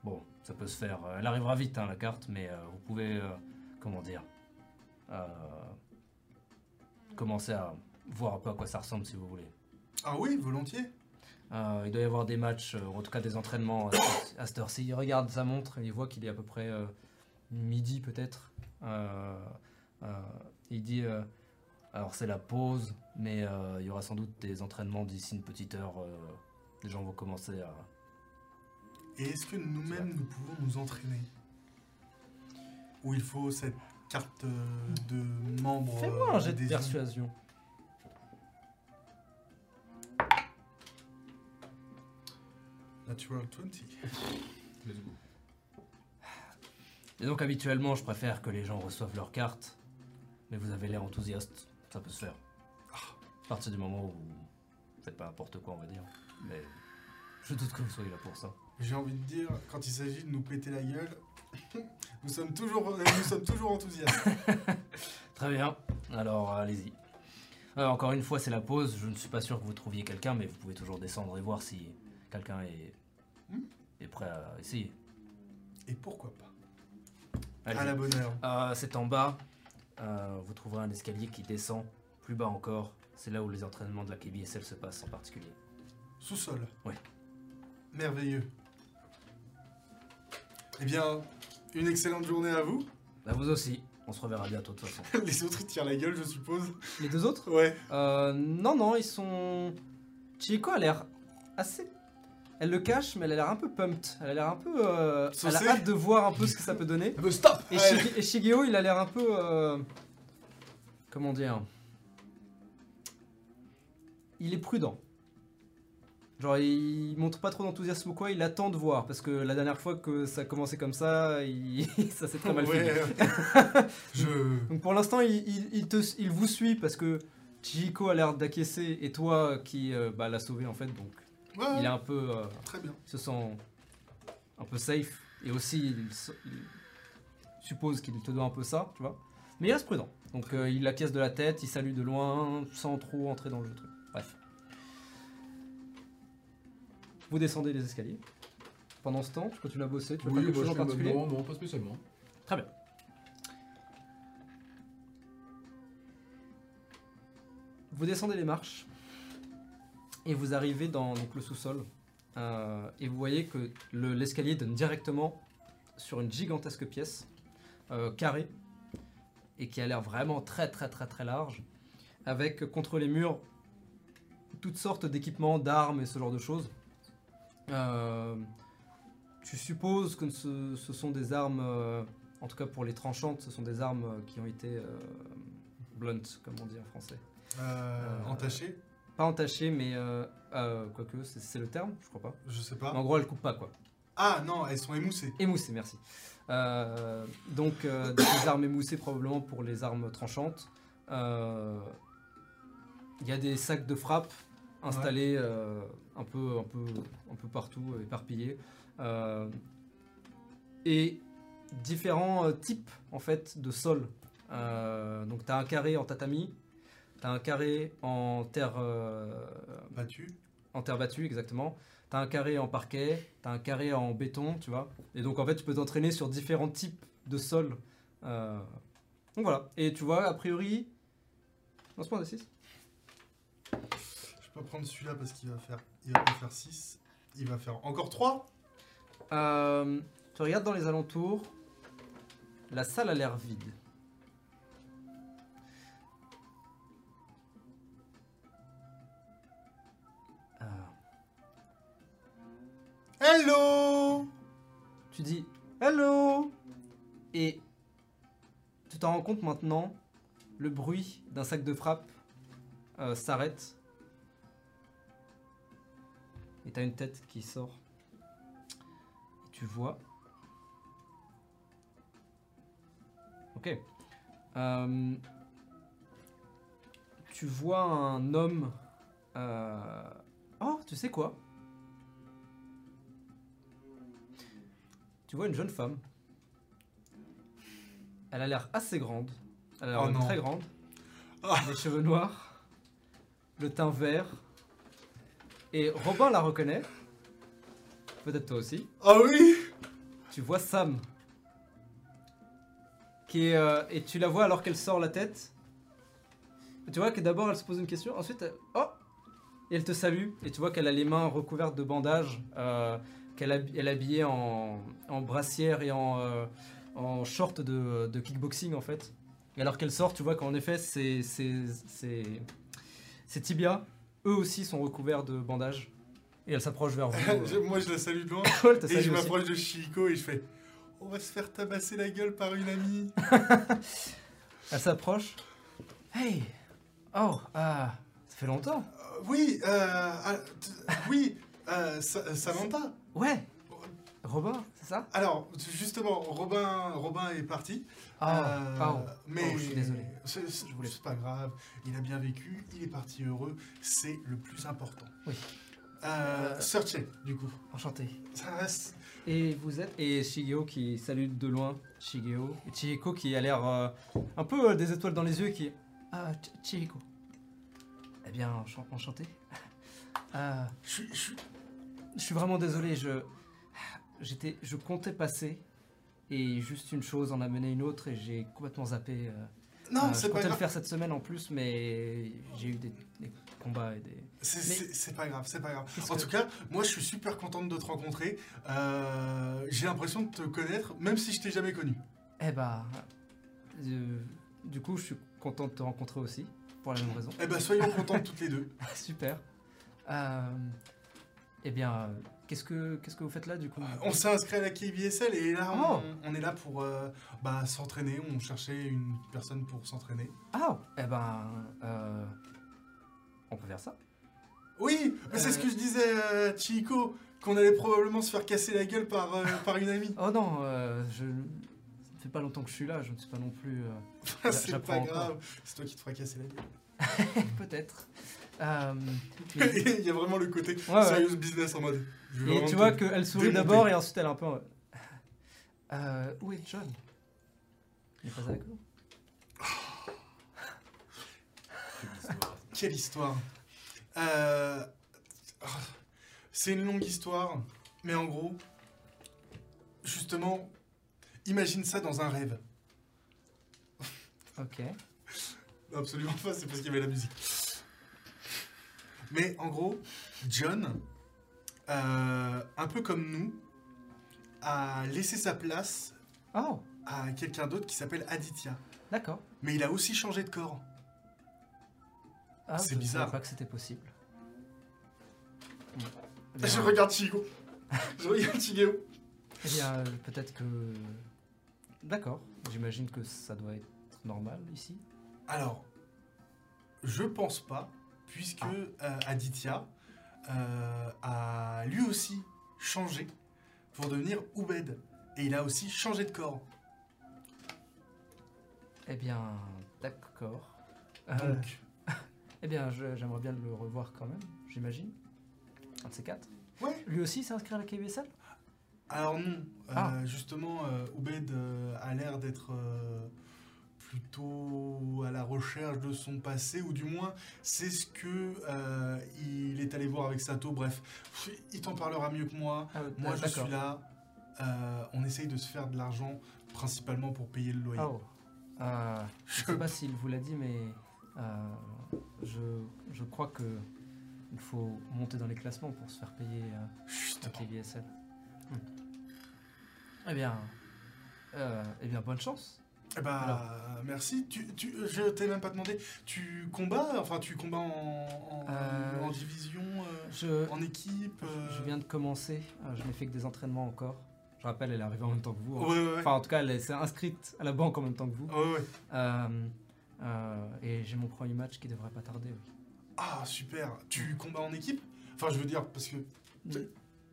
bon, ça peut se faire. Elle arrivera vite, hein, la carte, mais vous pouvez, comment dire, commencer à voir un peu à quoi ça ressemble si vous voulez. Ah oui, volontiers. Euh, il doit y avoir des matchs, euh, en tout cas des entraînements à cette- heure-ci. Il regarde sa montre et il voit qu'il est à peu près euh, midi peut-être. Il dit alors c'est la pause, mais il y aura sans doute des entraînements d'ici une petite heure. les gens vont commencer à. Et est-ce que nous-mêmes, nous pouvons nous entraîner? Ou il faut cette carte euh, de membre Fais-moi un jet de persuasion. Natural 20. Let's go. Et donc habituellement, je préfère que les gens reçoivent leurs cartes, mais vous avez l'air enthousiaste, ça peut se faire. À partir du moment où vous faites pas n'importe quoi, on va dire. Mais je doute que vous soyez là pour ça. J'ai envie de dire, quand il s'agit de nous péter la gueule, nous sommes toujours, euh, nous sommes toujours enthousiastes. Très bien, alors allez-y. Alors, encore une fois, c'est la pause, je ne suis pas sûr que vous trouviez quelqu'un, mais vous pouvez toujours descendre et voir si quelqu'un est, Hmm. est prêt à essayer. Et pourquoi pas? Allez-y. À la bonne heure. Euh, c'est en bas. Euh, vous trouverez un escalier qui descend. Plus bas encore, c'est là où les entraînements de la KBSL se passent en particulier. Sous-sol. Ouais. Merveilleux. Eh bien, une excellente journée à vous. Bah vous aussi. On se reverra bientôt de toute façon. Les autres ils tirent la gueule, je suppose. Les deux autres Ouais. Euh, non, non, ils sont. Chieko a l'air assez. Elle le cache, mais elle a l'air un peu pumped. Elle a l'air un peu. euh, Elle a hâte de voir un peu ce que ça peut donner. Stop Et, Ouais. Shige- et Shigeo, il a l'air un peu. euh, Comment dire? Il est prudent. Genre, il montre pas trop d'enthousiasme ou quoi, il attend de voir. Parce que la dernière fois que ça a commencé comme ça, il- ça s'est très mal fini. Je. Donc pour l'instant, il, il- il te- il vous suit parce que Chihiko a l'air d'acquiescer et toi qui euh, bah, l'a sauvé en fait. Donc Ouais, il est un peu. euh, très bien. il se sent un peu safe. Et aussi, il suppose qu'il te doit un peu ça, tu vois. Mais il reste prudent. Donc euh, il acquiesce de la tête, il salue de loin, sans trop entrer dans le jeu. truc. Vous descendez les escaliers. Pendant ce temps, tu continues à bosser, tu veux faire quelque moi chose en particulier Non, non, pas spécialement. Très bien. Vous descendez les marches et vous arrivez dans donc, le sous-sol. Euh, et vous voyez que le- l'escalier donne directement sur une gigantesque pièce euh, carrée et qui a l'air vraiment très très très très large avec contre les murs toutes sortes d'équipements, d'armes et ce genre de choses. Euh, tu supposes que ce, ce sont des armes, euh, en tout cas pour les tranchantes, ce sont des armes euh, qui ont été euh, blunt, comme on dit en français. Euh, Euh, entaché Pas entachées, mais quoique, c'est le terme, je crois pas. Je sais Mais pas. en gros, elles coupent pas quoi. Ah non, elles sont émoussées. Émoussées, merci. Donc des armes émoussées probablement pour les armes tranchantes. Il y a des sacs de frappe installés un, peu, un, peu, un peu partout, euh, éparpillés. Euh, et différents euh, types en fait de. Euh, donc tu as un carré en tatami, tu as un carré en terre euh, Battu. en terre battue, exactement. T'as un carré en parquet, t'as un carré en béton, tu vois. Et donc en fait, tu peux t'entraîner sur différents types de sols. Euh, Donc voilà. Et tu vois, a priori. Lance-moi un D6. Je peux pas prendre celui-là parce qu'il va faire. Il va pas faire 6. Il va faire encore 3 Euh, tu regardes dans les alentours. La salle a l'air vide. Ah. Hello Tu dis Hello Et tu t'en rends compte maintenant, le bruit d'un sac de frappe euh, s'arrête. Et t'as une tête qui sort. Et tu vois. Ok. Euh, tu vois un homme. euh, Oh, tu sais quoi? Tu vois une jeune femme. Elle a l'air assez grande. Elle a l'air Oh très grande. Ah. Les cheveux noirs. Le teint vert. Et Robin la reconnaît. Peut-être toi aussi. Ah oui Tu vois Sam. Qui est, euh, et tu la vois alors qu'elle sort la tête. Tu vois que d'abord elle se pose une question. Ensuite, elle- oh Et elle te salue, et tu vois qu'elle a les mains recouvertes de bandages, euh, qu'elle hab- est habillée en, en brassière et en, euh, en short de, de kickboxing en fait. Et alors qu'elle sort, tu vois qu'en effet, ses- ses tibias, eux aussi, sont recouverts de bandages. Et elle s'approche vers vous. Euh. Moi, je la salue de loin. Et je m'approche de Chico et je fais On va se faire tabasser la gueule par une amie. Elle s'approche. Hey Oh, ah, ça fait longtemps. Euh, oui, euh, ah, oui, euh, Sa- Samantha. Ouais Robin, c'est ça? Alors, justement, Robin, Robin est parti. Oh, Euh, oh. mais Oh, je suis désolé. C'est c'est- Je voulais- c'est pas grave. Il a bien vécu. Il est parti heureux. C'est le plus important. Oui. Euh, Euh, du coup. Enchanté. Ça reste. Et vous êtes Et Shigeo qui salue de loin. Shigeo. Et Chihiko qui a l'air euh, un peu euh, des étoiles dans les yeux qui. Ah, Ch- Chihiko. Eh bien, enchan- enchanté. Ah, suis- je suis vraiment désolé, je. J'étais. Je comptais passer. Et juste une chose en a mené une autre et j'ai complètement zappé. euh, Non, euh, c'est pas le faire cette semaine en plus, mais j'ai eu des, des combats et des. C'est Mais- pas grave, c'est pas grave. En que- tout cas, moi je suis super contente de te rencontrer. Euh, J'ai l'impression de te connaître, même si je t'ai jamais connu. Eh bah. du coup, je suis content de te rencontrer aussi, pour la même raison. Eh ben, soyons contentes toutes les deux. Super. Euh, eh bien, qu'est-ce que qu'est-ce que vous faites là du coup On s'est inscrit à la KBSL et là Oh. on, on est là pour euh, bah, s'entraîner. On cherchait une personne pour s'entraîner. Ah, eh ben, euh, on peut faire ça. Oui, mais c'est Euh. ce que je disais Chico, qu'on allait probablement se faire casser la gueule par, euh, par une amie. Oh non, euh, je, ça fait pas longtemps que je suis là, je ne suis pas non plus. euh, c'est pas grave, c'est toi qui te feras casser la gueule. Peut-être. Euh, mais- Il y a vraiment le côté Ouais, ouais. serious business en mode. et tu vois qu'elle sourit d'abord et ensuite elle est un peu. en- Euh, où est John? Il est pas avec nous Quelle histoire Euh, C'est une longue histoire, mais en gros, justement, imagine ça dans un rêve. Ok. Absolument pas, c'est parce qu'il y avait la musique. Mais en gros, John, euh, un peu comme nous, a laissé sa place Oh, à quelqu'un d'autre qui s'appelle Aditya. d'accord. Mais il a aussi changé de corps. Ah, C'est je ne bizarre. savais pas que c'était possible. Je regarde Chigo. Je regarde Chigeo. Eh bien, euh, peut-être que. D'accord. J'imagine que ça doit être normal ici. Alors, je pense pas, puisque Ah. euh, Aditya euh, a lui aussi changé pour devenir Oubed. Et il a aussi changé de corps. Eh bien, d'accord. Euh, Donc, eh bien, j'aimerais bien le revoir quand même, j'imagine. Un de ces quatre. Ouais. Lui aussi s'est inscrit à la KBSL alors non, euh, Ah. justement, euh, Oubed euh, a l'air d'être plutôt à la recherche de son passé, ou du moins, c'est ce que euh, il est allé voir avec Sato. Bref, il t'en parlera mieux que moi. Ah, Moi, euh, je suis là. euh, on essaye de se faire de l'argent, principalement pour payer le loyer. Oh. Euh, je Je- sais pas s'il vous l'a dit, mais je, je crois que il faut monter dans les classements pour se faire payer Justement. KBSL. Hmm. Eh bien, eh bien, bonne chance. Eh ben, Alors. merci. Tu, tu, je t'ai même pas demandé. Tu combats Enfin, tu combats en, en, Euh, en division, euh, Je, en équipe euh, je viens de commencer. euh, je n'ai fait que des entraînements encore. Je rappelle, elle est arrivée en même temps que vous. hein. Ouais, ouais, ouais. Enfin, en tout cas, elle s'est inscrite à la banque en même temps que vous. Euh, euh, et j'ai mon premier match qui devrait pas tarder, oui. Ah, super. Tu combats en équipe? Enfin, je veux dire, parce que,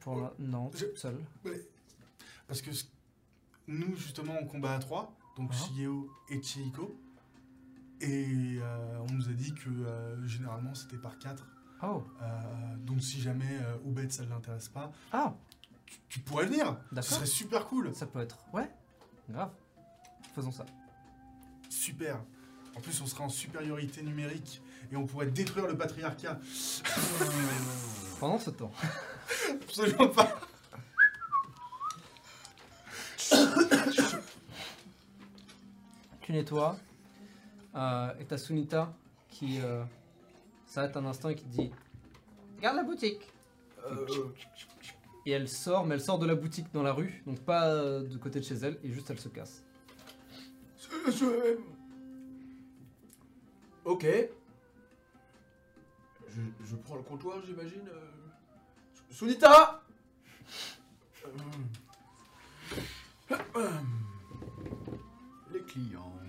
Pour la- Non, Je- seule. parce que nous, justement, on combat à trois. Donc, Ah. Shieo et Chiiko. Et euh, on nous a dit que euh, généralement, c'était par quatre. Oh, Euh, donc, si jamais Oubed, ça ne l'intéresse pas, ah, tu, tu pourrais venir. Ce serait super cool. Ça peut être. Ouais, grave. Faisons ça. Super. En plus, on serait en supériorité numérique et on pourrait détruire le patriarcat. Pendant ce temps. Absolument pas. Tu nettoies. Euh, et t'as Sunita qui euh, s'arrête un instant et qui dit Regarde la boutique. Et elle sort, mais elle sort de la boutique dans la rue, donc pas euh, du côté de chez elle, et juste elle se casse. Ok. Je, prends le comptoir, j'imagine. euh, Sunita Les clients.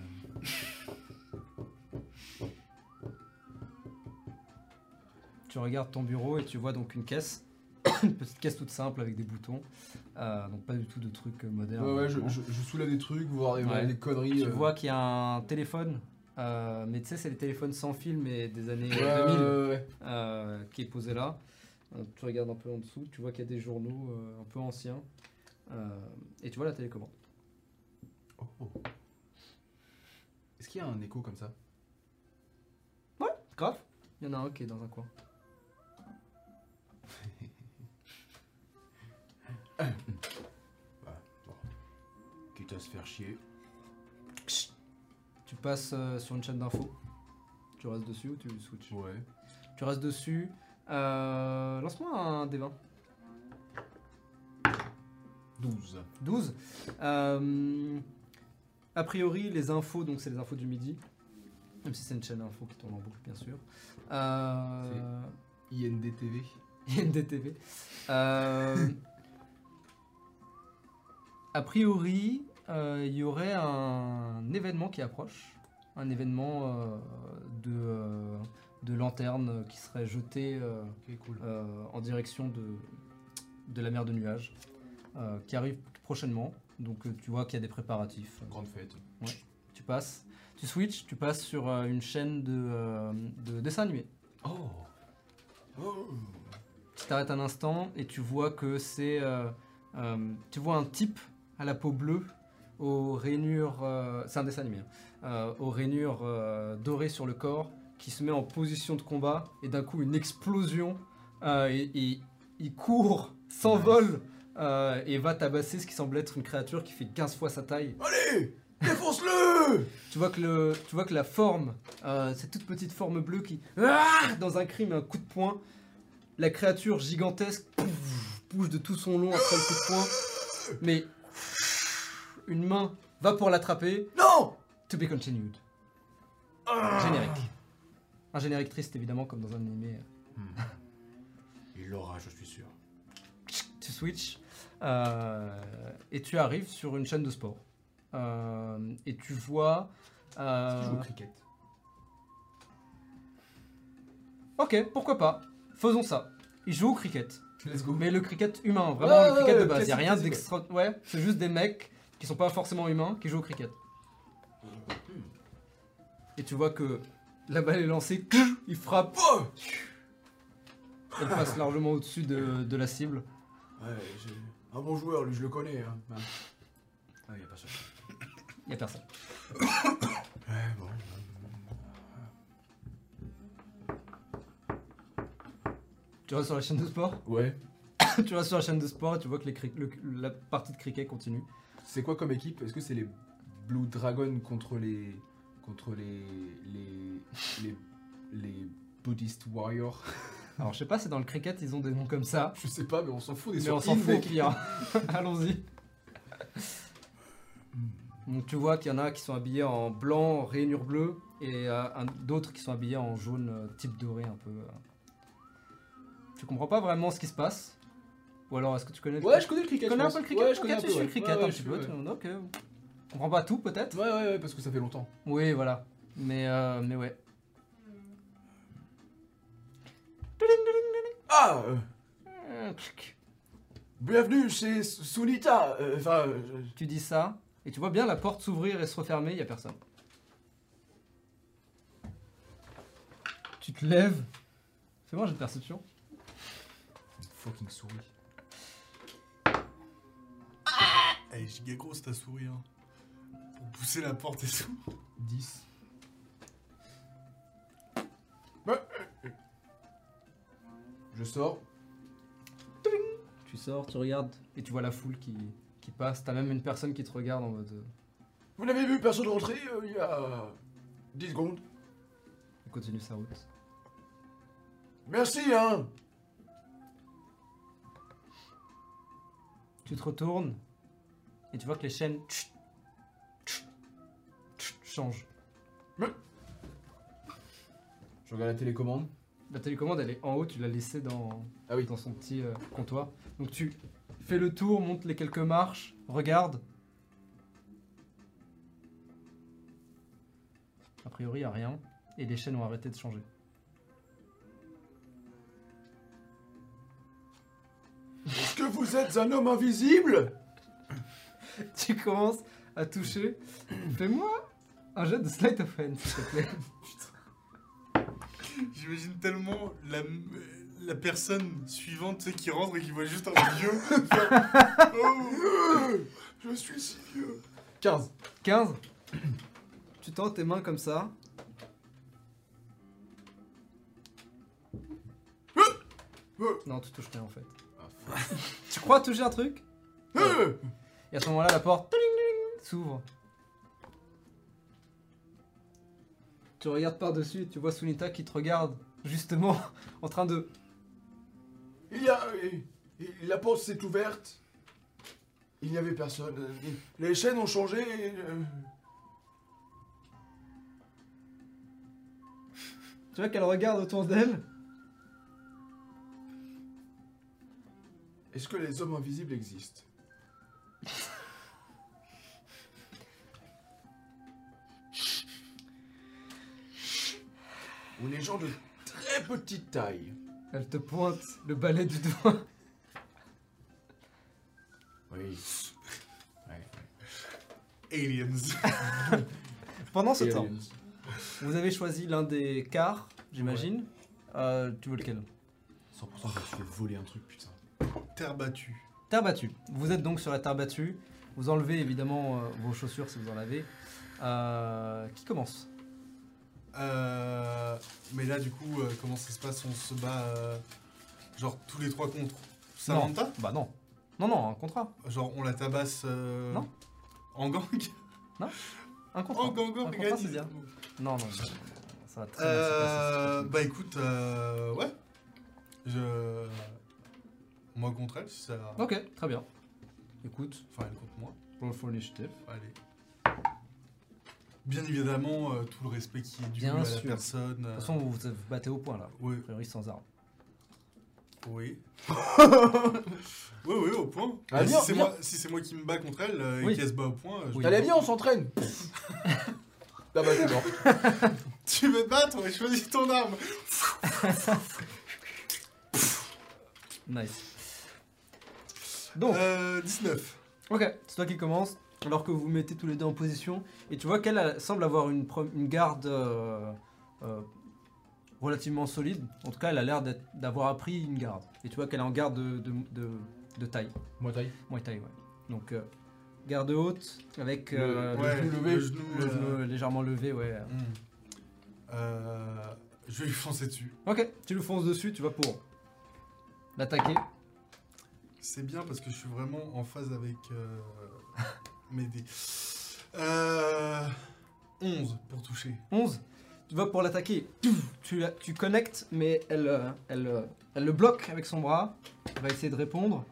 Tu regardes ton bureau et tu vois donc une caisse, une petite caisse toute simple avec des boutons, Euh, donc pas du tout de trucs euh, modernes. Ouais, ouais, je, je- je soulève des trucs, voir des, Ouais. conneries. Tu euh. vois qu'il y a un téléphone, euh, mais tu sais, c'est les téléphones sans fil, mais des années Ouais, 2000, ouais, ouais. euh, qui est posé là. Tu regardes un peu en dessous, tu vois qu'il y a des journaux un peu anciens, et tu vois la télécommande. Oh, oh. Est-ce qu'il y a un écho comme ça? Grave, il y en a un qui est dans un coin. À se faire chier. Tu passes euh, sur une chaîne d'infos. Tu restes dessus ou tu switches? Ouais. Tu restes dessus. Euh, Lance-moi un D20. 12. 12. Euh, a priori, les infos, donc c'est les infos du midi. Même si c'est une chaîne d'infos qui tourne en boucle, bien sûr. Euh, INDTV. INDTV. Euh, a priori, euh, il y aurait un événement qui approche. Un événement euh, de, euh, de lanterne qui serait jeté euh, cool. en direction de, de la mer de nuages, qui arrive prochainement. Donc tu vois qu'il y a des préparatifs. Grande fête. Tu passes, tu switches, tu passes sur une chaîne de, de dessin animé. Oh. Oh. Tu t'arrêtes un instant et tu vois que c'est... tu vois un type à la peau bleue, aux rainures... euh, c'est un dessin animé. hein, euh, aux rainures euh, dorées sur le corps, qui se met en position de combat, et d'un coup une explosion, et, et il court, s'envole, et va tabasser ce qui semble être une créature qui fait 15 fois sa taille. Allez Défonce-le Tu vois que, le, tu vois que la forme, cette toute petite forme bleue qui, Ah dans un cri, met un coup de poing. La créature gigantesque pouf, bouge de tout son long après le coup de poing. Mais une main va pour l'attraper. Non To be continued. Générique. Un générique triste évidemment comme dans un animé. Il l'aura, je suis sûr. Tu switches euh, et tu arrives sur une chaîne de sport. Euh, et tu vois. euh, joue au cricket? Ok, pourquoi pas. Faisons ça. Il joue au cricket. Let's go. Mais le cricket humain, vraiment Ouais, le cricket ouais, de base. Il classique, a rien d'extra. Ouais, c'est juste des mecs qui sont pas forcément humains qui jouent au cricket. Et tu vois que la balle est lancée, il frappe, Oh elle passe largement au-dessus de, de la cible. Ouais, j'ai un bon joueur, lui, je le connais. Hein. Ah, Ah, y a pas ça. Il y a personne. Ouais, bon. Tu restes sur la chaîne de sport? Ouais. Tu restes sur la chaîne de sport et tu vois que les cri- le- la partie de cricket continue. C'est quoi comme équipe? Est-ce que c'est les Blue Dragons contre les. contre les. les. les. les Buddhist Warriors? Alors je sais pas si dans le cricket ils ont des noms comme ça, Je sais pas, mais on s'en fout des mais on s'en fout pire. Allons-y. Donc tu vois qu'il y en a qui sont habillés en blanc, rainure bleue, et euh, un- d'autres qui sont habillés en jaune, euh, type doré un peu. euh. Tu comprends pas vraiment ce qui se passe? Ou alors est-ce que tu connais le Ouais, je connais le cricket. Tu connais un je peu le cricket Ouais, je connais un peu. le cricket un je petit suis- peu. Ok. Tu comprends pas tout peut-être Ouais, ouais, ouais, parce que ça fait longtemps. Oui, voilà. Mais, euh, mais ouais. Ah euh, Euh, Bienvenue chez Sunita euh, Enfin. euh, je- Tu dis ça, et tu vois bien la porte s'ouvrir et se refermer, il a personne. Tu te lèves. Fais-moi jet de perception. Fucking souris. Elle est giga grosse ta souris, hein. Pour pousser la porte et tout. 10. Bah. Je sors. Tu sors, tu regardes, et tu vois la foule qui, passe. T'as même une personne qui te regarde en mode. Euh. Vous n'avez vu, personne rentrer euh, il y a 10 secondes. Elle continue sa route. Merci, hein Tu te retournes et tu vois que les chaînes changent. Je regarde la télécommande. La télécommande, elle est en haut, tu l'as laissée dans, Ah oui. dans son petit euh, comptoir. Donc tu fais le tour, monte les quelques marches, regarde. A priori, il a rien. Et les chaînes ont arrêté de changer. Est-ce que vous êtes un homme invisible? tu commences à toucher. Fais-moi un jet de slide of hand, s'il te plaît. J'imagine tellement la, la personne suivante tu sais, qui rentre et qui voit juste un vieux. faire, oh, Je suis si vieux. 15. 15. Tu tends tes mains comme ça. Non, tu touches rien en fait. tu crois toucher un truc? Euh, Et à ce moment-là, la porte s'ouvre. Tu regardes par-dessus, tu vois Sunita qui te regarde, justement, en train de. Il y a. La porte s'est ouverte. Il n'y avait personne. Les chaînes ont changé. et, euh, Tu vois qu'elle regarde autour d'elle. Est-ce que les hommes invisibles existent? Ou les gens de très petite taille Elle te pointe le balai du doigt. Oui. Ouais. aliens. Pendant ce temps, vous avez choisi l'un des quarts, j'imagine. Euh, tu veux lequel? 100% je me suis fait voler un truc, putain. Terre battue. Terre battue. Vous êtes donc sur la terre battue. Vous enlevez évidemment euh, vos chaussures si vous en avez. Euh, qui commence? Euh, mais là, du coup, euh, comment ça se passe? On se bat euh, genre tous les trois contre Samantha? Bah non. Non, non, un contrat. Genre on la tabasse euh, Non. en gang? Un contrat. En gang Un contrat, organisé. c'est bien. Non, non, non, non, non, ça va très bien se Euh, passer. bah écoute, euh, ouais. Je. Moi contre elle, si ça. Ok, très bien. Écoute, Enfin, elle contre moi. roll for initiative. Allez. Bien évidemment, euh, tout le respect qui est dû Bien à la sûr. personne. De euh, toute façon, vous vous battez au point là. oui, A priori sans arme. oui. oui, oui, au point. Ah, Et viens, si c'est viens. moi, si c'est moi qui me bats contre elle euh, Oui. et qu'elle se bat au point, euh, je Oui. Allez, viens, on s'entraîne Là, bah, c'est mort. Tu veux te battre Ouais, choisis ton arme. Nice. Donc, Euh, 19. ok, c'est toi qui commence. Alors que vous vous mettez tous les deux en position. Et tu vois qu'elle elle semble avoir une, une garde euh, euh, relativement solide. En tout cas, elle a l'air d'être- d'avoir appris une garde. Et tu vois qu'elle est en garde de, de, de- de taille. Moi, taille. Muay Thai, ouais. Donc, euh, garde haute avec euh, Le- ouais, genou levé. le genou, le euh, genou légèrement levé, ouais. hmm. Euh, je vais lui foncer dessus. Ok, tu lui fonces dessus, tu vas pour l'attaquer. C'est bien parce que je suis vraiment en phase avec euh, mes dés. Euh, 11 pour toucher. 11. Tu vas pour l'attaquer. Tu, la- tu connectes, mais elle, euh, elle, euh, elle le bloque avec son bras. Elle va essayer de répondre.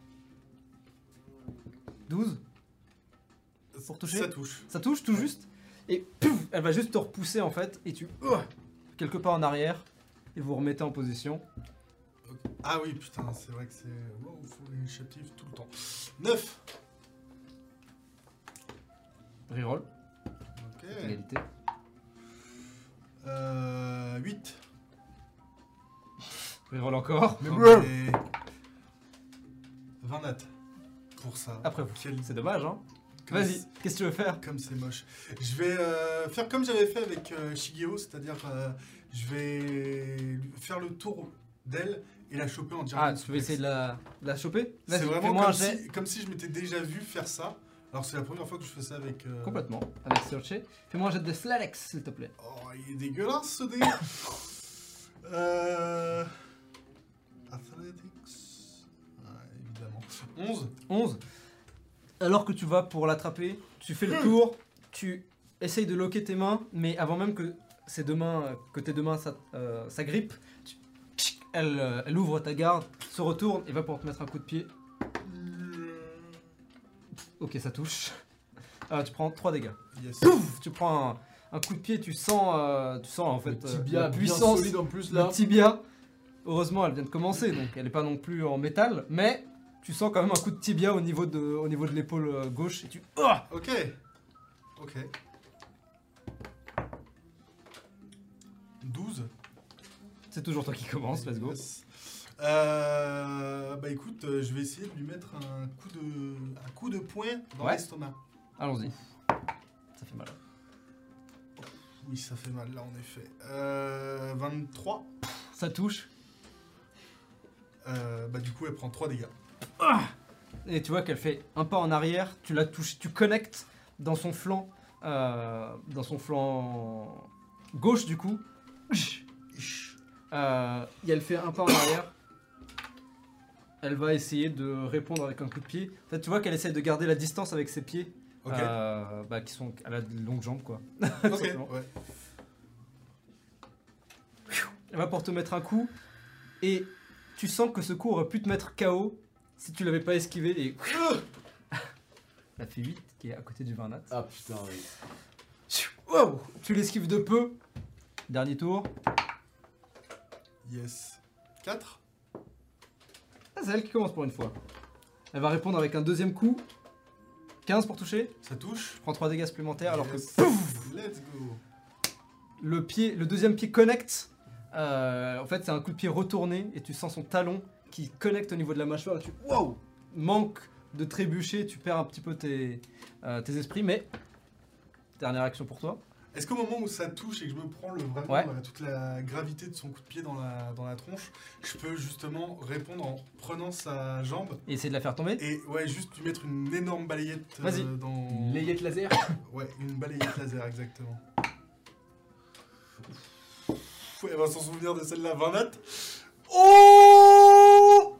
12. Pour toucher Ça touche. Ça touche tout juste. Et pouf, elle va juste te repousser en fait. Et tu. ouah, quelque part en arrière. Et vous remettez en position. Ah oui, putain, c'est vrai que c'est. Wow, faut l'initiative tout le temps. 9 Reroll. Ok. Euh, 8. Reroll encore. Mais ouais. 20 nat. Pour ça. Après vous. Quel- C'est dommage, hein. Vas-y, qu'est-ce que tu veux faire? Comme c'est moche. Je vais euh, faire comme j'avais fait avec euh, Shigeo, c'est-à-dire euh, je vais faire le tour d'elle et la choper en direct. Ah, tu veux essayer de la, de la choper C'est vraiment comme si, comme si je m'étais déjà vu faire ça. Alors c'est la première fois que je fais ça avec... euh, Complètement, avec Searcher. Fais-moi un jet de Slalex, s'il te plaît. Oh, il est dégueulasse ce dé Euh... Athletics... Ouais, évidemment. 11 11. Alors que tu vas pour l'attraper, tu fais le tour, tu essayes de loquer tes mains, mais avant même que deux mains, euh, que tes deux mains s'a- euh, s'agrippent, tu- elle, euh, elle ouvre ta garde, se retourne et va pour te mettre un coup de pied. Ok, ça touche. Ah, tu prends 3 dégâts. Yes. Pouf Tu prends un, un coup de pied, tu sens, euh, tu sens en fait Le euh, tibia la puissance solide en plus le là. tibia. Heureusement, elle vient de commencer, donc elle est pas non plus en métal, mais tu sens quand même un coup de tibia au niveau de, au niveau de l'épaule gauche et tu. Ah Ok. Ok. 12. C'est toujours toi qui commence, let's go. Yes. Euh, bah écoute, euh, je vais essayer de lui mettre un coup de, un coup de poing dans Ouais. l'estomac. Allons-y. Ça fait mal. Oui, ça fait mal là en effet. Euh, 23. Ça touche. Euh, bah du coup, elle prend 3 dégâts. Et tu vois qu'elle fait un pas en arrière, tu la touches, tu connectes dans son flanc, euh, dans son flanc gauche du coup. Euh, et elle fait un pas en arrière. Elle va essayer de répondre avec un coup de pied. En fait, tu vois qu'elle essaie de garder la distance avec ses pieds, Ok. euh, bah, qui sont, elle a de longues jambes quoi. ok. simplement. Ouais. Elle va pour te mettre un coup et tu sens que ce coup aurait pu te mettre KO si tu l'avais pas esquivé et. Elle fait 8 qui est à côté du 20 nat. Ah putain, oui. Wow Tu l'esquives de peu. Dernier tour. Yes. 4. Ah, c'est elle qui commence pour une fois. Elle va répondre avec un deuxième coup. 15 pour toucher. Ça touche. Je prends 3 dégâts supplémentaires alors que Yes. Let's go. le, pied, le deuxième pied connecte. Euh, en fait, c'est un coup de pied retourné et tu sens son talon qui connecte au niveau de la mâchoire et tu wow, manque de trébucher, tu perds un petit peu tes, euh, tes esprits, mais dernière action pour toi. Est-ce qu'au moment où ça touche et que je me prends le, vraiment Ouais. euh, toute la gravité de son coup de pied dans la, dans la tronche, je peux justement répondre en prenant sa jambe Et essayer de la faire tomber? et ouais, juste lui mettre une énorme balayette euh, dans. Layette laser? Ouais, une balayette laser, exactement. Pff, Elle va s'en souvenir de celle-là, 20 nattes. Oh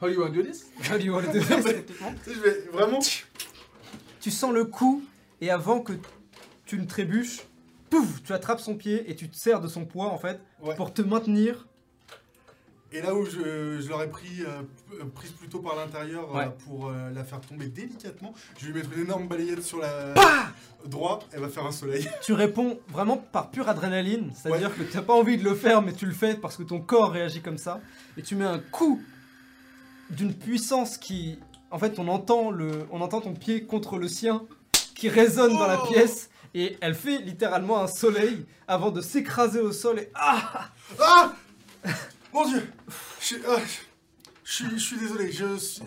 How you wanna do this? How do you want to do this, techniquement Tu sais, je vais vraiment. tu sens le coup et avant que tu ne trébuches, pouf, tu attrapes son pied et tu te sers de son poids en fait Ouais. pour te maintenir. Et là où je, je l'aurais pris, euh, prise plutôt par l'intérieur euh, pour euh, la faire tomber délicatement, je vais lui mettre une énorme balayette sur la droite, elle va faire un soleil. Tu réponds vraiment par pure adrénaline, c'est-à-dire que tu n'as pas envie de le faire mais tu le fais parce que ton corps réagit comme ça et tu mets un coup d'une puissance qui en fait on entend le on entend ton pied contre le sien qui résonne dans la Oh pièce et elle fait littéralement un soleil avant de s'écraser au sol et ah Ah Mon dieu Je suis- ah, je suis, je suis désolé, je suis.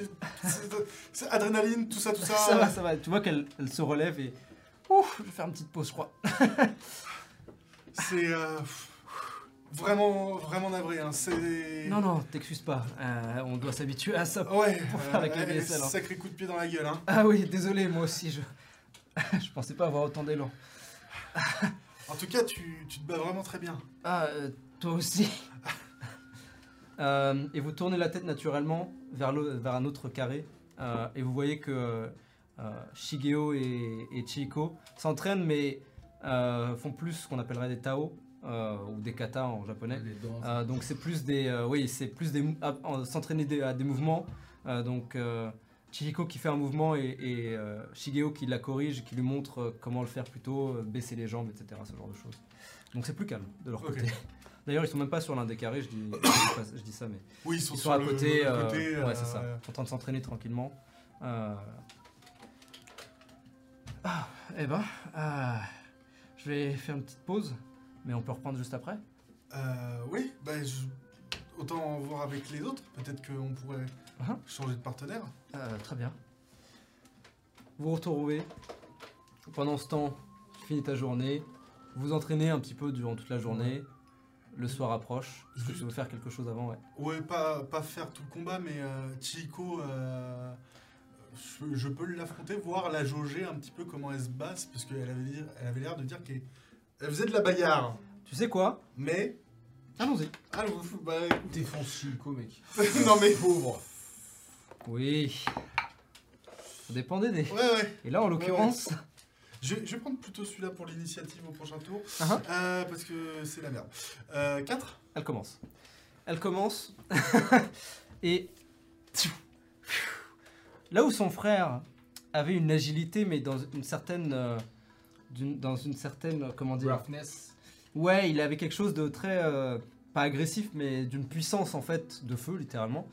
c'est- adrénaline, tout ça, tout ça. ça va ça va tu vois qu'elle elle se relève et ouf je vais faire une petite pause je crois C'est euh, vraiment, vraiment navré. Hein. C'est. non non t'excuses pas Euh, on doit s'habituer à ça Ouais, Pour faire avec la euh, DSL, hein. Sacré coup de pied dans la gueule. Hein. ah oui désolé moi aussi je je pensais pas avoir autant d'élan En tout cas, tu, tu te bats vraiment très bien. Ah, euh, toi aussi. Euh, et vous tournez la tête naturellement vers, le- vers un autre carré. euh, et vous voyez que euh, Shigeo et, et Chiiko s'entraînent, mais euh, font plus ce qu'on appellerait des Tao, euh, ou des katas en japonais. Euh, donc c'est plus des, euh, oui, c'est plus des, en- s'entraîner à des mouvements. Euh, donc euh, Chihiko qui fait un mouvement et, et, euh, Shigeo qui la corrige, qui lui montre euh, comment le faire plutôt, euh, baisser les jambes, etc. Ce genre de choses. Donc c'est plus calme de leur côté. D'ailleurs ils sont même pas sur l'un des carrés, je dis, je dis pas- je dis ça, mais Oui, ils sont, ils sont sur à le- côté. le côté, ouais c'est ça. Ils sont en train de s'entraîner tranquillement. Ah, eh ben, je vais faire une petite pause, mais on peut reprendre juste après. Euh, oui, bah, je- autant voir avec les autres. Peut-être qu'on pourrait Uh-huh. changer de partenaire. Euh, très bien. Vous vous retrouvez. Pendant ce temps, tu finis ta journée. Vous vous entraînez un petit peu durant toute la journée. Le soir approche. Est-ce que tu Juste- veux faire quelque chose avant ouais? Ouais, pas, pas faire tout le combat, mais euh, Chico, euh, je, je peux l'affronter, voir la jauger un petit peu comment elle se basse, parce qu'elle avait, elle avait l'air de dire qu'elle elle faisait de la bagarre. Tu sais quoi? Mais. Allons-y. Vous- bah. Défonce Chico, mec. non, mais. Pauvre. Oui. Ça dépend des dés. Ouais, ouais. Et là, en l'occurrence, Je, je vais prendre plutôt celui-là pour l'initiative au prochain tour, Ah ah. euh, parce que c'est la merde. Euh, 4 elle commence. Elle commence. et là où son frère avait une agilité, mais dans une certaine. euh, dans une certaine. euh, Comment dire? Roughness. Ouais, il avait quelque chose de très. euh, pas agressif, mais d'une puissance en fait de feu, littéralement.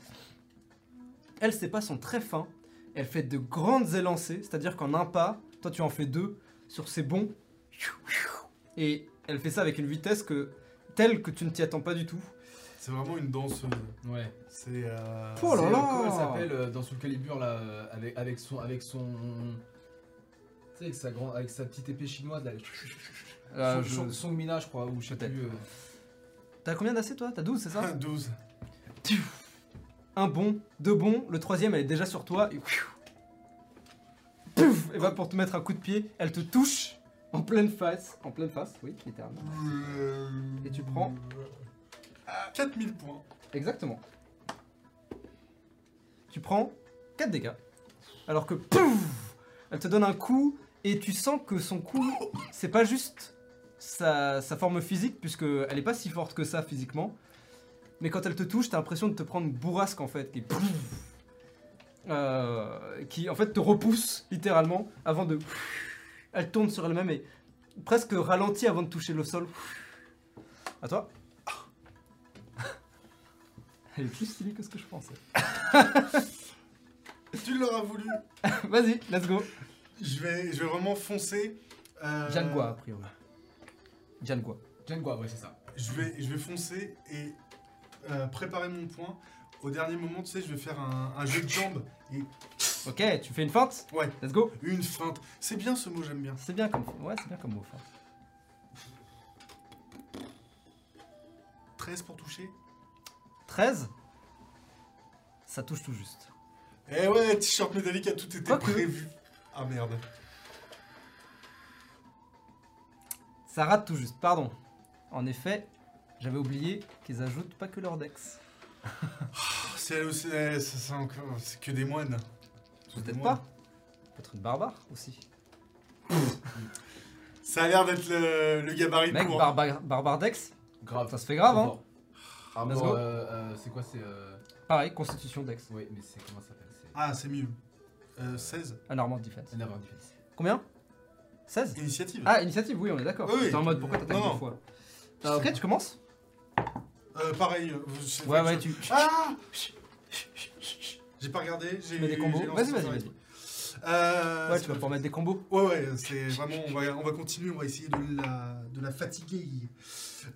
Elle, ses pas sont très fins. Elle fait de grandes élancées, c'est-à-dire qu'en un pas, toi tu en fais deux sur ses bons. Et elle fait ça avec une vitesse que telle que tu ne t'y attends pas du tout. C'est vraiment une danseuse. Ouais. C'est. euh, Oh là euh, là Comment elle s'appelle euh, dans Soul Calibur là euh, avec, avec son avec son tu sais avec sa grande avec sa petite épée chinoise là. Euh, Song- je- Mina je crois ou je sais plus. euh, T'as combien d'AC toi? T'as 12, c'est ça? 12. Un bon, deux bons, le troisième elle est déjà sur toi et pouf, et va pour te mettre un coup de pied, elle te touche en pleine face, en pleine face, oui, littéralement. Et tu prends 4000 points. Exactement. Tu prends 4 dégâts. Alors que pouf, elle te donne un coup et tu sens que son coup, c'est pas juste sa, sa forme physique, puisque elle est pas si forte que ça physiquement. Mais quand elle te touche, t'as l'impression de te prendre une bourrasque en fait, qui, pouf, euh, qui en fait te repousse littéralement avant de. Elle tourne sur elle-même et presque ralentit avant de toucher le sol. À toi. Elle est plus stylée que ce que je pensais. Tu l'auras voulu. Vas-y, let's go. Je vais, je vais vraiment foncer. euh, Jangua, a priori. Jangua. Jengua, ouais c'est ça. Je vais, je vais foncer et euh, préparer mon point. Au dernier moment, tu sais, je vais faire un, un jeu de jambes et Ok, tu fais une feinte Ouais. Let's go. une feinte. C'est bien ce mot, j'aime bien. C'est bien comme ouais, c'est bien comme mot. feinte. 13 pour toucher. 13 Ça touche tout juste. Eh ouais, t-shirt métallique a tout été Quoique. prévu. Ah merde. Ça rate tout juste, pardon. En effet, j'avais oublié qu'ils ajoutent pas que leur dex. C'est c'est- c'est- c'est encore. C'est que des moines. Des Peut-être moines. pas. Peut-être une barbare aussi. Ça a l'air d'être le, le gabarit Mec, pour. barbar, barbare dex Grave. Ça se fait grave, hein Let's go. euh, euh, c'est quoi c'est euh... Pareil, constitution dex. Oui mais c'est comment ça s'appelle C'est Ah, c'est mieux. Euh, 16. Un armor defense. un armor defense. Combien? 16 Initiative. Ah, initiative, oui, on est d'accord. Oui, oui. T'es en mode pourquoi t'attaques Non, deux non. fois? Euh, Ok, tu commences? Euh, pareil. euh, c'est Ouais, ouais, tu. Ah J'ai pas regardé. J'ai Tu mets des combos. j'ai lancé Vas-y, vas-y, vas-y. Euh, Ouais, c'est tu vas pas- pouvoir mettre des combos. Ouais, ouais, c'est vraiment. On va, on va continuer, on va essayer de la, de la fatiguer.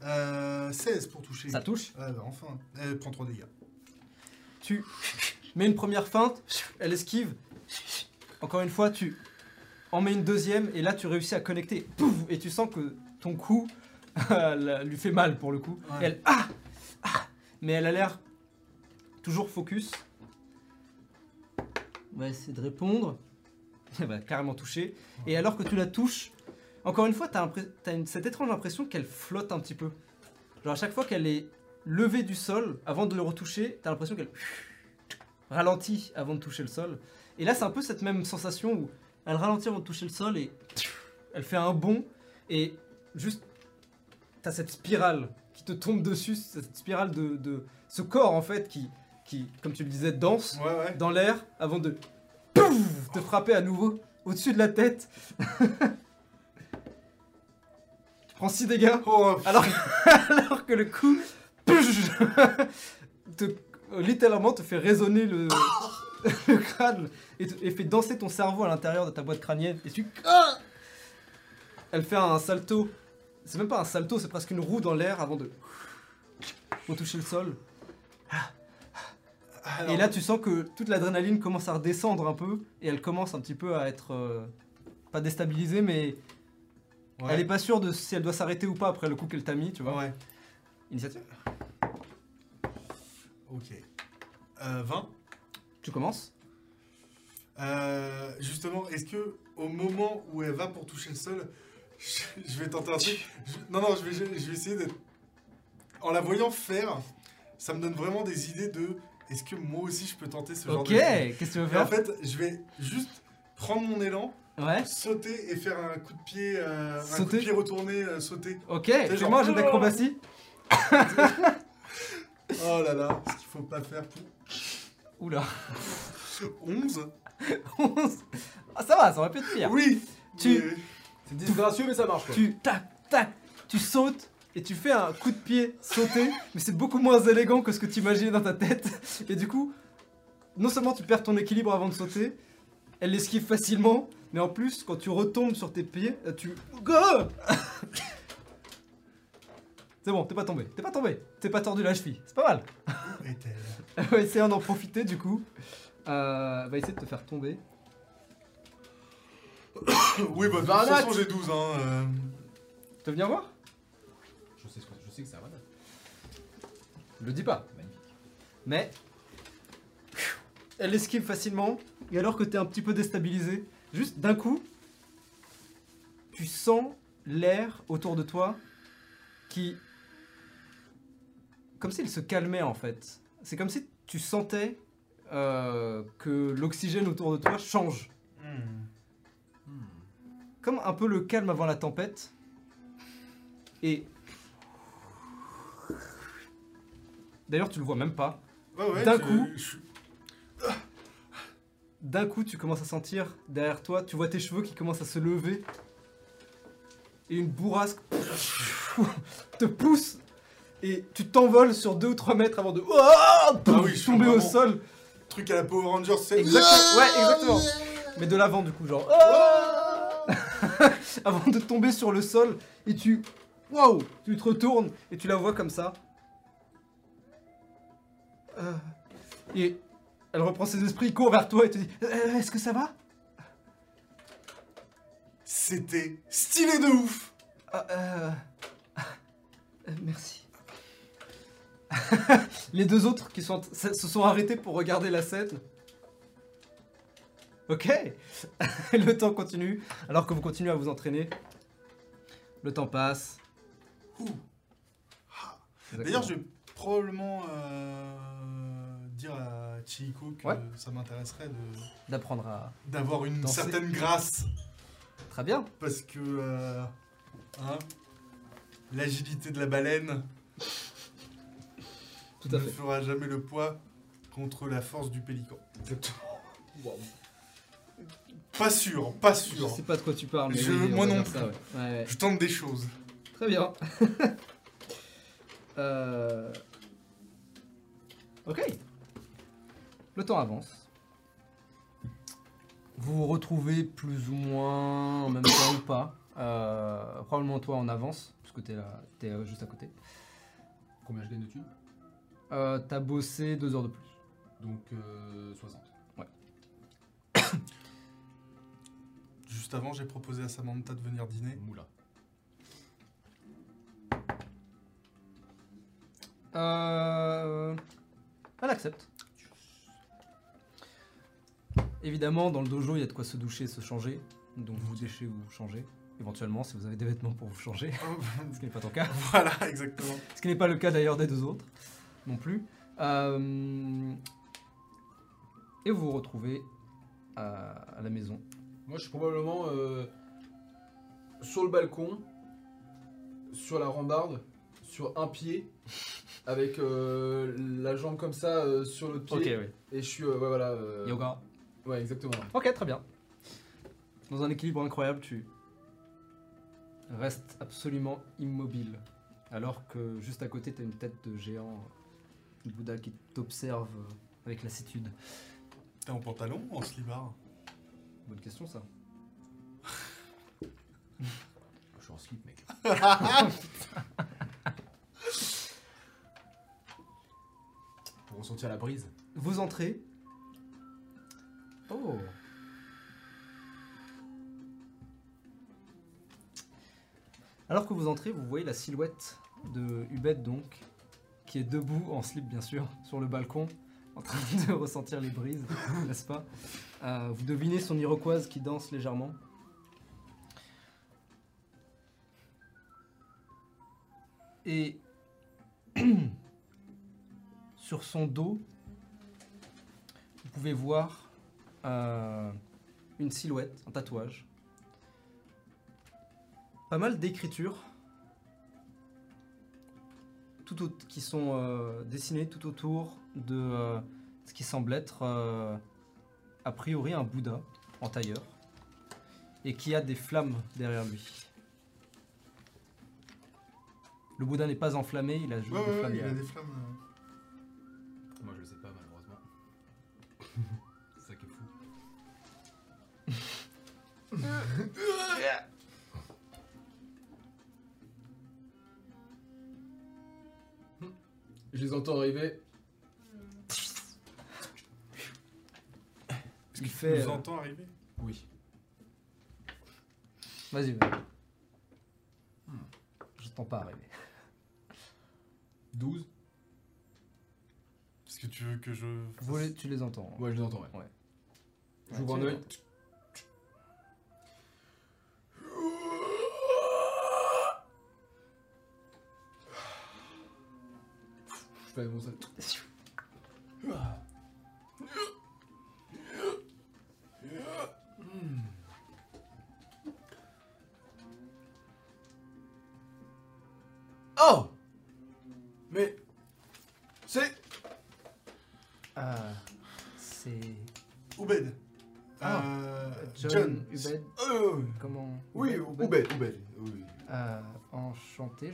Euh, 16 pour toucher. Ça touche. Ouais, bah, enfin. Elle prend 3 dégâts. Tu mets une première feinte, elle esquive. Encore une fois, tu en mets une deuxième et là tu réussis à connecter. Pouf et tu sens que ton coup la- lui fait mal pour le coup. Ouais. Et elle ah, ah mais elle a l'air toujours focus. On va essayer de répondre. Elle va carrément toucher. Et alors que tu la touches, encore une fois, tu as, cette étrange impression qu'elle flotte un petit peu. Genre à chaque fois qu'elle est levée du sol, avant de le retoucher, tu as l'impression qu'elle ralentit avant de toucher le sol. Et là, c'est un peu cette même sensation où elle ralentit avant de toucher le sol et elle fait un bond et juste t'as cette spirale qui te tombe dessus, cette spirale de, de ce corps en fait qui, qui, comme tu le disais, danse Ouais, ouais. dans l'air avant de pouf, te frapper à nouveau au-dessus de la tête. tu prends 6 dégâts Oh, alors, alors que le coup te, littéralement te fait résonner le, le crâne et, te- et fait danser ton cerveau à l'intérieur de ta boîte crânienne. Et tu. Elle fait un salto. C'est même pas un salto, c'est presque une roue dans l'air avant de. Pour toucher le sol. alors, Et là, tu sens que toute l'adrénaline commence à redescendre un peu et elle commence un petit peu à être euh, pas déstabilisée, mais ouais. elle est pas sûre de si elle doit s'arrêter ou pas après le coup qu'elle t'a mis, tu vois. Ouais, Initiative. ok. Euh, 20. Tu commences. Euh, justement, est-ce que au moment où elle va pour toucher le sol, je, vais tenter un truc je- Non, non, je vais, je vais essayer d'être. En la voyant faire, ça me donne vraiment des idées de. Est-ce que moi aussi je peux tenter ce genre Ok. de truc? Qu'est-ce que tu veux Et faire? en fait, je vais juste prendre mon élan, Ouais. sauter et faire un coup de pied, euh, un coup Sauter de pied retourné, euh, sauter. Ok. C'est un jeu d'acrobatie. Oh là là, ce qu'il faut pas faire pour Oula. 11. Ah, ça va, ça aurait pu être pire. Oui Tu- mais- C'est disgracieux, mais ça marche quoi. Tu tac tac, tu sautes et tu fais un coup de pied sauté, mais c'est beaucoup moins élégant que ce que tu imaginais dans ta tête. Et du coup, non seulement tu perds ton équilibre avant de sauter, elle l'esquive facilement, mais en plus quand tu retombes sur tes pieds, euh, tu Go C'est bon, t'es pas tombé, t'es pas tombé, t'es pas tordu la cheville, c'est pas mal. Elle va essayer d'en profiter du coup. Euh, va essayer de te faire tomber. Oui, bah de toute façon j'ai 12 hein. euh. Tu veux venir voir? Je sais, ce que- je sais que c'est un le dis pas. Magnifique. Mais elle esquive facilement. Et alors que t'es un petit peu déstabilisé, juste d'un coup, tu sens l'air autour de toi qui. Comme s'il se calmait en fait. C'est comme si tu sentais euh, que l'oxygène autour de toi change. Hmm. Comme un peu le calme avant la tempête. Et. D'ailleurs, tu le vois même pas. Ouais, ouais, D'un coup. je- D'un coup, tu commences à sentir derrière toi, tu vois tes cheveux qui commencent à se lever. Et une bourrasque te pousse. Et tu t'envoles sur 2 ou 3 mètres avant de Ah oui, je suis tomber au sol. Truc à la Power Rangers, c'est. Exactement. Ouais, exactement. Mais de l'avant, du coup, genre. avant de tomber sur le sol. Et tu. Waouh Tu te retournes et tu la vois comme ça. Euh, et elle reprend ses esprits, court vers toi et te dit Euh, Est-ce que ça va? C'était stylé de ouf Ah, euh, Merci. Les deux autres qui sont, se sont arrêtés pour regarder la scène. Ok. le temps continue. Alors que vous continuez à vous entraîner. Le temps passe. Exactement. D'ailleurs, je vais probablement euh, dire à Chiiko que Ouais. ça m'intéresserait D'apprendre à. d'avoir une Danser. certaine grâce. Très bien. Parce que. euh, hein, L'agilité de la baleine Tout ne fait. fera jamais le poids contre la force du pélican. Wow. Pas sûr, pas Je sûr. sais pas de quoi tu parles. Mais Je- oui, moi non dire ça, ouais. Ouais, ouais. Je tente des choses. Très bien. Euh, Ok. Le temps avance. Vous vous retrouvez plus ou moins en même temps ou pas. Euh, probablement toi en avance, parce que t'es là, t'es euh, juste à côté. Combien je gagne de thunes? Euh, T'as bossé deux heures de plus. Donc euh, 60. Juste avant, j'ai proposé à Samantha de venir dîner. Moula. Euh, elle accepte. Évidemment, dans le dojo, il y a de quoi se doucher et se changer. Donc vous déchez ou vous changez. Éventuellement, si vous avez des vêtements pour vous changer. ce qui n'est pas ton cas. voilà, exactement. Ce qui n'est pas le cas d'ailleurs des deux autres. Non plus. Euh, Et vous vous retrouvez à, à la maison. Moi, je suis probablement euh, sur le balcon, sur la rambarde, sur un pied, avec euh, la jambe comme ça euh, sur l'autre pied. oui. Et je suis, euh, ouais, voilà. euh, Yoga. Ouais, exactement. Ok, très bien. Dans un équilibre incroyable, tu restes absolument immobile. Alors que juste à côté, tu as une tête de géant, euh, Bouddha qui t'observe avec lassitude. T'es en pantalon ou en slibard? Bonne question, ça. Je suis en slip, mec. Pour ressentir la brise. Vous entrez. Oh Alors que vous entrez, vous voyez la silhouette de Hubert donc, qui est debout en slip bien sûr, sur le balcon, en train de ressentir les brises, n'est-ce pas? Euh, Vous devinez son iroquoise qui danse légèrement. Et sur son dos, vous pouvez voir euh, une silhouette, un tatouage. Pas mal d'écritures qui sont euh, dessinées tout autour de ce qui semble être a priori un Bouddha en tailleur et qui a des flammes derrière lui. Le Bouddha n'est pas enflammé, il a juste Ouais, des ouais, flammes ouais, il a des flammes. euh. Moi je le sais pas malheureusement. C'est ça qui est fou. Je les entends arriver. Il Tu fait. nous euh, entends arriver Oui. Vas-y, vas-y. Je t'entends pas arriver. 12 Est-ce que tu veux que je. Vous les- tu les entends. hein. Ouais, je les entends, ouais. Ouais. J'ouvre un œil. Je fais mon sale.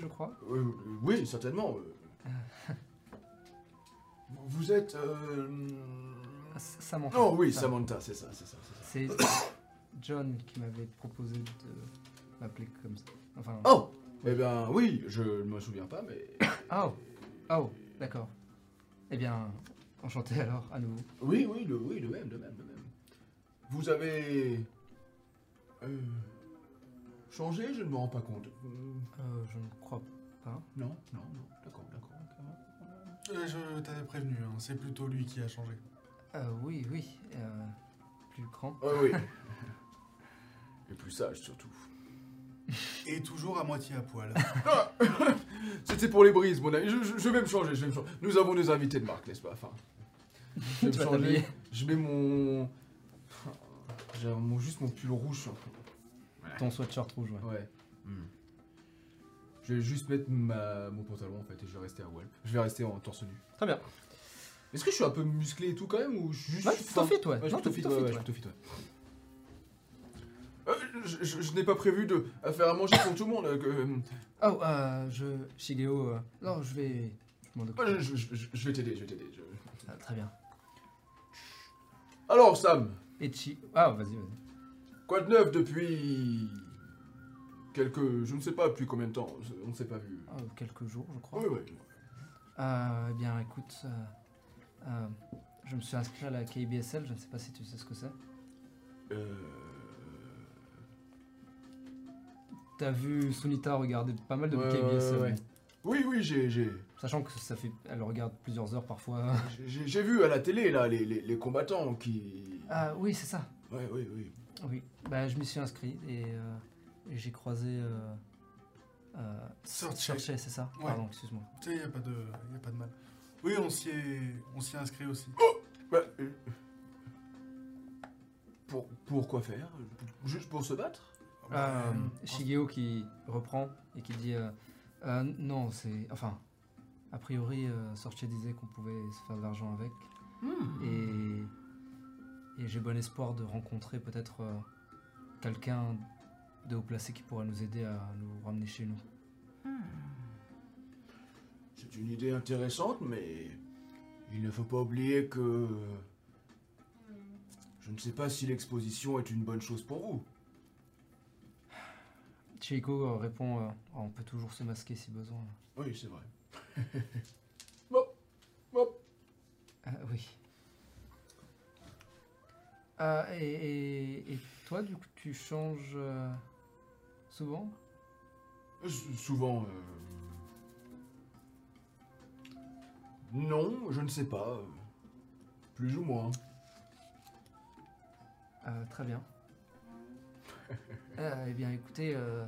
Je crois. oui, oui, certainement. euh. Vous- Vous êtes. Euh... Samantha. Oh oui, Sam. Samantha, c'est ça, c'est ça. c'est John qui m'avait proposé de m'appeler comme ça. Enfin. Oh Eh bien, oui, je ne me souviens pas, mais. Oh, oh, d'accord. Eh bien, enchanté alors, à nouveau. Oui, oui, le, oui, le même, le même, le même. Vous avez. euh, changé, je ne me rends pas compte. Euh, Euh, je ne crois pas. non, non, non, d'accord, d'accord. d'accord. Euh, Je t'avais prévenu, hein, c'est plutôt lui qui a changé. Euh, oui, oui. euh, plus grand. Ah oui. Et plus sage surtout. Et toujours à moitié à poil. C'était pour les brises, mon ami. Je, je- je vais me changer, je vais me changer. Nous avons des invités de marque, n'est-ce pas Enfin? Je vais Tu me vas changer. t'habiller. Je mets mon. J'ai mon- juste mon pull rouge. sur- Ton sweatshirt rouge, ouais. Ouais. Hmm. Je vais juste mettre ma, mon pantalon en fait et je vais rester à Walp. Je vais rester en torse nu. Très bien. Est-ce que je suis un peu musclé et tout quand même ou je suis juste. Ouais, tu t'en fit, ouais. Ouais, je Non, te tu fit, ouais, ouais, ouais. je te fit, ouais. Euh, je je- je n'ai pas prévu de faire à manger pour tout le monde. euh, que, euh, Oh, euh, je. Shigeo. euh, Non, je vais. Je m'en occupe. ouais, je, je- je- je vais t'aider, je vais t'aider. je- Ah, très bien. Alors Sam, Et Chi. Ah, vas-y, vas-y. Quoi de neuf depuis quelques, je ne sais pas depuis combien de temps, on ne s'est pas vu. Ah, quelques jours, je crois. Oui, oui. Euh, eh bien, écoute. euh, euh, je me suis inscrit à la KBSL, je ne sais pas si tu sais ce que c'est. Euh, T'as vu Sunita regarder pas mal de Ouais, KBSL. ouais. Oui, oui, j'ai, Sachant que ça fait. Elle regarde plusieurs heures parfois. j'ai- vu à la télé là les, les, les combattants qui. Ah, oui, c'est ça. Ouais, oui, oui. Oui. Bah, je m'y suis inscrit et, euh, et j'ai croisé. Euh, euh, c'est ça Ouais. Pardon, excuse-moi. Tu sais, il n'y a, pas de- y a pas de mal. Oui, on s'y est, on s'y est inscrit aussi. Bah, euh, pour, pour quoi faire? Juste pour se battre? Bah, Euh, Shigeo qui reprend et qui dit euh, Euh, Non, c'est. Enfin, a priori, euh, Sorche disait qu'on pouvait se faire de l'argent avec. Et, et j'ai bon espoir de rencontrer peut-être euh, quelqu'un de haut placé qui pourrait nous aider à nous ramener chez nous. C'est une idée intéressante, mais il ne faut pas oublier que je ne sais pas si l'exposition est une bonne chose pour vous. Chieko euh, répond euh, On peut toujours se masquer si besoin. Oui, c'est vrai. Ah, oui. Ah, et, et- et toi, du coup, tu changes euh, souvent? S- Souvent. euh, Non, je ne sais pas. euh, Plus ou moins. Euh, Très bien. Euh, eh bien, écoutez, euh,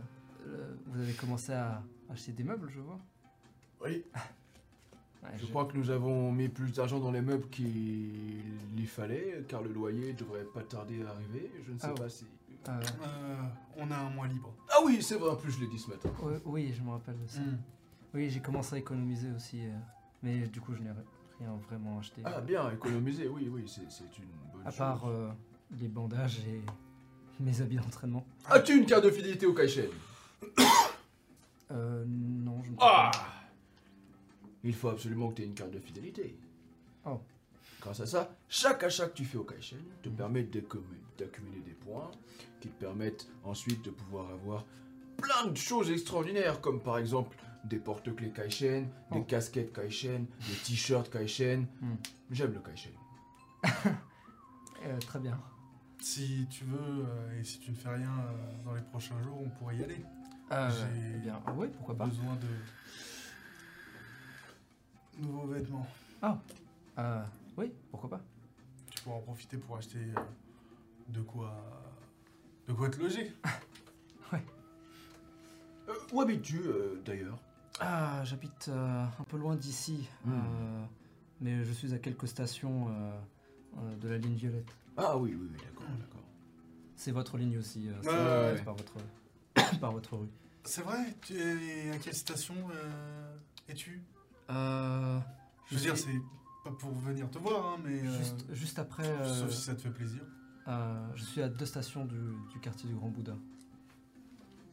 euh, vous avez commencé à acheter des meubles, je vois. Oui, Ouais, je crois que nous avons mis plus d'argent dans les meubles qu'il y fallait, car le loyer devrait pas tarder à arriver. Je ne sais Ah pas ouais. si. euh, Euh, on a un mois libre. Ah oui, c'est vrai, en plus je l'ai dit ce matin. oui, oui, je me rappelle aussi. Hmm. Oui, j'ai commencé à économiser aussi. euh, mais du coup, je n'ai rien vraiment acheté. Ah bien, économiser, oui, oui, c'est une bonne à chose. part euh, les bandages et mes habits d'entraînement. As-tu une carte de fidélité au Kaishen Euh, non, je ne crois Ah Il faut absolument que tu aies une carte de fidélité. Oh. Grâce à ça, chaque achat que tu fais au Kaishen te permet d'accumuler des points qui te permettent ensuite de pouvoir avoir plein de choses extraordinaires, comme par exemple des porte-clés Kaishen, des Oh. casquettes Kaishen, des t-shirts Kaishen. Hmm. J'aime le Kaishen. Euh, très bien. Si tu veux, euh, et si tu ne fais rien euh, dans les prochains jours, on pourrait y aller. Euh, J'ai eh bien, ouais, pourquoi pas. besoin de nouveaux vêtements. Euh, oui, pourquoi pas. Tu pourras en profiter pour acheter euh, de quoi de quoi te loger. Euh, où habites-tu euh, d'ailleurs? Ah, j'habite euh, un peu loin d'ici, Hmm. euh, mais je suis à quelques stations euh, euh, de la ligne violette. Ah oui, oui, oui, d'accord, d'accord. C'est votre ligne aussi, euh, c'est Ouais, ouais, ouais. par votre par votre rue. C'est vrai Tu es à quelle station euh, es-tu? Euh, Je veux dire, c'est pas pour venir te voir, hein, mais euh, juste, juste après. euh, sauf si ça te fait plaisir. euh, je suis à deux stations du, du quartier du Grand Bouddha.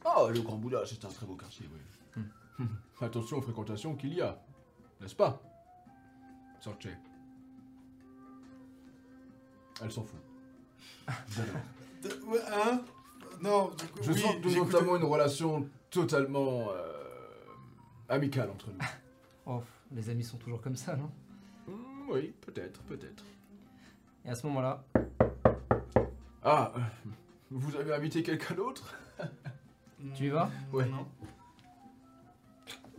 Ah, le Grand Bouddha, c'est un très beau quartier, oui. Hmm. Attention aux fréquentations qu'il y a, n'est-ce pas? Sorche. Elle s'en fout. Ouais, hein? Non, du coup, Je oui, sens que nous j'écoute- entamons une relation totalement euh, amicale entre nous. Oh, les amis sont toujours comme ça, non? Hmm, oui, peut-être, peut-être. Et à ce moment-là, Ah, euh, vous avez invité quelqu'un d'autre? Tu y vas? Ouais. Non.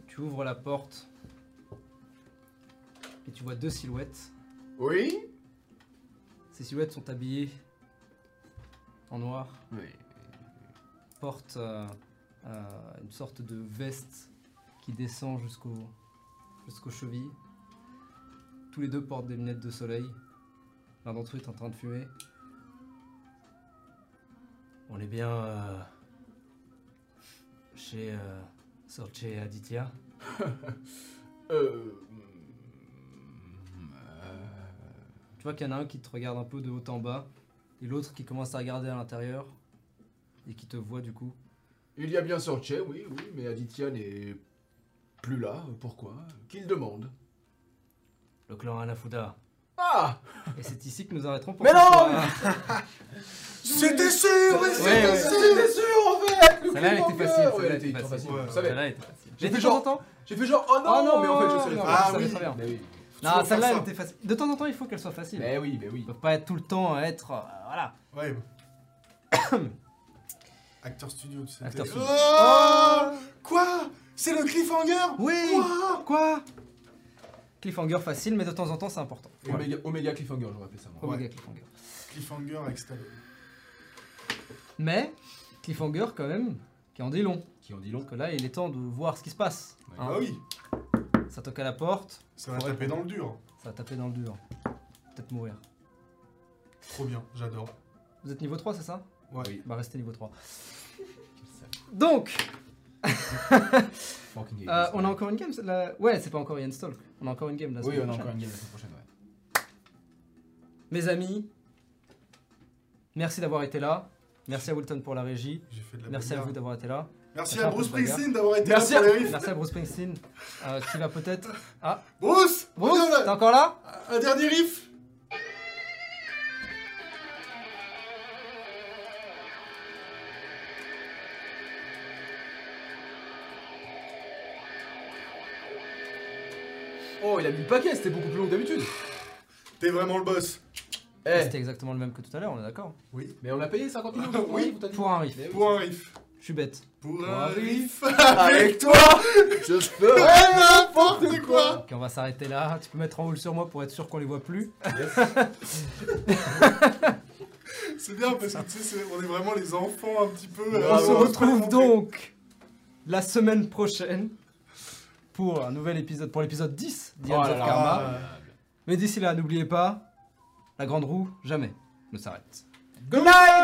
tu ouvres la porte et tu vois deux silhouettes. Oui Ces silhouettes sont habillées en noir, Oui. portent euh, euh, une sorte de veste qui descend jusqu'au jusqu'aux chevilles. Tous les deux portent des lunettes de soleil. L'un d'entre eux est en train de fumer. On est bien euh, chez euh, Sorche et Aditya. Euh... Tu vois qu'il y en a un qui te regarde un peu de haut en bas et l'autre qui commence à regarder à l'intérieur et qui te voit du coup. Il y a bien Sorche, oui, oui, mais Aditya n'est plus là. Pourquoi? Qu'il demande. Le clan Anafuda. Ah Et c'est ici que nous arrêterons pour Mais non. C'était sûr, mais Ouais, c'était ouais. sûr C'était sûr en fait le Celle-là, elle était facile, celle-là, elle était facile. Celle-là était facile. J'ai fait genre-. J'ai fait genre oh non, Oh non, mais en fait je sais non, faire. Ah ça va oui. très bien. Mais oui. Non, celle-là, elle était facile. De temps en temps, il faut qu'elle soit facile. Mais oui, mais oui. Ils pas être tout le temps être. euh, voilà. Ouais. Acteur studio, tu sais. Acteur studio. Oh Quoi? C'est le cliffhanger Oui Quoi Quoi? Cliffhanger facile, mais de temps en temps, c'est important. Oméga, Oméga Cliffhanger, j'aurais appelé ça moi. Omega Cliffhanger. Cliffhanger avec Stallone. Mais, Cliffhanger, quand même, qui en dit long. Qui en dit long. Parce que là, il est temps de voir ce qui se passe. Ouais. Hein. Ah oui, Ça toque à la porte, ça va Ouais. taper dans le dur. ça va taper dans le dur. Peut-être mourir. Trop bien, j'adore. Vous êtes niveau 3, c'est ça? Ouais. Oui. Bah, restez niveau 3. Donc, euh, on a encore une game là Ouais, c'est pas encore Ian Stalk. On a encore une game la Oui, semaine on a prochaine. encore une game la semaine prochaine, ouais. Mes amis, merci d'avoir été là. Merci à Wilton pour la régie. J'ai fait de la Merci à vous d'avoir été là. Merci à Bruce. Springsteen d'avoir été Merci là à- pour les riffs. Merci à Bruce Springsteen euh, qui va peut-être. Ah, Bruce Bruce, t'es encore là? Un dernier riff? Il a mis le paquet, c'était beaucoup plus long que d'habitude. T'es vraiment le boss. Eh, C'était exactement le même que tout à l'heure, on est d'accord Oui. mais on a payé 50 millions Ah, oui, Pour un riff. Oui, Pour un riff. Je suis bête. Pour un un riff. Avec toi, je ferai Ouais, n'importe quoi Ok, on va s'arrêter là. Tu peux mettre en haut sur moi pour être sûr qu'on les voit plus. C'est bien parce que tu sais, on est vraiment les enfants un petit peu. on se retrouve donc la semaine prochaine pour un nouvel épisode, pour l'épisode 10 Oh d'Ians là of là. Karma. Mais d'ici là, n'oubliez pas, la grande roue jamais ne s'arrête. Good night